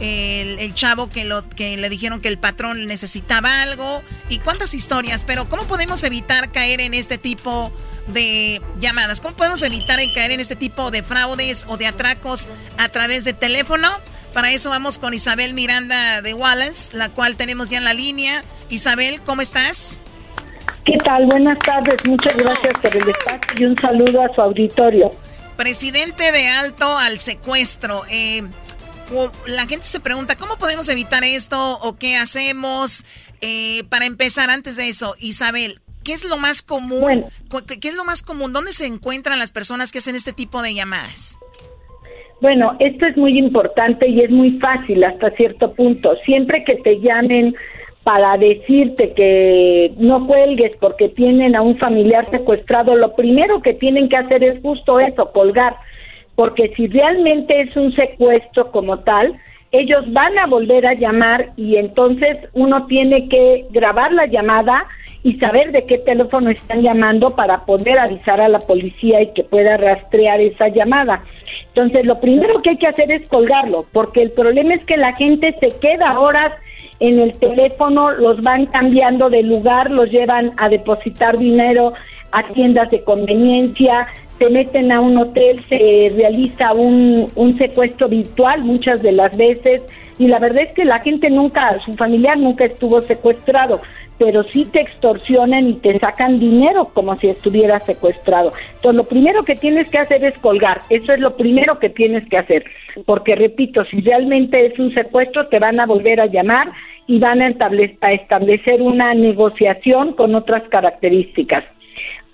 el, el chavo que, lo, que le dijeron que el patrón necesitaba algo y cuántas historias, pero ¿cómo podemos evitar caer en este tipo de llamadas? ¿Cómo podemos evitar en caer en este tipo de fraudes o de atracos a través de teléfono? Para eso vamos con Isabel Miranda de Wallace, la cual tenemos ya en la línea. Isabel, ¿cómo estás? ¿Qué tal? Buenas tardes, muchas gracias por el espacio y un saludo a su auditorio. Presidente de alto al secuestro. Eh, la gente se pregunta, ¿cómo podemos evitar esto o qué hacemos? Eh, para empezar, antes de eso, Isabel, ¿qué es lo más común? Cu- ¿Qué, qué es lo más común? ¿Dónde se encuentran las personas que hacen este tipo de llamadas? Bueno, esto es muy importante y es muy fácil hasta cierto punto. Siempre que te llamen para decirte que no cuelgues porque tienen a un familiar secuestrado, lo primero que tienen que hacer es justo eso, colgar. Porque si realmente es un secuestro como tal, ellos van a volver a llamar y entonces uno tiene que grabar la llamada y saber de qué teléfono están llamando para poder avisar a la policía y que pueda rastrear esa llamada. Entonces, lo primero que hay que hacer es colgarlo, porque el problema es que la gente se queda horas en el teléfono, los van cambiando de lugar, los llevan a depositar dinero a tiendas de conveniencia, se meten a un hotel, se realiza un, un secuestro virtual muchas de las veces y la verdad es que la gente nunca, su familiar nunca estuvo secuestrado, pero sí te extorsionan y te sacan dinero como si estuviera secuestrado. Entonces lo primero que tienes que hacer es colgar, eso es lo primero que tienes que hacer, porque repito, si realmente es un secuestro te van a volver a llamar y van a, estable- a establecer una negociación con otras características.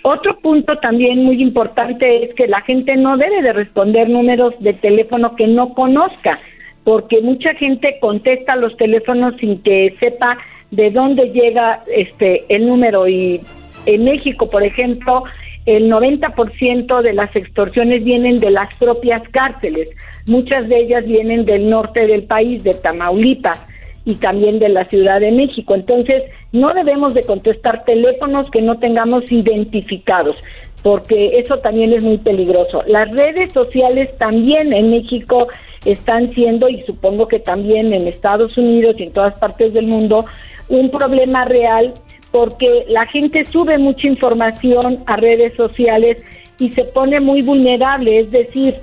Otro punto también muy importante es que la gente no debe de responder números de teléfono que no conozca, porque mucha gente contesta los teléfonos sin que sepa de dónde llega este el número y en México, por ejemplo, el 90% de las extorsiones vienen de las propias cárceles. Muchas de ellas vienen del norte del país, de Tamaulipas y también de la Ciudad de México. Entonces, no debemos de contestar teléfonos que no tengamos identificados, porque eso también es muy peligroso. Las redes sociales también en México están siendo, y supongo que también en Estados Unidos y en todas partes del mundo, un problema real porque la gente sube mucha información a redes sociales y se pone muy vulnerable, es decir,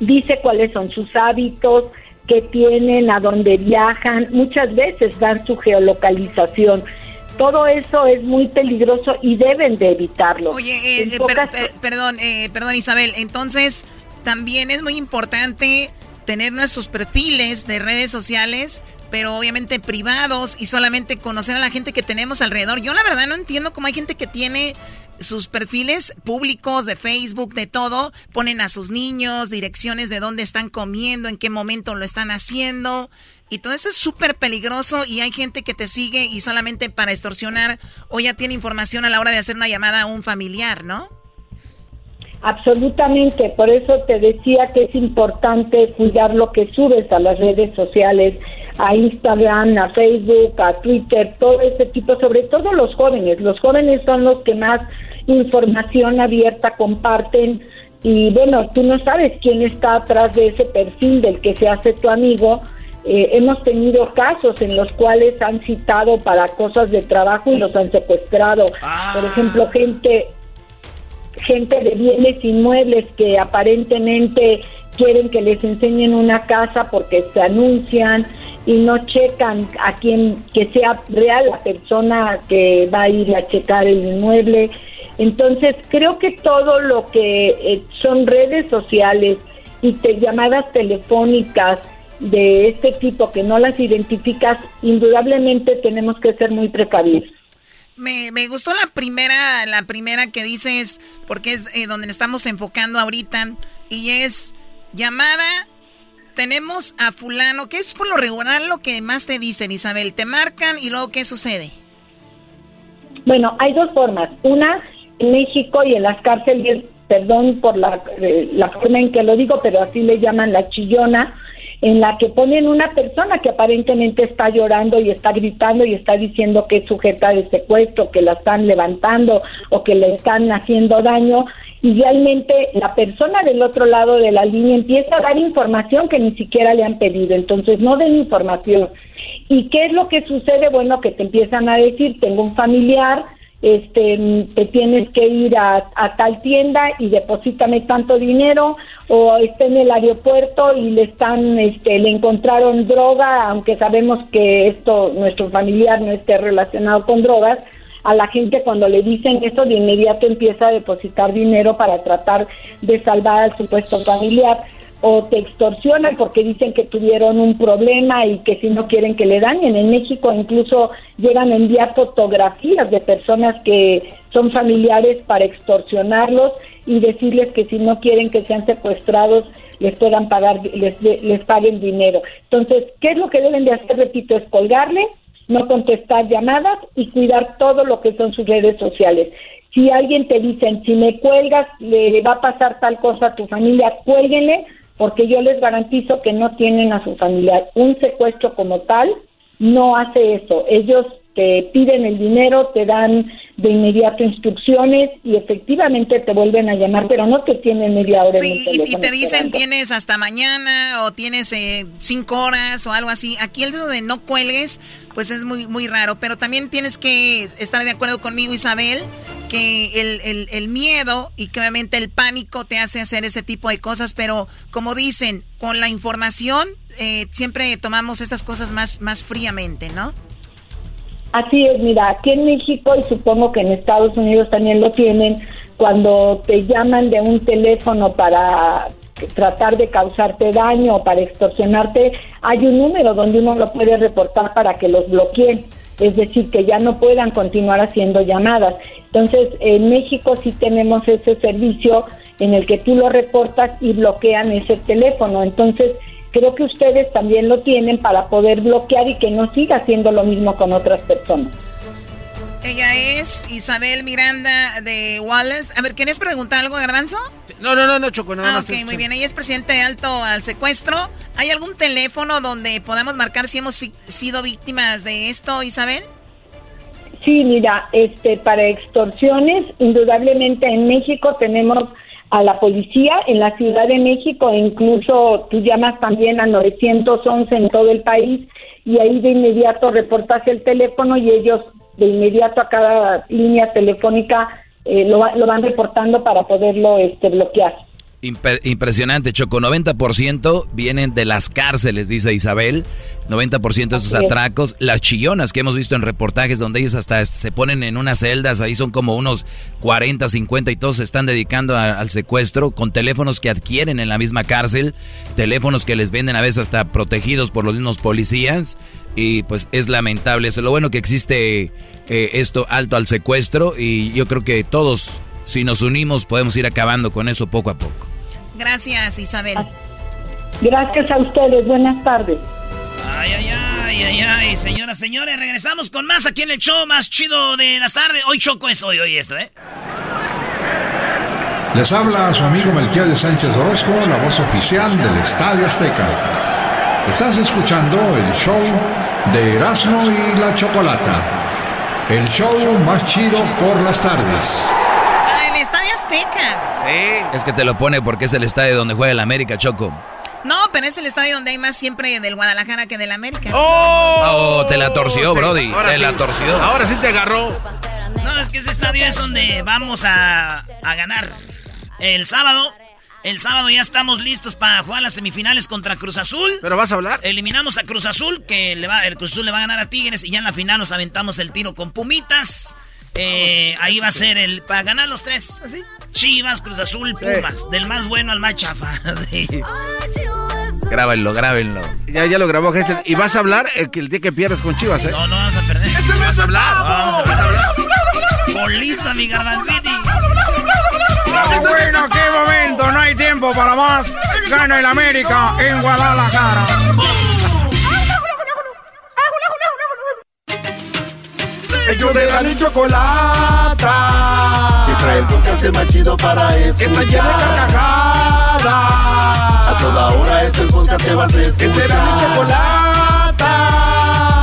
dice cuáles son sus hábitos, qué tienen, a dónde viajan, muchas veces dan su geolocalización. todo eso es muy peligroso y deben de evitarlo. Oye, eh, eh, perdón, eh, perdón Isabel, entonces también es muy importante tener nuestros perfiles de redes sociales, pero obviamente privados y solamente conocer a la gente que tenemos alrededor. Yo la verdad no entiendo cómo hay gente que tiene sus perfiles públicos de Facebook, de todo, ponen a sus niños, direcciones de dónde están comiendo, en qué momento lo están haciendo. Y todo eso es súper peligroso y hay gente que te sigue y solamente para extorsionar o ya tiene información a la hora de hacer una llamada a un familiar, ¿no? Absolutamente, por eso te decía que es importante cuidar lo que subes a las redes sociales, a Instagram, a Facebook, a Twitter, todo ese tipo, sobre todo los jóvenes. Los jóvenes son los que más información abierta comparten y bueno, tú no sabes quién está atrás de ese perfil del que se hace tu amigo. Eh, hemos tenido casos en los cuales han citado para cosas de trabajo y los han secuestrado. Por ejemplo, gente gente de bienes inmuebles que aparentemente quieren que les enseñen una casa porque se anuncian y no checan a quien que sea real la persona que va a ir a checar el inmueble. Entonces, creo que todo lo que eh, son redes sociales y te, llamadas telefónicas de este tipo que no las identificas, indudablemente tenemos que ser muy precavidos. Me, me gustó la primera, la primera que dices, porque es eh, donde estamos enfocando ahorita, y es llamada tenemos a fulano, ¿qué es por lo regular lo que más te dicen, Isabel? Te marcan y luego ¿qué sucede? Bueno, hay dos formas. Una, México y en las cárceles, perdón por la, eh, la forma en que lo digo, pero así le llaman la chillona, en la que ponen una persona que aparentemente está llorando y está gritando y está diciendo que es sujeta de secuestro, que la están levantando o que le están haciendo daño y realmente la persona del otro lado de la línea empieza a dar información que ni siquiera le han pedido, entonces no den información. ¿Y qué es lo que sucede? Bueno, que te empiezan a decir, tengo un familiar, este, te tienes que ir a, tal tienda y deposítame tanto dinero o está en el aeropuerto y le están, este, le encontraron droga, aunque sabemos que esto, nuestro familiar no esté relacionado con drogas, a la gente cuando le dicen eso de inmediato empieza a depositar dinero para tratar de salvar al supuesto familiar o te extorsionan porque dicen que tuvieron un problema y que si no quieren que le dañen. En México incluso llegan a enviar fotografías de personas que son familiares para extorsionarlos y decirles que si no quieren que sean secuestrados les puedan pagar, les, les paguen dinero. Entonces, ¿qué es lo que deben de hacer? Repito, es colgarle, no contestar llamadas y cuidar todo lo que son sus redes sociales. Si alguien te dice, si me cuelgas, le va a pasar tal cosa a tu familia, cuélguenle porque yo les garantizo que no tienen a su familiar. Un secuestro como tal no hace eso. Ellos te piden el dinero, te dan de inmediato instrucciones y efectivamente te vuelven a llamar, pero no te tienen media hora. Sí, y, te dicen tienes hasta mañana o tienes eh, cinco horas o algo así. Aquí el de no cuelgues, pues es muy, muy raro, pero también tienes que estar de acuerdo conmigo, Isabel, que el, el, miedo y que obviamente el pánico te hace hacer ese tipo de cosas, pero como dicen, con la información eh, siempre tomamos estas cosas más, más fríamente, ¿no? Así es, mira, aquí en México y supongo que en Estados Unidos también lo tienen, cuando te llaman de un teléfono para tratar de causarte daño o para extorsionarte, hay un número donde uno lo puede reportar para que los bloqueen, es decir, que ya no puedan continuar haciendo llamadas. Entonces, en México sí tenemos ese servicio en el que tú lo reportas y bloquean ese teléfono. Entonces, creo que ustedes también lo tienen para poder bloquear y que no siga haciendo lo mismo con otras personas. Ella es Isabel Miranda de Wallace. A ver, ¿quieres preguntar algo, Garbanzo? No, no, no, no, Choco, nada ah, Ok, muy bien. Ella es presidente alto al secuestro. ¿Hay algún teléfono donde podamos marcar si hemos sido víctimas de esto, Isabel? Sí, mira, este, para extorsiones, indudablemente en México tenemos a la policía en la Ciudad de México, incluso tú llamas también a 911 en todo el país y ahí de inmediato reportas el teléfono y ellos de inmediato a cada línea telefónica eh, lo, lo, van reportando para poderlo este, bloquear. Impresionante, Choco. 90% vienen de las cárceles, dice Isabel. 90% de esos atracos. Las chillonas que hemos visto en reportajes donde ellos hasta se ponen en unas celdas, ahí son como unos 40, 50 y todos se están dedicando al secuestro con teléfonos que adquieren en la misma cárcel, teléfonos que les venden a veces hasta protegidos por los mismos policías. Y pues es lamentable eso. Lo bueno que existe eh, esto alto al secuestro y yo creo que todos, si nos unimos, podemos ir acabando con eso poco a poco. Gracias, Isabel. Gracias a ustedes. Buenas tardes. Ay, ay, ay, ay, ay, señoras, señores, regresamos con más aquí en el show más chido de las tardes. Hoy Choco es hoy, hoy esto, ¿eh? Les habla su amigo Melquiel de Sánchez Orozco, la voz oficial del Estadio Azteca. Estás escuchando el show de Erasmo y la Chocolata. El show más chido por las tardes. El Estadio Azteca. Es que te lo pone porque es el estadio donde juega el América, Choco. No, pero es el estadio donde hay más siempre del Guadalajara que del América. ¡Oh! te la torció, Brody. te la torció. Ahora sí te agarró. No, es que ese estadio es donde vamos a, a ganar. El sábado el sábado ya estamos listos para jugar las semifinales contra Cruz Azul. ¿Pero vas a hablar? Eliminamos a Cruz Azul, que le va, el Cruz Azul le va a ganar a Tigres y ya en la final nos aventamos el tiro con Pumitas. Eh, ahí va a ser el para ganar los tres, así. Chivas, Cruz Azul, Pumas, del más bueno al más chafa. <laughs> Sí. Grábenlo, grábenlo. Ya, ya lo grabó gente. ¿Y vas a hablar el, el día que pierdas con Chivas, eh? No, no vas a perder. <laughs> ¿Este vas a hablar? No, vamos a hablar. Bolista, mi garbanzini. bueno, qué momento, no hay tiempo para más. Gana el América en Guadalajara. Ellos de la chocolata. Que trae el podcast más chido para escuchar. Que está llena de carcajadas. A toda hora es el podcast que vas a escuchar. Que será mi chocolata.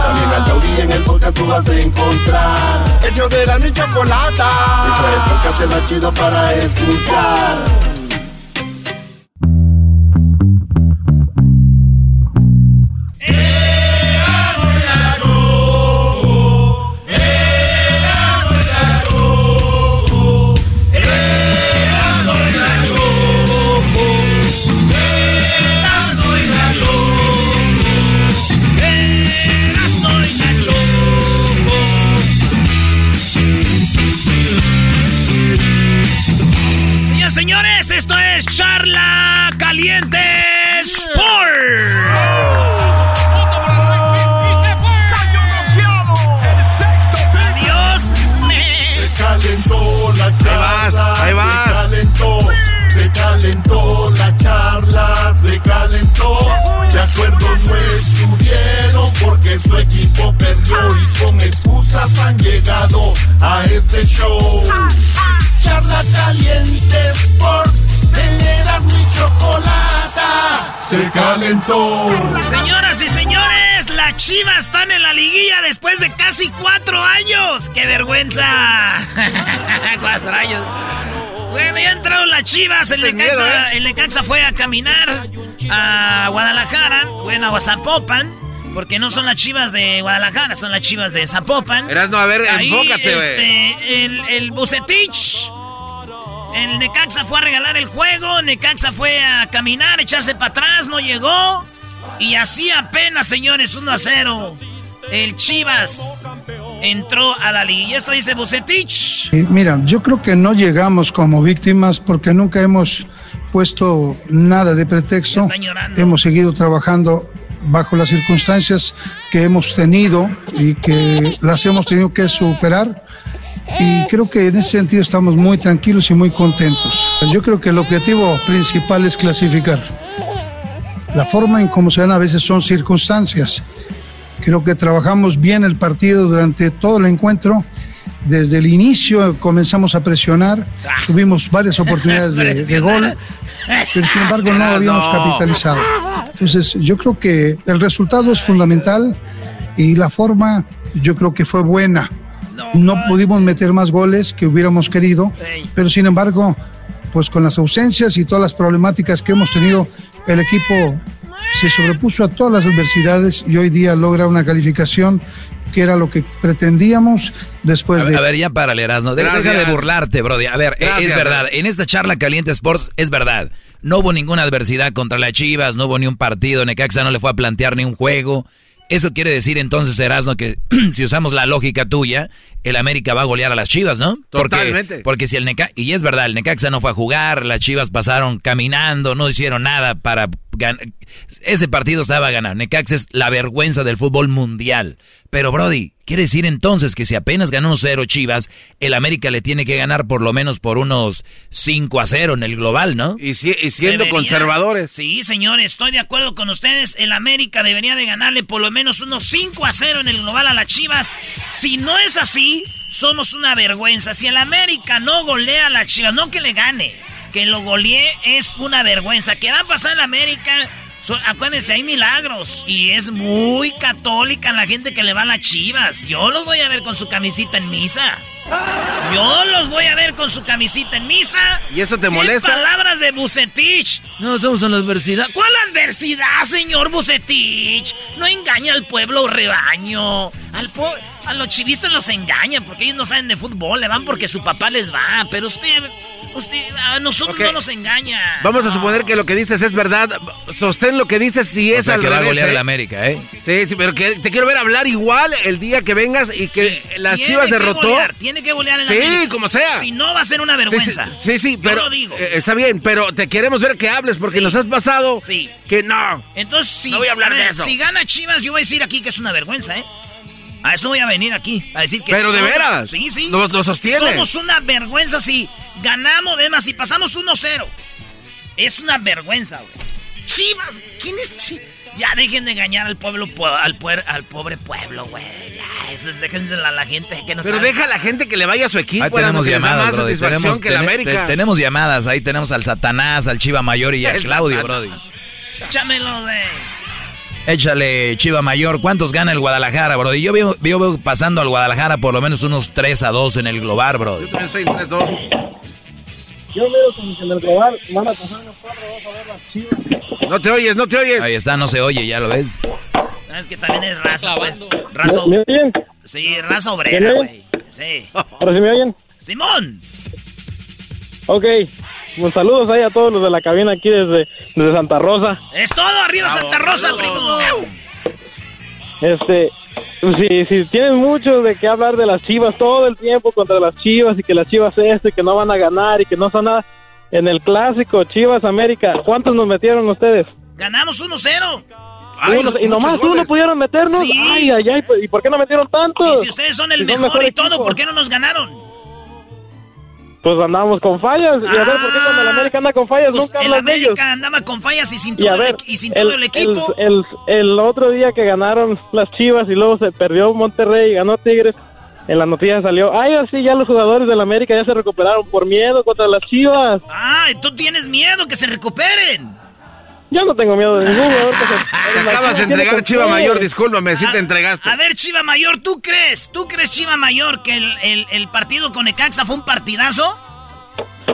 También al taurí en el podcast tú vas a encontrar. Ellos de la chocolata. Que trae el podcast más chido para escuchar. Y con excusas han llegado a este show. Charla caliente Sports. Teneras mi chocolata. Se calentó. Señoras y señores, las Chivas están en la liguilla después de casi cuatro años. ¡Qué vergüenza! <laughs> cuatro años. Bueno, ya entraron las Chivas. El Necaxa, el Necaxa fue a caminar a Guadalajara, bueno, a Zapopan. Porque no son las chivas de Guadalajara, son las chivas de Zapopan. Erasno, a ver, Ahí, enfócate, güey. este, el, el Bucetich. El Necaxa fue a regalar el juego. Necaxa fue a caminar, echarse para atrás, no llegó. Y así apenas, señores, 1 a 0. El Chivas entró a la liga. Y esto dice Bucetich. Mira, yo creo que no llegamos como víctimas porque nunca hemos puesto nada de pretexto. Hemos seguido trabajando bajo las circunstancias que hemos tenido y que las hemos tenido que superar. Y creo que en ese sentido estamos muy tranquilos y muy contentos. Yo creo que el objetivo principal es clasificar. La forma en cómo se dan a veces son circunstancias. Creo que trabajamos bien el partido durante todo el encuentro. Desde el inicio comenzamos a presionar, tuvimos varias oportunidades de, <laughs> de gol, pero sin embargo no habíamos capitalizado. Entonces yo creo que el resultado es fundamental y la forma yo creo que fue buena. No pudimos meter más goles que hubiéramos querido, pero sin embargo, pues con las ausencias y todas las problemáticas que hemos tenido, el equipo se sobrepuso a todas las adversidades y hoy día logra una calificación que era lo que pretendíamos después A, de... a ver, ya párale, Erasno. De- Deja de burlarte, Brody. A ver, Gracias, es verdad. eh. En esta charla caliente Sports es verdad. no hubo ninguna adversidad contra las Chivas, no hubo ni un partido, Necaxa no le fue a plantear ni un juego. Eso quiere decir entonces, Erasmo, que <clears throat> si usamos la lógica tuya, el América va a golear a las Chivas, ¿no? Porque, Totalmente. Porque si el Necaxa, y es verdad, el Necaxa no fue a jugar, las Chivas pasaron caminando, no hicieron nada para ganar. Ese partido estaba a ganar. Necaxa es la vergüenza del fútbol mundial. Pero Brody, quiere decir entonces que si apenas ganó 0 Chivas, el América le tiene que ganar por lo menos por unos 5 a 0 en el global, ¿no? Y, si- y siendo Debería. conservadores. Sí, señores, estoy de acuerdo con ustedes. El América debería de ganarle por lo menos unos 5 a 0 en el global a las Chivas. Si no es así, somos una vergüenza. Si el América no golea a las Chivas, no que le gane, que lo golee es una vergüenza. ¿Qué va a pasar el América? So- acuérdense, hay milagros. Y es muy católica la gente que le va a las Chivas. Yo los voy a ver con su camisita en misa. Yo los voy a ver con su camisita en misa. ¿Y eso te ¿Qué molesta? palabras de Bucetich? No, estamos en la adversidad. ¿Cuál adversidad, señor Bucetich? No engaña al pueblo rebaño. Al po- a los chivistas los engaña porque ellos no saben de fútbol. Le van porque su papá les va. Pero usted, usted, a nosotros no nos engaña. Vamos a suponer que lo que dices es verdad. Sostén lo que dices si O es sea, al que va a golear ¿eh? el América, ¿eh? Sí, sí, pero que te quiero ver hablar igual el día que vengas y que las Tiene Chivas que derrotó. golear, tiene que golear el Sí, América. como sea. Si no, va a ser una Sí, sí, vergüenza. Sí, sí, Yo pero lo digo. eh, está bien, pero te queremos ver que hables porque Sí. nos has pasado Sí. que no. Entonces, si, No voy a hablar de ver, eso. Si gana Chivas, yo voy a decir aquí que es una vergüenza, ¿eh? A eso voy a venir aquí, a decir que Pero de veras, Sí, sí. lo- lo sostienes. Somos una vergüenza si ganamos, además, si pasamos 1-0. Es una vergüenza, güey. Chivas, ¿quién es Chivas? Ya dejen de engañar al pueblo, pue- al, puer- al pobre pueblo, güey. Ya, eso es, déjense a la gente que no Pero sabe. deja a la gente que le vaya a su equipo. Ahí tenemos llamadas, más Brody. satisfacción Tenemos, que la tene- América. te- tenemos llamadas. Ahí tenemos al Satanás, al Chiva Mayor y a <laughs> Claudio, Satanás. Brody. Échamelo de... Échale, Chiva Mayor. ¿Cuántos gana el Guadalajara, Brody? Yo veo, yo veo pasando al Guadalajara por lo menos unos 3 a 2 en el global, Brody. Yo también soy 3-2. Yo veo como que en el global van a pasar unos cuatro, vamos a ver las chivas. No te oyes, no te oyes. Ahí está, no se oye, ya lo ves. No, es que también es raza, pues. Raza... ¿Me, me oyen? Sí, raza obrera, ¿Me güey. Sí. ¿Ahora sí me oyen? Simón. Ok. Pues saludos ahí a todos los de la cabina aquí desde, desde Santa Rosa. Es todo, arriba Santa Rosa, primo. Este, si, si tienen mucho de qué hablar de las chivas todo el tiempo contra las chivas y que las chivas esto y que no van a ganar y que no son nada. En el clásico Chivas América, ¿cuántos nos metieron ustedes? Ganamos 1-0. Uno, y nomás uno pudieron meternos. Sí. Ay, ay, ay, ¿y por qué no metieron tantos? Y si ustedes son el Si son mejor y todo, equipo. ¿por qué no nos ganaron? Pues andamos con fallas. Y a ver, ¿por qué cuando el América anda con fallas Pues nunca el hablan de ellos? América andaba con fallas y sin Y a todo, ver, el, y sin todo el equipo. El, el otro día que ganaron las Chivas y luego se perdió Monterrey y ganó Tigres, en la noticia salió, ay, así ya los jugadores del América ya se recuperaron por miedo contra las Chivas. Ah, tú tienes miedo que se recuperen. Yo no tengo miedo de ningún jugador. Te acabas de entregar Chiva qué. Mayor, discúlpame, sí te entregaste. A ver, Chiva Mayor, ¿tú crees? ¿Tú crees, Chiva Mayor, que el, el- el partido con Necaxa fue un partidazo?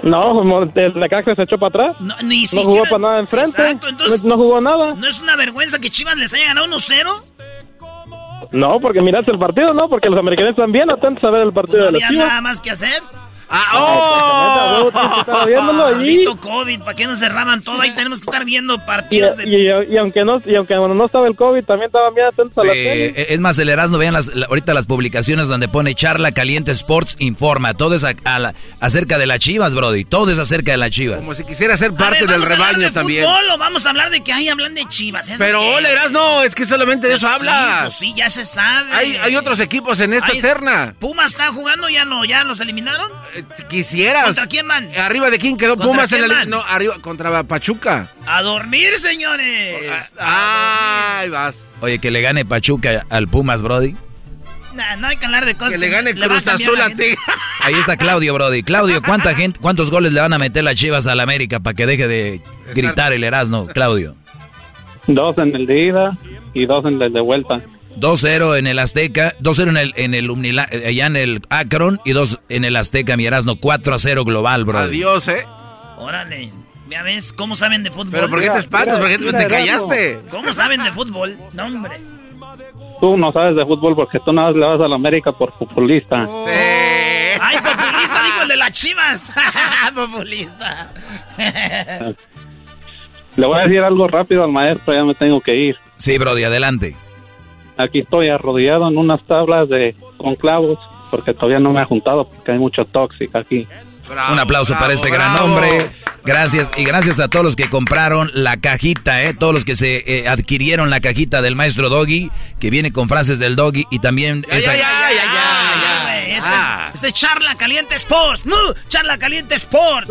No, el Necaxa se echó para atrás. No, ni No siquiera- jugó para nada enfrente. Exacto, entonces- no, no jugó nada. ¿No es una vergüenza que Chivas les haya ganado 1-0? No, porque miraste el partido, ¿no? Porque los americanos están bien atentos a ver el partido No de había Chivas. nada más que hacer. ¡Ah, oh! Estaba viéndolo allí. Maldito COVID, ¿para qué nos cerraban todo? Ahí tenemos que estar viendo Y, partidos de... y- y aunque no y aunque bueno, no estaba el COVID, también estaban bien atentos a la tele. e- es más, el Erasmo, vean las, la- ahorita las publicaciones donde pone Charla Caliente Sports Informa. Todo es a- a la- acerca de las chivas, Brody. Todo es acerca de las chivas. Como si quisiera ser parte ver, del ¿vamos a hablar rebaño de también. fútbol o vamos a hablar de que ahí hablan de Chivas? ¿Eso Pero qué? hola, Erasno, es que solamente de Pues eso sí, hablas. pues sí, ya se sabe. Hay, hay otros equipos en esta Ahí- terna. ¿Pumas está jugando? ¿Ya no? ¿Ya los eliminaron? Quisieras. ¿Contra quién van? Arriba de quién quedó ¿Contra Pumas en la? No, arriba contra Pachuca. A dormir, señores. Ay, vas. Oye, que le gane Pachuca al Pumas, Brody. Nah, no hay que hablar de cosas Que le gane Cruz Azul a ti. <laughs> Ahí está Claudio, Brody. Claudio, ¿cuánta gente, ¿cuántos goles le van a meter las chivas al América para que deje de gritar el Erasmo, Claudio? Dos en el de ida y dos en el de vuelta. 2-0 en el Azteca, 2-0 en el, en el Umnila- eh, allá en el Akron y 2 en el Azteca, mi Erasmo. 4-0 global, Brody. Adiós, ¿eh? Órale. Ya ves, ¿cómo saben de fútbol? Pero ¿por qué te espantas? ¿Por qué te, te callaste? ¿Cómo saben de fútbol? No, hombre. Tú no sabes de fútbol porque tú nada más le vas a la América por futbolista. ¡Ay, populista! Digo el de las chivas. <laughs> populista. <laughs> Le voy a decir algo rápido al maestro, ya me tengo que ir. Sí, Brody, adelante. Aquí estoy arrodillado en unas tablas de con clavos porque todavía no me ha juntado porque hay mucho tóxico aquí. Un aplauso para este gran hombre. Gracias y gracias a todos los que compraron la cajita, eh, todos los que se eh, adquirieron la cajita del maestro Doggy, que viene con frases del Doggy y también Ya, esa- ya, ya, ya, ya, ya, güey. Este, Ah. es, este es Charla Caliente Sports. ¡No! Charla Caliente Sports.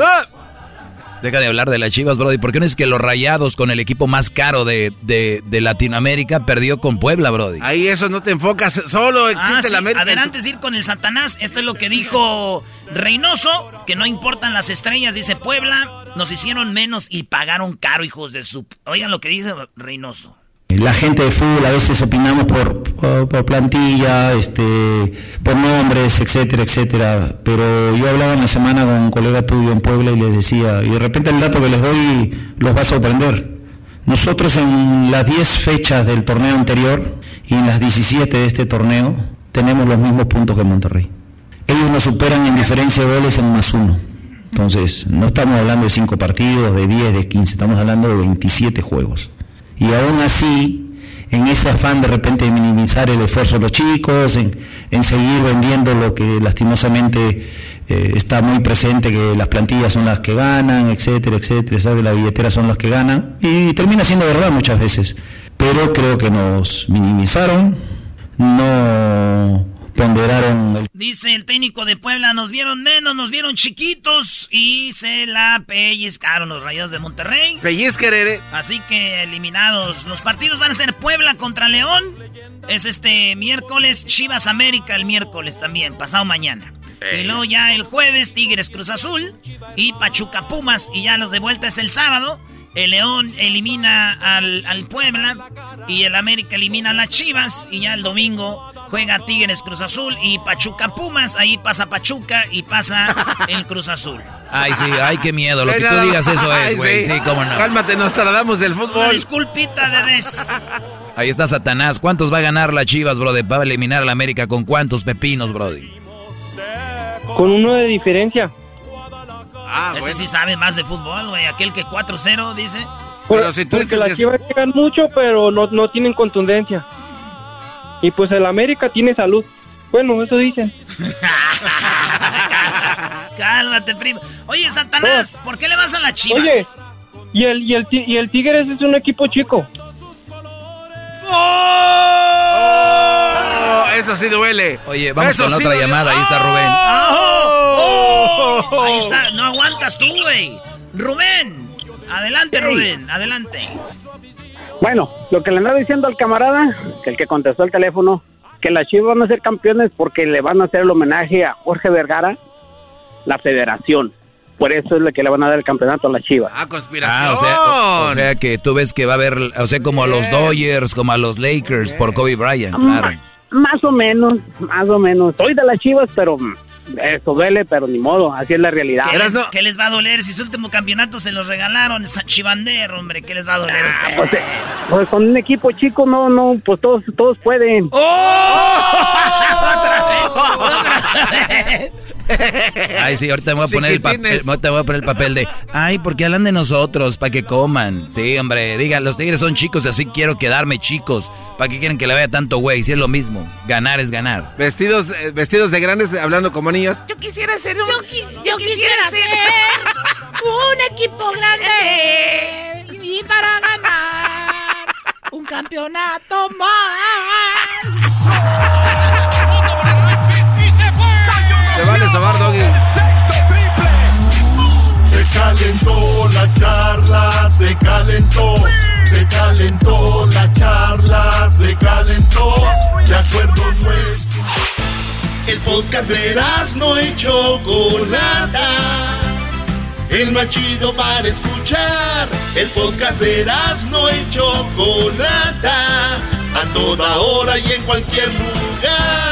Deja de hablar de las Chivas, Brody. ¿Por qué no es que los Rayados con el equipo más caro de, de- de Latinoamérica perdió con Puebla, Brody? Ahí eso no te enfocas, solo existe Ah, sí, la América. Adelante es ir con el Satanás. Esto es lo que dijo Reynoso, que no importan las estrellas, dice Puebla. Nos hicieron menos y pagaron caro, hijos de su... Oigan lo que dice Reynoso. La gente de fútbol a veces opinamos por, por, plantilla, este, por nombres, etcétera, etcétera. Pero yo hablaba en la semana con un colega tuyo en Puebla y les decía, y de repente el dato que les doy los va a sorprender. Nosotros en las 10 fechas del torneo anterior y en las 17 de este torneo tenemos los mismos puntos que Monterrey. Ellos nos superan en diferencia de goles en más uno. Entonces, no estamos hablando de 5 partidos, de 10, de 15, estamos hablando de 27 juegos. Y aún así, en ese afán de repente de minimizar el esfuerzo de los chicos, en, seguir vendiendo lo que lastimosamente eh, está muy presente, que las plantillas son las que ganan, etcétera, etcétera, ¿sabe? las billeteras son las que ganan, y termina siendo verdad muchas veces. Pero creo que nos minimizaron, no ponderaron el Dice el técnico de Puebla, nos vieron menos, nos vieron chiquitos y se la pellizcaron los Rayados de Monterrey. Pellizquerere. Así que eliminados. Los partidos van a ser Puebla contra León. Es este miércoles, Chivas América el miércoles también, pasado mañana. Y luego ya el jueves, Tigres Cruz Azul y Pachuca Pumas. Y ya los de vuelta es el sábado. El León elimina al, al Puebla y el América elimina a las Chivas. Y ya el domingo juega Tigres Cruz Azul y Pachuca Pumas. Ahí pasa Pachuca y pasa el Cruz Azul. Ay, sí, ay, qué miedo. Lo que tú digas eso es, güey. Sí, cómo no. Cálmate, nos tardamos del Una fútbol. disculpita, bebés. Ahí está Satanás. ¿Cuántos va a ganar la Chivas, Brody? Va a eliminar a la América con cuántos pepinos, Brody. Con uno de diferencia. Ah, Este sí sabe más de fútbol, güey. Aquel que 4-0 dice. Pero si tú Porque dices las que- Chivas llegan mucho, pero no, no tienen contundencia. Y pues el América tiene salud. Bueno, eso dicen. <laughs> Cálmate, primo. Oye, Satanás, ¿por qué le vas a la Chivas? Oye, y el, y el, y el Tigres es un equipo chico. Oh, eso sí duele. Oye, vamos Eso con la sí otra llamada. Ahí está Rubén. ¡Oh! Ahí está, no aguantas tú, güey. Rubén, adelante, Sí. Rubén, adelante. Bueno, lo que le andaba diciendo al camarada, que el que contestó el teléfono, que las Chivas van a ser campeones porque le van a hacer el homenaje a Jorge Vergara, la federación. Por eso es lo que le van a dar el campeonato a las Chivas. Ah, conspiración. Ah, o sea, o, o sea que tú ves que va a haber, o sea, como a los Dodgers, como a los Lakers por Kobe Bryant, claro. Más o menos, más o menos. Soy de las Chivas, pero mm, eso duele, pero ni modo, así es la realidad. ¿Qué les, qué les va a doler si su último campeonato se los regalaron? Esa chivander, hombre, ¿qué les va a doler a ustedes? Pues, eh, pues con un equipo chico, no, no, pues todos, todos pueden. <laughs> <laughs> <laughs> Ay, sí, ahorita me voy a poner el papel, ahorita me voy a poner el papel de, ay, porque hablan de nosotros, para que coman. Sí, hombre, digan, los tigres son chicos, así quiero quedarme chicos. ¿Para qué quieren que le vaya tanto güey? Si es lo mismo, ganar es ganar. Vestidos, eh, vestidos de grandes, hablando como niños. Yo quisiera ser un... Yo, yo quisiera ser un equipo grande <laughs> y para ganar un campeonato más. <laughs> sobar, Doggy. Se calentó la charla, se calentó, se calentó la charla, se calentó. De acuerdo nuestro. El podcast de no y Chocolata. El más chido para escuchar. El podcast de no y Chocolata. A toda hora y en cualquier lugar.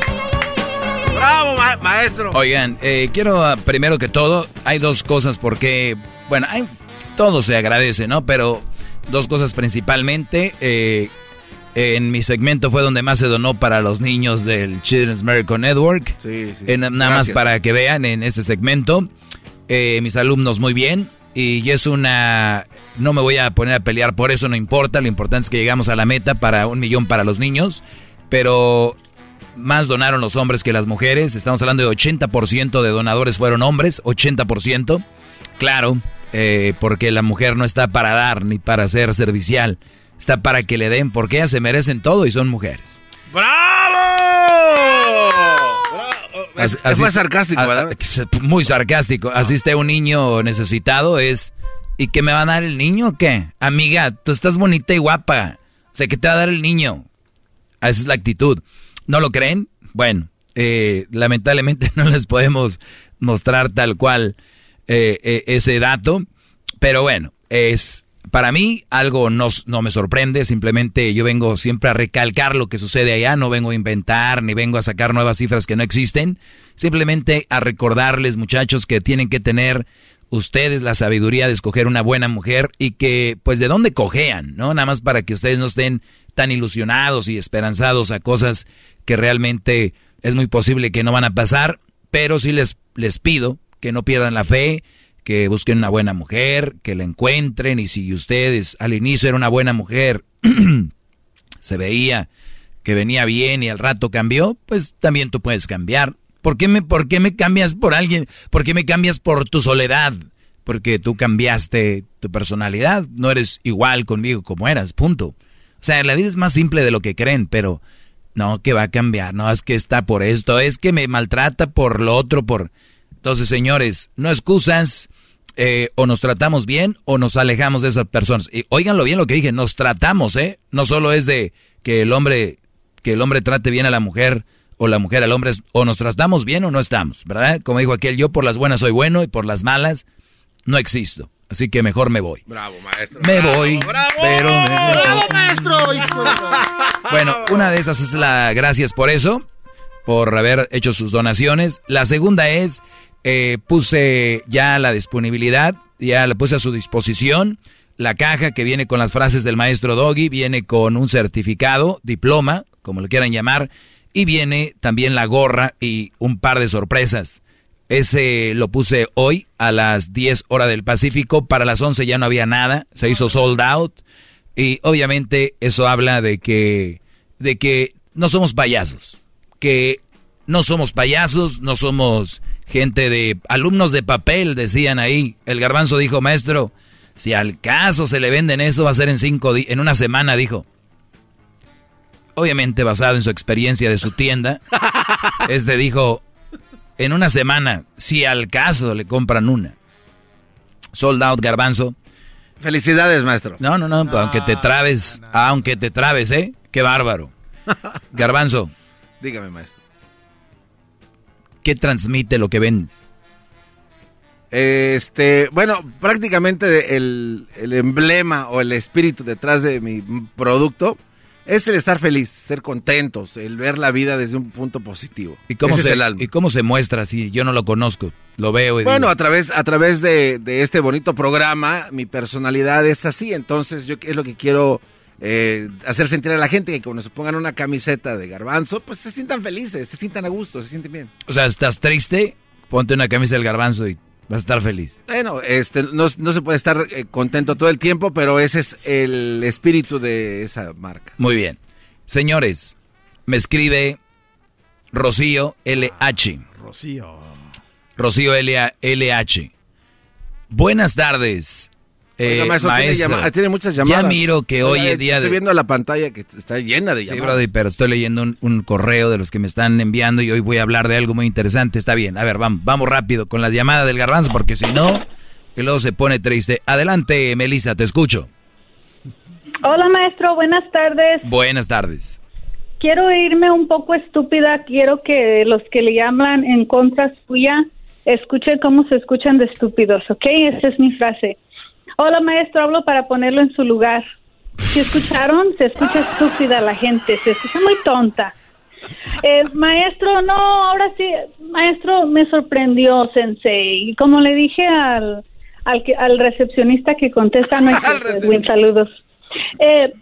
¡Bravo, ma- maestro! Oigan, eh, quiero ah, primero que todo, hay dos cosas porque, bueno, hay, todo se agradece, ¿no? Pero dos cosas principalmente. eh, en mi segmento fue donde más se donó para los niños del Children's Miracle Network. Sí, sí. Eh, na- nada más para que vean en este segmento. Eh, mis alumnos muy bien. Y es una... No me voy a poner a pelear por eso, no importa. Lo importante es que llegamos a la meta para un millón para los niños. Pero más donaron los hombres que las mujeres. Estamos hablando de 80% de donadores fueron hombres. 80%. Claro, eh, porque la mujer no está para dar ni para ser servicial. Está para que le den porque ellas se merecen todo y son mujeres. Es, As- es muy así- sarcástico, a- ¿verdad? a- Muy sarcástico. Asiste un niño necesitado es... ¿Y qué me va a dar el niño o qué? Amiga, tú estás bonita y guapa. O sea, ¿qué te va a dar el niño? Esa es la actitud. ¿No lo creen? Bueno, eh, lamentablemente <laughs> no les podemos mostrar tal cual eh, eh, ese dato. Pero bueno, es para mí algo no, no me sorprende. Simplemente yo vengo siempre a recalcar lo que sucede allá. No vengo a inventar ni vengo a sacar nuevas cifras que no existen. Simplemente a recordarles, muchachos, que tienen que tener ustedes la sabiduría de escoger una buena mujer y que, pues, de dónde cojean, ¿no? Nada más para que ustedes no estén tan ilusionados y esperanzados a cosas que realmente es muy posible que no van a pasar, pero sí les, les pido que no pierdan la fe, que busquen una buena mujer, que la encuentren y si ustedes al inicio era una buena mujer, <clears throat> se veía que venía bien y al rato cambió, pues también tú puedes cambiar. ¿Por qué me, por qué me cambias por alguien? ¿Por qué me cambias por tu soledad? Porque tú cambiaste tu personalidad, no eres igual conmigo como eras, punto. O sea, la vida es más simple de lo que creen, pero no, que va a cambiar, no, es que está por esto, es que me maltrata por lo otro, por... Entonces, señores, no excusas, eh, o nos tratamos bien o nos alejamos de esas personas. Y óiganlo bien lo que dije, nos tratamos, ¿eh? No solo es de que el hombre, que el hombre trate bien a la mujer o la mujer al hombre, o nos tratamos bien o no estamos, ¿verdad? Como dijo aquel, yo por las buenas soy bueno y por las malas no existo. Así que mejor me voy. Bravo, maestro. Me Bravo, voy, bravo. pero me- ¡Bravo, maestro! hijo de- Bueno, una de esas es la gracias por eso, por haber hecho sus donaciones. La segunda es, eh, puse ya la disponibilidad, ya la puse a su disposición. La caja que viene con las frases del maestro Doggy, viene con un certificado, diploma, como lo quieran llamar, y viene también la gorra y un par de sorpresas. Ese lo puse hoy a las 10 horas del Pacífico. Para las 11 ya no había nada. Se hizo sold out. Y obviamente eso habla de que, de que no somos payasos. Que no somos payasos, no somos gente de alumnos de papel, decían ahí. El garbanzo dijo, maestro, si al caso se le venden eso, va a ser en cinco en una semana, dijo. Obviamente basado en su experiencia de su tienda. <laughs> Este dijo, en una semana, si al caso le compran una. Sold out, garbanzo. Felicidades, maestro. No, no, no, aunque te trabes, aunque te trabes, ¿eh? Qué bárbaro. <laughs> Garbanzo, Dígame, maestro. ¿qué transmite lo que vendes? Este, bueno, prácticamente el, el emblema o el espíritu detrás de mi producto es el estar feliz, ser contentos, el ver la vida desde un punto positivo. ¿Y cómo, Ese se, es el alma. ¿Y cómo se muestra si yo no lo conozco? Lo veo y Bueno, digo, a través, a través de, de este bonito programa, mi personalidad es así, entonces yo es lo que quiero eh, hacer sentir a la gente, que cuando se pongan una camiseta de garbanzo, pues se sientan felices, se sientan a gusto, se sienten bien. o sea, estás triste Ponte una camisa del garbanzo y vas a estar feliz. Bueno, este, no, no se puede estar eh, contento todo el tiempo, pero ese es el espíritu de esa marca. Muy bien. Señores, me escribe Rocío LH. Rocío. Rocío LH. Buenas tardes. Oiga, eh, maestro, tiene maestro. llama- tiene muchas llamadas. Ya miro que hoy es día Estoy de... viendo la pantalla que está llena de Sí, llamadas. Brody, pero estoy leyendo un, un correo de los que me están enviando y hoy voy a hablar de algo muy interesante. Está bien, a ver, vamos, vamos rápido con la llamada del garbanzo, porque si no, que luego se pone triste. Adelante, Melissa, te escucho. Hola maestro, buenas tardes. Buenas tardes. Quiero irme un poco estúpida. Quiero que los que le llaman en contra suya escuchen cómo se escuchan de estúpidos, ¿ok? Esa es mi frase. Hola maestro, hablo para ponerlo en su lugar. ¿Se escucharon? Se escucha estúpida la gente, se escucha muy tonta. Eh, maestro, no, ahora sí, maestro, me sorprendió, Sensei. Y como le dije al, al, que- al recepcionista que contesta, no <laughs> saludos. Eh,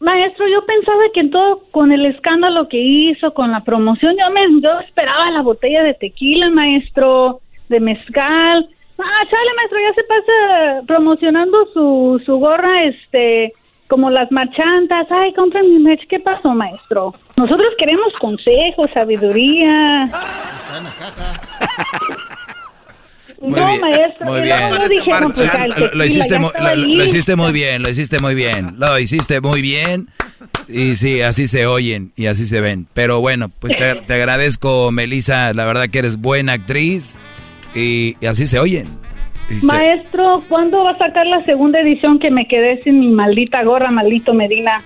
maestro, yo pensaba que en todo, con el escándalo que hizo, con la promoción, yo me yo esperaba la botella de tequila, maestro, de mezcal. Ah, chale, maestro, ya se pasa promocionando su, su gorra, este, como las marchantas. Ay, compren mi merch. ¿Qué pasó, maestro? Nosotros queremos consejos, sabiduría. <laughs> Muy no, bien, maestro, muy bien. luego no dijeron, pues, al Lo, hiciste muy bien, lo hiciste muy bien, lo hiciste muy bien. Y sí, así se oyen y así se ven. Pero bueno, pues te, te agradezco, Melissa, la verdad que eres buena actriz y, y así se oyen. Maestro, ¿cuándo va a sacar la segunda edición que me quedé sin mi maldita gorra, maldito Medina?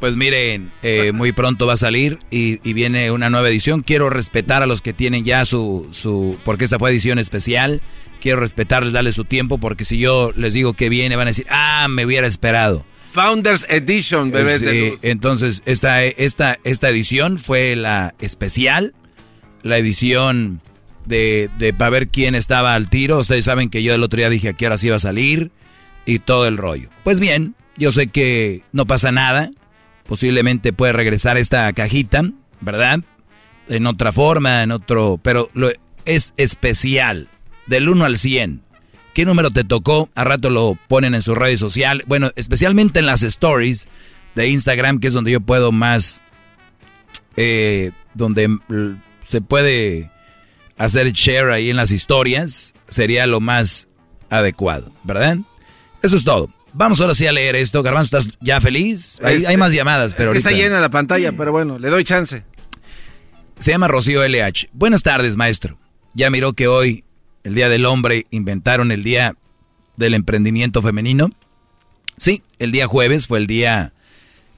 Pues miren, eh, muy pronto va a salir y, y viene una nueva edición. Quiero respetar a los que tienen ya su, su, porque esta fue edición especial. Quiero respetarles, darles su tiempo, porque si yo les digo que viene, van a decir, ah, me hubiera esperado. Founders Edition, bebés de Sí, luz. entonces esta, esta, esta edición fue la especial, la edición de, de para ver quién estaba al tiro. Ustedes saben que yo el otro día dije a qué horas iba a salir y todo el rollo. Pues bien, yo sé que no pasa nada. Posiblemente puede regresar esta cajita, ¿verdad? En otra forma, en otro... Pero lo, es especial, del 1 al 100. ¿Qué número te tocó? A rato lo ponen en sus redes sociales. Bueno, especialmente en las stories de Instagram, que es donde yo puedo más... eh, donde mm, se puede hacer share ahí en las historias, sería lo más adecuado, ¿verdad? Eso es todo. Vamos ahora sí a leer esto. Garbanzo, ¿estás ya feliz? Hay, Este, hay más llamadas, pero es que está llena la pantalla, pero bueno, le doy chance. se llama Rocío LH. Buenas tardes, maestro. Ya miró que hoy, el Día del Hombre, inventaron el Día del Emprendimiento Femenino. Sí, el día jueves fue el día,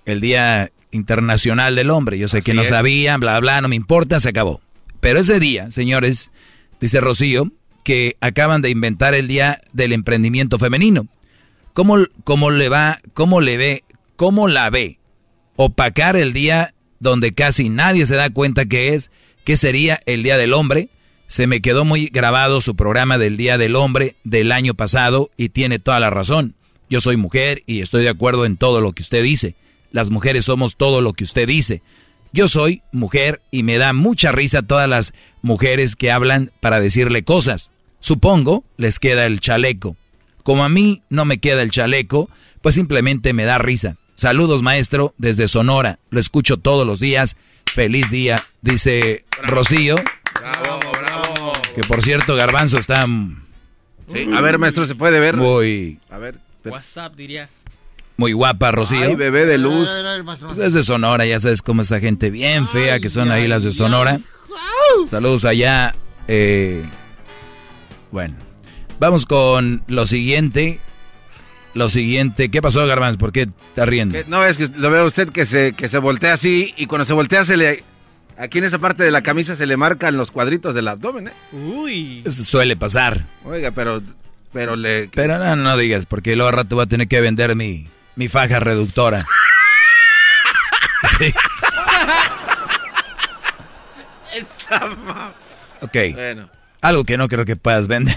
el Día Internacional del Hombre. Yo sé que no es. sabían, bla, bla, no me importa, se acabó. Pero ese día, señores, dice Rocío, que acaban de inventar el Día del Emprendimiento Femenino. ¿Cómo, cómo le va, cómo le ve, cómo la ve? Opacar el día donde casi nadie se da cuenta que es, que sería el Día del Hombre. Se me quedó muy grabado su programa del Día del Hombre del año pasado y tiene toda la razón. Yo soy mujer y estoy de acuerdo en todo lo que usted dice. Las mujeres somos todo lo que usted dice. Yo soy mujer y me da mucha risa todas las mujeres que hablan para decirle cosas. Supongo les queda el chaleco. Como a mí no me queda el chaleco, pues simplemente me da risa. Saludos maestro desde Sonora. Lo escucho todos los días. Feliz día, dice Rocío. Bravo, bravo. Que por cierto, Garbanzo está Sí, a ver, maestro, ¿se puede ver? muy, A ver. WhatsApp diría. Muy guapa, Rocío. Ay, bebé de luz. Pues es de Sonora, ya sabes cómo esa gente bien fea que son ahí las de Sonora. Saludos allá. eh, bueno, vamos con lo siguiente. Lo siguiente, ¿qué pasó, Garbanz? ¿Por qué está riendo? Que- No, es que lo veo a usted que se, que se voltea así y cuando se voltea se le... Aquí en esa parte de la camisa se le marcan los cuadritos del abdomen, ¿eh? Uy. Eso suele pasar. Oiga, pero... Pero le... Pero no, no digas, porque luego al rato voy a tener que vender mi, mi faja reductora. Sí. Ok. Bueno. Algo que no creo que puedas vender.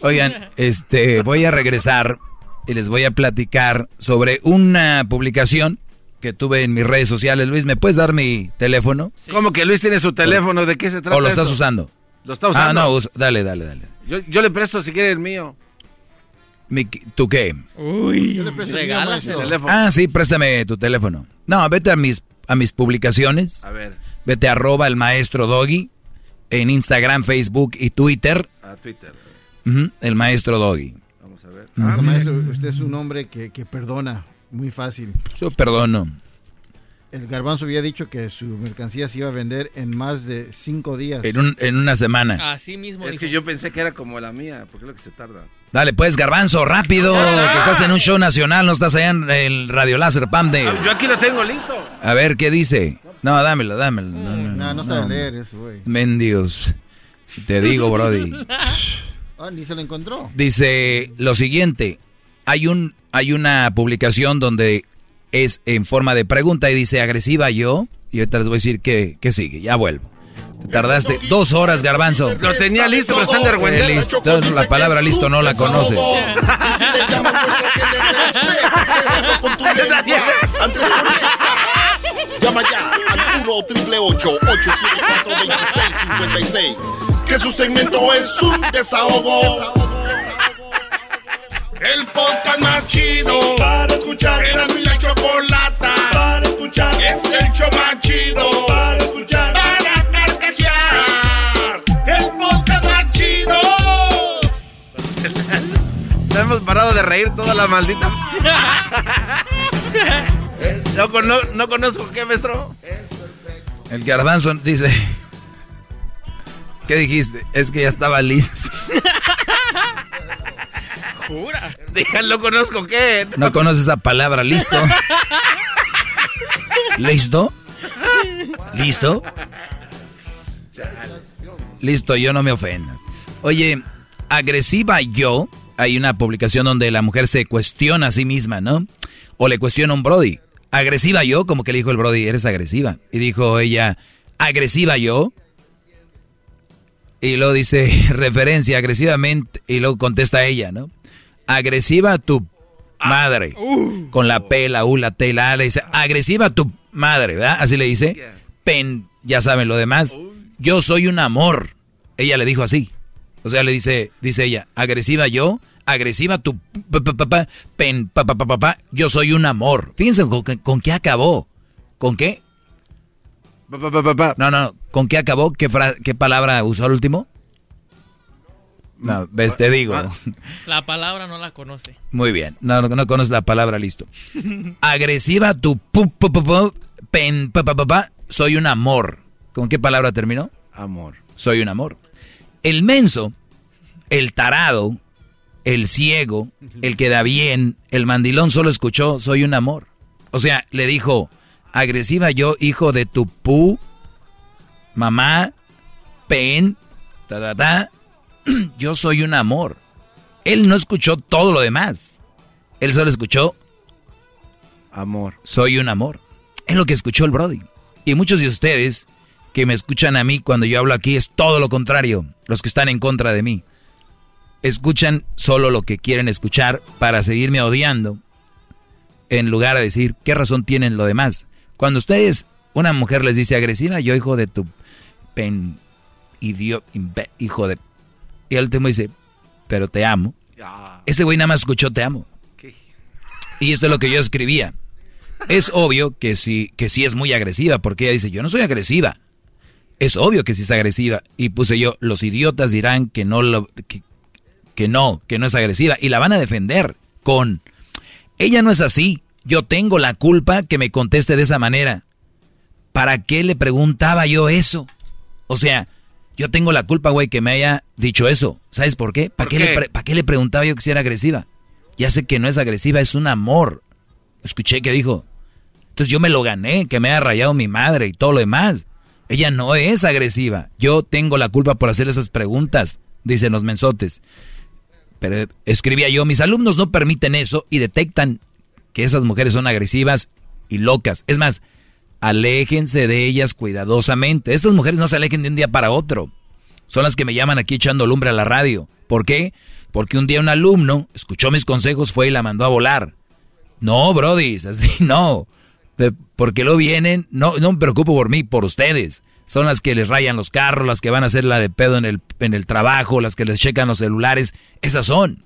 Oigan, este, voy a regresar y les voy a platicar sobre una publicación que tuve en mis redes sociales. Luis, ¿me puedes dar mi teléfono? ¿Cómo que Luis tiene su teléfono? ¿De qué se trata ¿O lo estás esto? usando? Lo está usando. Ah, no, dale, dale, dale. Yo, yo le presto si quiere el mío. Mi- ¿Tú qué? Uy, Yo le presto el. Mi teléfono. Ah, sí, préstame tu teléfono. No, vete a mis, a mis publicaciones. A ver, Vete a arroba el maestro Doggy en Instagram, Facebook y Twitter. a Twitter. El maestro Doggy. Vamos a ver. Ah, maestro, usted es un hombre que, que perdona muy fácil. Yo perdono. El garbanzo había dicho que su mercancía se iba a vender en más de cinco días. En, un- en una semana. Así mismo. Es dijo. que yo pensé que era como la mía, porque es lo que se tarda. Dale, pues, garbanzo, rápido. Que estás en un show nacional, no estás allá en el Radio Láser Pam de... Ah, Yo aquí lo tengo listo. A ver, ¿qué dice? No, dámelo, dámelo. No, no, No, no sabe leer eso, güey. Mendigos. Te digo, Brody. <laughs> Ah, ni se lo encontró. Dice lo siguiente. Hay un hay una publicación donde es en forma de pregunta y dice agresiva yo. Y ahorita les voy a decir que, que sigue. Ya vuelvo. Te tardaste dos horas, garbanzo. Lo tenía listo, pero están de listo, la palabra listo no la conoces. Y si le llaman, pues lo que le respeta, cerrando con tu <laughs> lengua. Antes conectas. Llama ya al 1 triple 874 2656 Que su segmento es un desahogo. El podcast más chido para escuchar. Era mi la chocolata para escuchar. Es el show más chido para escuchar. Para carcajear. El podcast más chido. No hemos parado de reír toda la maldita. No, cono- no conozco qué, maestro. El garbanzo dice... ¿Qué dijiste? Es que ya estaba listo. <laughs> Jura. <laughs> Díganlo, conozco qué. No conoces esa palabra, listo. ¿Listo? ¿Listo? Listo, yo no me ofendas. Oye, agresiva yo, hay una publicación donde la mujer se cuestiona a sí misma, ¿no? O le cuestiona a un Brody. Agresiva yo, como que le dijo el Brody, eres agresiva. Y dijo ella, agresiva yo. Y luego dice, <laughs> referencia, agresivamente. Y luego contesta ella, ¿no? Agresiva tu madre. Con la P, la U, la T, la A, le dice, agresiva tu madre, ¿verdad? Así le dice. Pen, ya saben lo demás. Yo soy un amor. Ella le dijo así. O sea, le dice, dice ella, agresiva yo, agresiva tu papá, pen, papá, papá, papá, yo soy un amor. Fíjense con, qué- con qué acabó. ¿Con qué? No, no, ¿con qué acabó? ¿Qué, fra- qué palabra usó al último? No, ves, te digo. La palabra no la conoce. Muy bien, no, no, no conoces la palabra, listo. Agresiva tu pu, pu, pu, pu, pen, pa, pa, pa, pa, soy un amor. ¿Con qué palabra terminó? Amor. Soy un amor. El menso, el tarado, el ciego, el que da bien, el mandilón solo escuchó soy un amor. O sea, le dijo, agresiva yo, hijo de tu pu, mamá, pen, ta, ta, ta, <clears throat> yo soy un amor. Él no escuchó todo lo demás. Él solo escuchó Amor. soy un amor. Es lo que escuchó el Brody. Y muchos de ustedes que me escuchan a mí cuando yo hablo aquí es todo lo contrario. Los que están en contra de mí. Escuchan solo lo que quieren escuchar para seguirme odiando. En lugar de decir, ¿qué razón tienen lo demás? Cuando ustedes, una mujer les dice agresiva, yo hijo de tu pen, idiota, hijo de... Y el último dice, pero te amo. Ese güey nada más escuchó te amo. Y esto es lo que yo escribía. Es obvio que sí, que sí es muy agresiva, porque ella dice, yo no soy agresiva. Es obvio que sí es agresiva. Y puse yo, los idiotas dirán que no lo, que, que no, que no es agresiva. Y la van a defender con, ella no es así. Yo tengo la culpa que me conteste de esa manera. ¿Para qué le preguntaba yo eso? O sea, yo tengo la culpa, güey, que me haya dicho eso. ¿Sabes por qué? ¿Para ¿Por qué, qué le preguntaba yo que si era agresiva? Ya sé que no es agresiva, es un amor. Escuché que dijo. Entonces yo me lo gané, que me haya rayado mi madre y todo lo demás. Ella no es agresiva. Yo tengo la culpa por hacer esas preguntas, dicen los mensotes. Pero escribía yo, mis alumnos no permiten eso y detectan que esas mujeres son agresivas y locas. Es más, aléjense de ellas cuidadosamente. Estas mujeres no se alejen de un día para otro. Son las que me llaman aquí echando lumbre a la radio. ¿Por qué? Porque un día un alumno escuchó mis consejos, fue y la mandó a volar. No, Brody, así <laughs> no. Porque lo vienen, no, no me preocupo por mí, por ustedes. Son las que les rayan los carros, las que van a hacer la de pedo en el, en el trabajo, las que les checan los celulares. Esas son.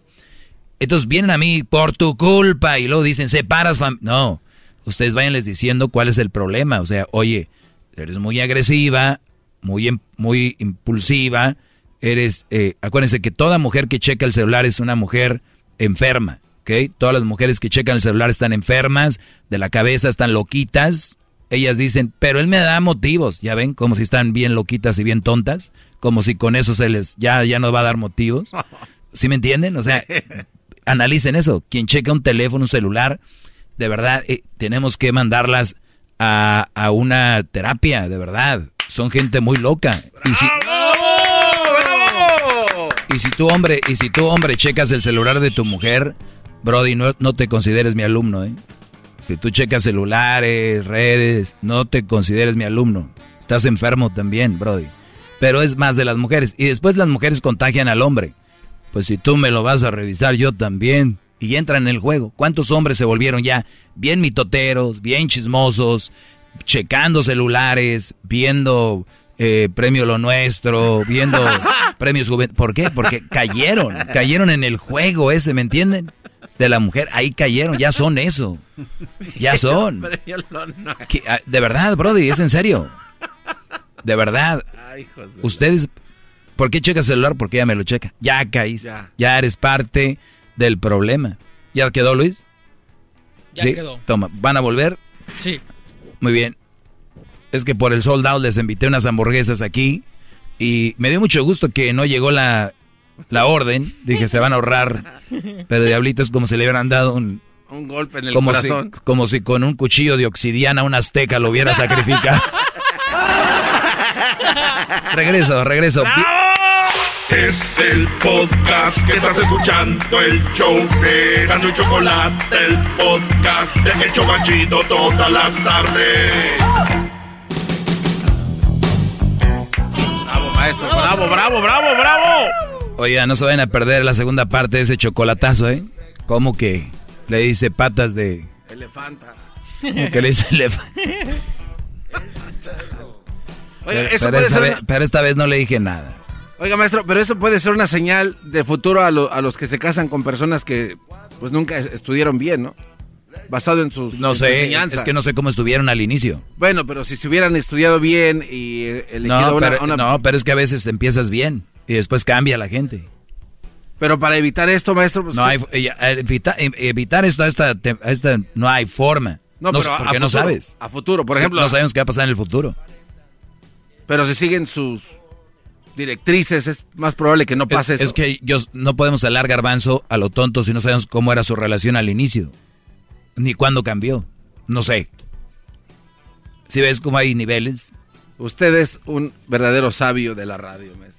Entonces vienen a mí por tu culpa y luego dicen, separas fam No, ustedes vayanles diciendo cuál es el problema. O sea, oye, eres muy agresiva, muy, em, muy impulsiva, eres, eh, acuérdense que toda mujer que checa el celular es una mujer enferma, ¿ok? Todas las mujeres que checan el celular están enfermas, de la cabeza están loquitas. Ellas dicen, pero él me da motivos, ya ven, como si están bien loquitas y bien tontas, como si con eso se les, ya, ya no va a dar motivos. <laughs> ¿Sí me entienden? O sea, analicen eso. Quien checa un teléfono, un celular, de verdad, eh, tenemos que mandarlas a, a, una terapia, de verdad. Son gente muy loca. Y si, y si tú, hombre, y si tú, hombre, checas el celular de tu mujer, Brody, no, no te consideres mi alumno, ¿eh? Si tú checas celulares, redes, no te consideres mi alumno. Estás enfermo también, Brody. Pero es más de las mujeres. Y después las mujeres contagian al hombre. Pues si tú me lo vas a revisar, yo también. Y entran en el juego. ¿Cuántos hombres se volvieron ya bien mitoteros, bien chismosos, checando celulares, viendo eh, Premio Lo Nuestro, viendo <laughs> premios juventud. ¿Por qué? Porque cayeron, cayeron en el juego ese, ¿me entienden? De la mujer, ahí cayeron, ya son eso. Ya <laughs> son. Ah, de verdad, Brody, es en serio. De verdad. Ustedes, ¿por qué checas celular? Porque ella me lo checa. Ya caíste. Ya, eres parte del problema. ¿Ya quedó, Luis? Ya quedó. Toma, ¿van a volver? Sí. Muy bien. Es que por el soldado les invité unas hamburguesas aquí y me dio mucho gusto que no llegó la, la orden. Dije, se van a ahorrar. Pero Diablito es como si le hubieran dado un... Un golpe en el como corazón. Si, como si con un cuchillo de obsidiana un azteca lo hubiera sacrificado. <laughs> regreso, regreso. Es el podcast que estás escuchando, el show de Gano y Chocolate, el podcast de El Chocachito todas las tardes. Bravo, maestro. Bravo, bravo, bravo, bravo. Oiga, no se vayan a perder la segunda parte de ese chocolatazo, ¿eh? ¿Cómo que le dice patas de... Elefanta. ¿Cómo que le dice elefanta? <laughs> Oiga, pero, eso pero puede esta ser vez, pero esta vez no le dije nada. Oiga, maestro, pero eso puede ser una señal de futuro a, lo- a los que se casan con personas que pues nunca es- estudiaron bien, ¿no? Basado en sus No en sé, es que no sé cómo estuvieron al inicio. Bueno, pero si se hubieran estudiado bien y eh, elegido No, una, pero, una- no, pero es que a veces empiezas bien y después cambia la gente. Pero para evitar esto, maestro, pues No hay, eh, evita- eh, evitar esto a esta, a esta- no hay forma. No, No, pero a- porque a no futuro, sabes. a futuro, por ejemplo, No sabemos qué va a pasar en el futuro. pero si siguen sus directrices es más probable que no pase es, eso. es que yo, no podemos hablar garbanzo a lo tonto si no sabemos cómo era su relación al inicio. Ni cuándo cambió. No sé. Si ves cómo hay niveles. Usted es un verdadero sabio de la radio, maestro.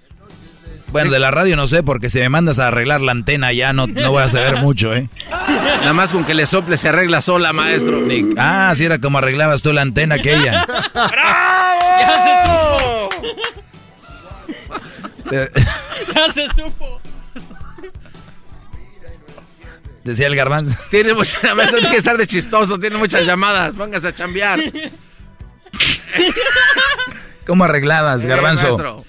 Bueno, de la radio no sé, porque si me mandas a arreglar la antena ya no, no voy a saber <laughs> mucho, ¿eh? Nada más con que le sople se arregla sola, maestro. Ni- ah, si era como arreglabas tú la antena aquella. <laughs> ¡Ya se <laughs> supo! <laughs> ¡Ya se supo! Decía el garbanzo. Tiene mucha, maestro, tiene que estar de chistoso, tiene muchas llamadas. Póngase a chambear. ¿Cómo arreglabas, Eh, garbanzo?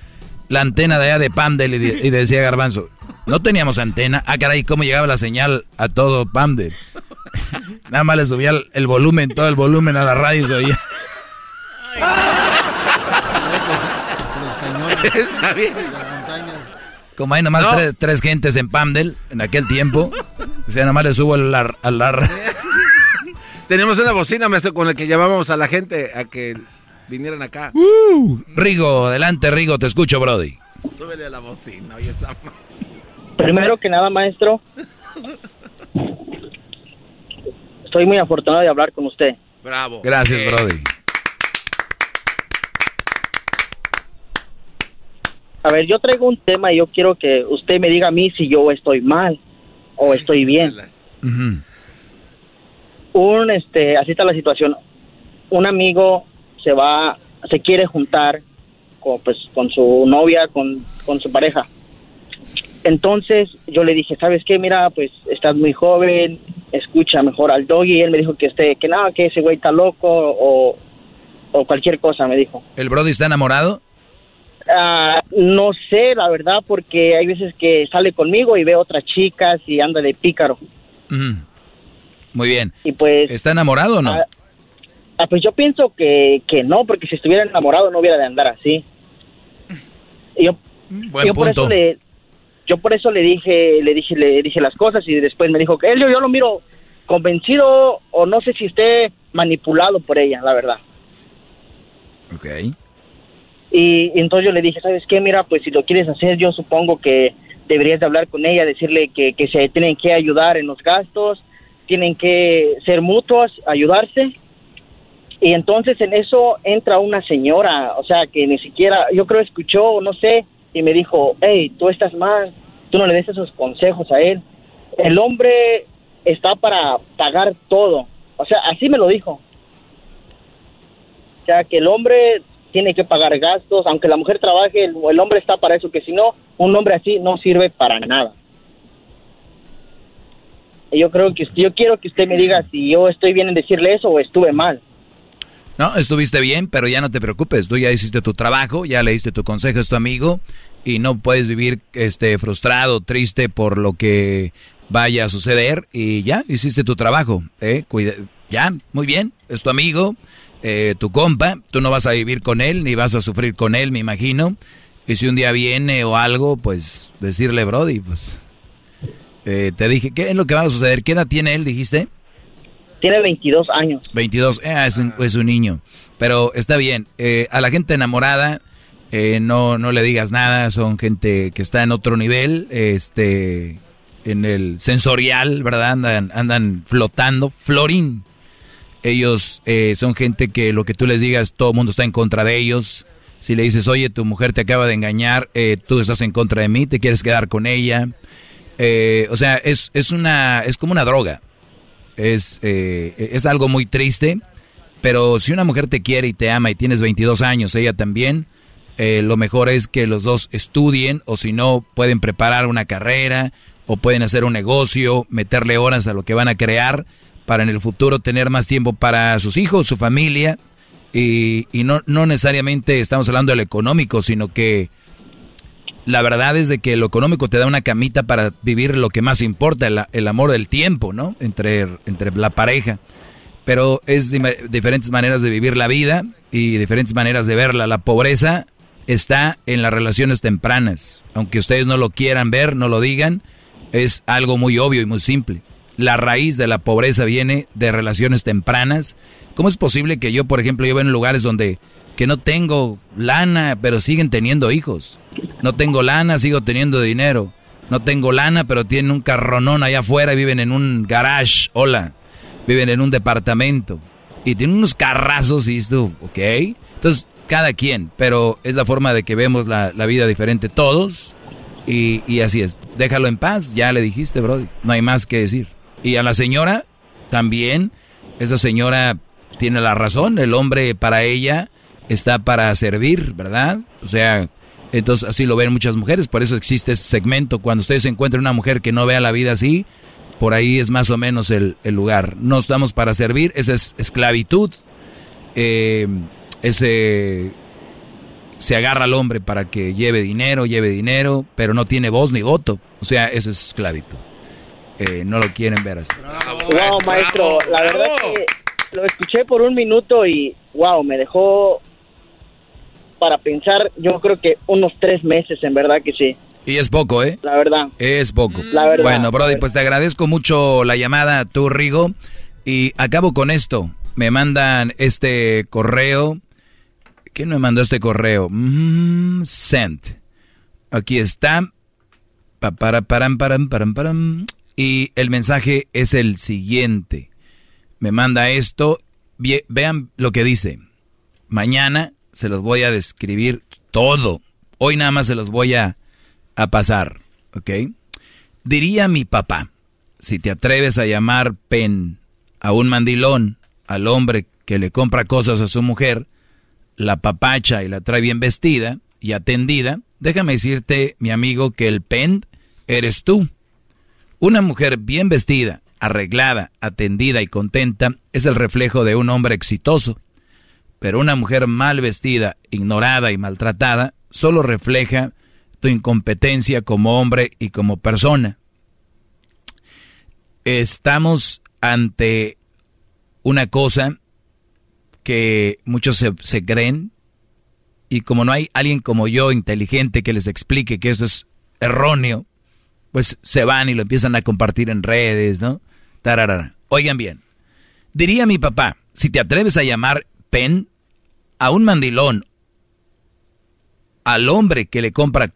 la antena de allá de Pamdel y, de- y decía Garbanzo, no teníamos antena. Ah, caray, ¿cómo llegaba la señal a todo Pamdel? Nada más le subía el, el volumen, todo el volumen a la radio y se oía. <laughs> Está bien. Como hay nomás No. tres, tres gentes en Pamdel en aquel tiempo, decía, nada más le subo al ar- <laughs> Tenemos una bocina, maestro, con la que llamábamos a la gente a que vinieran acá. Uh, Rigo, adelante, Rigo, te escucho, Brody. Súbele a la bocina, oye, está Primero que nada, maestro, <laughs> estoy muy afortunado de hablar con usted. Bravo. Gracias, Eh, Brody. A ver, yo traigo un tema y yo quiero que usted me diga a mí si yo estoy mal o estoy bien. Un, este, así está la situación. Un amigo se va, se quiere juntar con, pues, con su novia, con, con su pareja. Entonces yo le dije, ¿sabes qué? Mira, pues estás muy joven, escucha mejor al doggy. Y él me dijo que este, que nada, que ese güey está loco o, o cualquier cosa, me dijo. ¿El Brody está enamorado? Ah, no sé, la verdad, porque hay veces que sale conmigo y ve otras chicas y anda de pícaro. Muy bien. Y pues... ¿Está enamorado o no? Ah, ah, pues yo pienso que, que no, porque si estuviera enamorado no hubiera de andar así. Y yo, Buen yo por punto. eso le, yo por eso le dije, le dije, le dije las cosas y después me dijo que él, yo, yo lo miro convencido o no sé si esté manipulado por ella, la verdad. Ok. Y, entonces yo le dije, ¿sabes qué? Mira, pues si lo quieres hacer, yo supongo que deberías de hablar con ella, decirle que, que se tienen que ayudar en los gastos, tienen que ser mutuos, ayudarse. Y entonces en eso entra una señora, o sea, que ni siquiera, yo creo escuchó, no sé, y me dijo, hey, tú estás mal, tú no le des esos consejos a él. El hombre está para pagar todo. O sea, así me lo dijo. O sea, que el hombre tiene que pagar gastos, aunque la mujer trabaje, el, el hombre está para eso, que si no, un hombre así no sirve para nada. Yo creo que yo quiero que usted me diga si yo estoy bien en decirle eso o estuve mal. No, estuviste bien, pero ya no te preocupes. Tú ya hiciste tu trabajo, ya le diste tu consejo a tu amigo y no puedes vivir este frustrado, triste por lo que vaya a suceder y ya hiciste tu trabajo. ¿eh? Cuida- ya, muy bien, es tu amigo, eh, tu compa, tú no vas a vivir con él ni vas a sufrir con él, me imagino. Y si un día viene o algo, pues decirle, Brody, pues eh, te dije, ¿qué es lo que va a suceder? ¿Qué edad tiene él, dijiste? Tiene 22 años. 22, eh, es, un, es un niño. Pero está bien. Eh, a la gente enamorada, no, no le digas nada. Son gente que está en otro nivel, este, en el sensorial, ¿verdad? Andan, andan flotando. Florín. Ellos eh, son gente que lo que tú les digas, todo el mundo está en contra de ellos. Si le dices, oye, tu mujer te acaba de engañar, eh, tú estás en contra de mí, te quieres quedar con ella. Eh, o sea, es, es, una, es como una droga es, eh, es algo muy triste, pero si una mujer te quiere y te ama y tienes 22 años, ella también, lo mejor es que los dos estudien o si no pueden preparar una carrera o pueden hacer un negocio, meterle horas a lo que van a crear para en el futuro tener más tiempo para sus hijos, su familia y, y no, no necesariamente estamos hablando de lo económico, sino que la verdad es de que lo económico te da una camita para vivir lo que más importa, el, el amor del tiempo, ¿no? Entre, entre la pareja. Pero es diferentes maneras de vivir la vida y diferentes maneras de verla. La pobreza está en las relaciones tempranas. Aunque ustedes no lo quieran ver, no lo digan, es algo muy obvio y muy simple. La raíz de la pobreza viene de relaciones tempranas. ¿Cómo es posible que yo, por ejemplo, yo en lugares donde que no tengo lana, pero siguen teniendo hijos? No tengo lana, sigo teniendo dinero. No tengo lana, pero tienen un carronón allá afuera y viven en un garage. Hola. Viven en un departamento. Y tienen unos carrazos y tú, ok. Entonces, cada quien, pero es la forma de que vemos la, la vida diferente todos. Y, y así es. Déjalo en paz, ya le dijiste, Brody. No hay más que decir. Y a la señora, también, esa señora tiene la razón. El hombre para ella está para servir, ¿verdad? O sea, entonces así lo ven muchas mujeres. Por eso existe ese segmento. Cuando ustedes encuentran una mujer que no vea la vida así, por ahí es más o menos el, el lugar. No estamos para servir, esa es esclavitud. Eh, ese se agarra al hombre para que lleve dinero, lleve dinero, pero no tiene voz ni voto. O sea, eso es esclavitud. Eh, no lo quieren ver así. Wow, maestro, la verdad que lo escuché por un minuto y wow, me dejó para pensar, yo creo que unos tres meses, en verdad que sí, Y es poco, ¿eh? la verdad. Es poco. La verdad. Bueno, Brody, pues te agradezco mucho la llamada, tú, Rigo. Y acabo con esto. Me mandan este correo. ¿Quién me mandó este correo? Mm, sent. Aquí está. Pa, para, param, param, param, param. Y el mensaje es el siguiente. Me manda esto. Vean lo que dice. Mañana se los voy a describir todo. Hoy nada más se los voy a, a pasar. ¿Ok? Diría mi papá, si te atreves a llamar pen a un mandilón, al hombre que le compra cosas a su mujer, la papacha y la trae bien vestida y atendida, déjame decirte, mi amigo, que el pen eres tú. Una mujer bien vestida, arreglada, atendida y contenta es el reflejo de un hombre exitoso. pero una mujer mal vestida, ignorada y maltratada solo refleja tu incompetencia como hombre y como persona. Estamos ante una cosa que muchos se, creen y como no hay alguien como yo inteligente que les explique que eso es erróneo, pues se van y lo empiezan a compartir en redes, ¿no? Tararara. Oigan bien, diría mi papá, si te atreves a llamar pen a un mandilón, al hombre que le compra,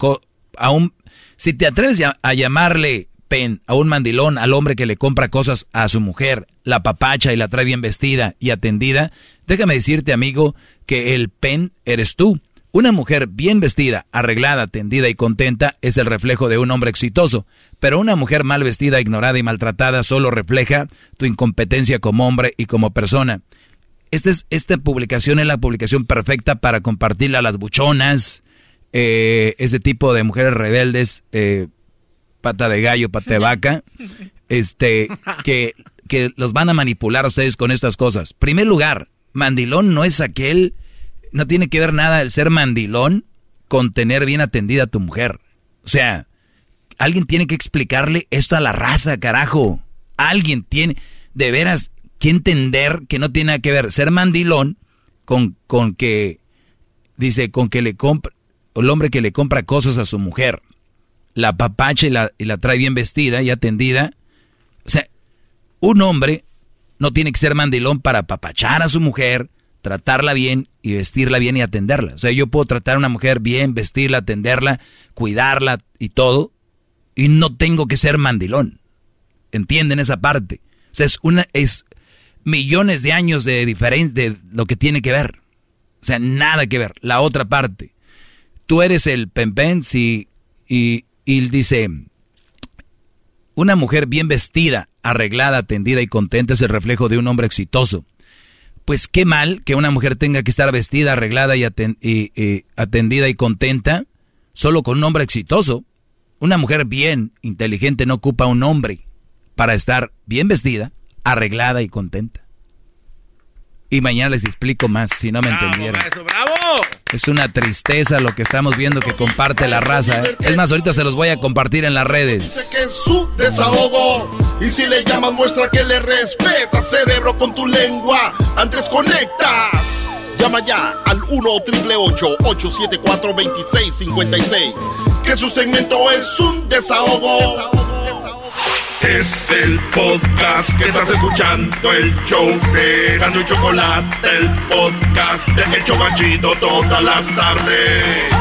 a un, si te atreves a, llamarle pen a un mandilón, al hombre que le compra cosas a su mujer, la papacha y la trae bien vestida y atendida, déjame decirte, amigo, que el pen eres tú. Una mujer bien vestida, arreglada, atendida y contenta es el reflejo de un hombre exitoso, pero una mujer mal vestida, ignorada y maltratada solo refleja tu incompetencia como hombre y como persona. Esta, es, esta publicación es la publicación perfecta para compartirla a las buchonas, eh, ese tipo de mujeres rebeldes, eh, pata de gallo, pata de vaca, <laughs> este, que, que los van a manipular a ustedes con estas cosas. Primer lugar, mandilón no es aquel no tiene que ver nada el ser mandilón con tener bien atendida a tu mujer. O sea, alguien tiene que explicarle esto a la raza, carajo. Alguien tiene de veras que entender que no tiene nada que ver ser mandilón con, con que, dice, con que le compra, el hombre que le compra cosas a su mujer, la papacha y la, y la trae bien vestida y atendida. O sea, un hombre no tiene que ser mandilón para papachar a su mujer, tratarla bien y vestirla bien y atenderla. O sea, yo puedo tratar a una mujer bien, vestirla, atenderla, cuidarla y todo, y no tengo que ser mandilón. ¿Entienden esa parte? O sea, es una es millones de años de diferencia de lo que tiene que ver. O sea, nada que ver. La otra parte. Tú eres el pempen y, y, y dice, una mujer bien vestida, arreglada, atendida y contenta es el reflejo de un hombre exitoso pues qué mal que una mujer tenga que estar vestida, arreglada y, atendida y contenta solo con un hombre exitoso. Una mujer bien inteligente no ocupa un hombre para estar bien vestida, arreglada y contenta. Y mañana les explico más si no me entendieron. Es una tristeza lo que estamos viendo que comparte la raza. ¿eh? Es más, ahorita se los voy a compartir en las redes. Dice que es su desahogo. Y si le llamas, muestra que le respeta, cerebro, con tu lengua. Antes conectas. Llama ya al 1-888-874-2656. Que su segmento es un desahogo. Es el podcast que estás escuchando, el show de Gano y Chocolate, el podcast de El Chocachito todas las tardes.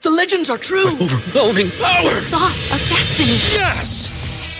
The legends are true. overwhelming power! The sauce of destiny. Yes!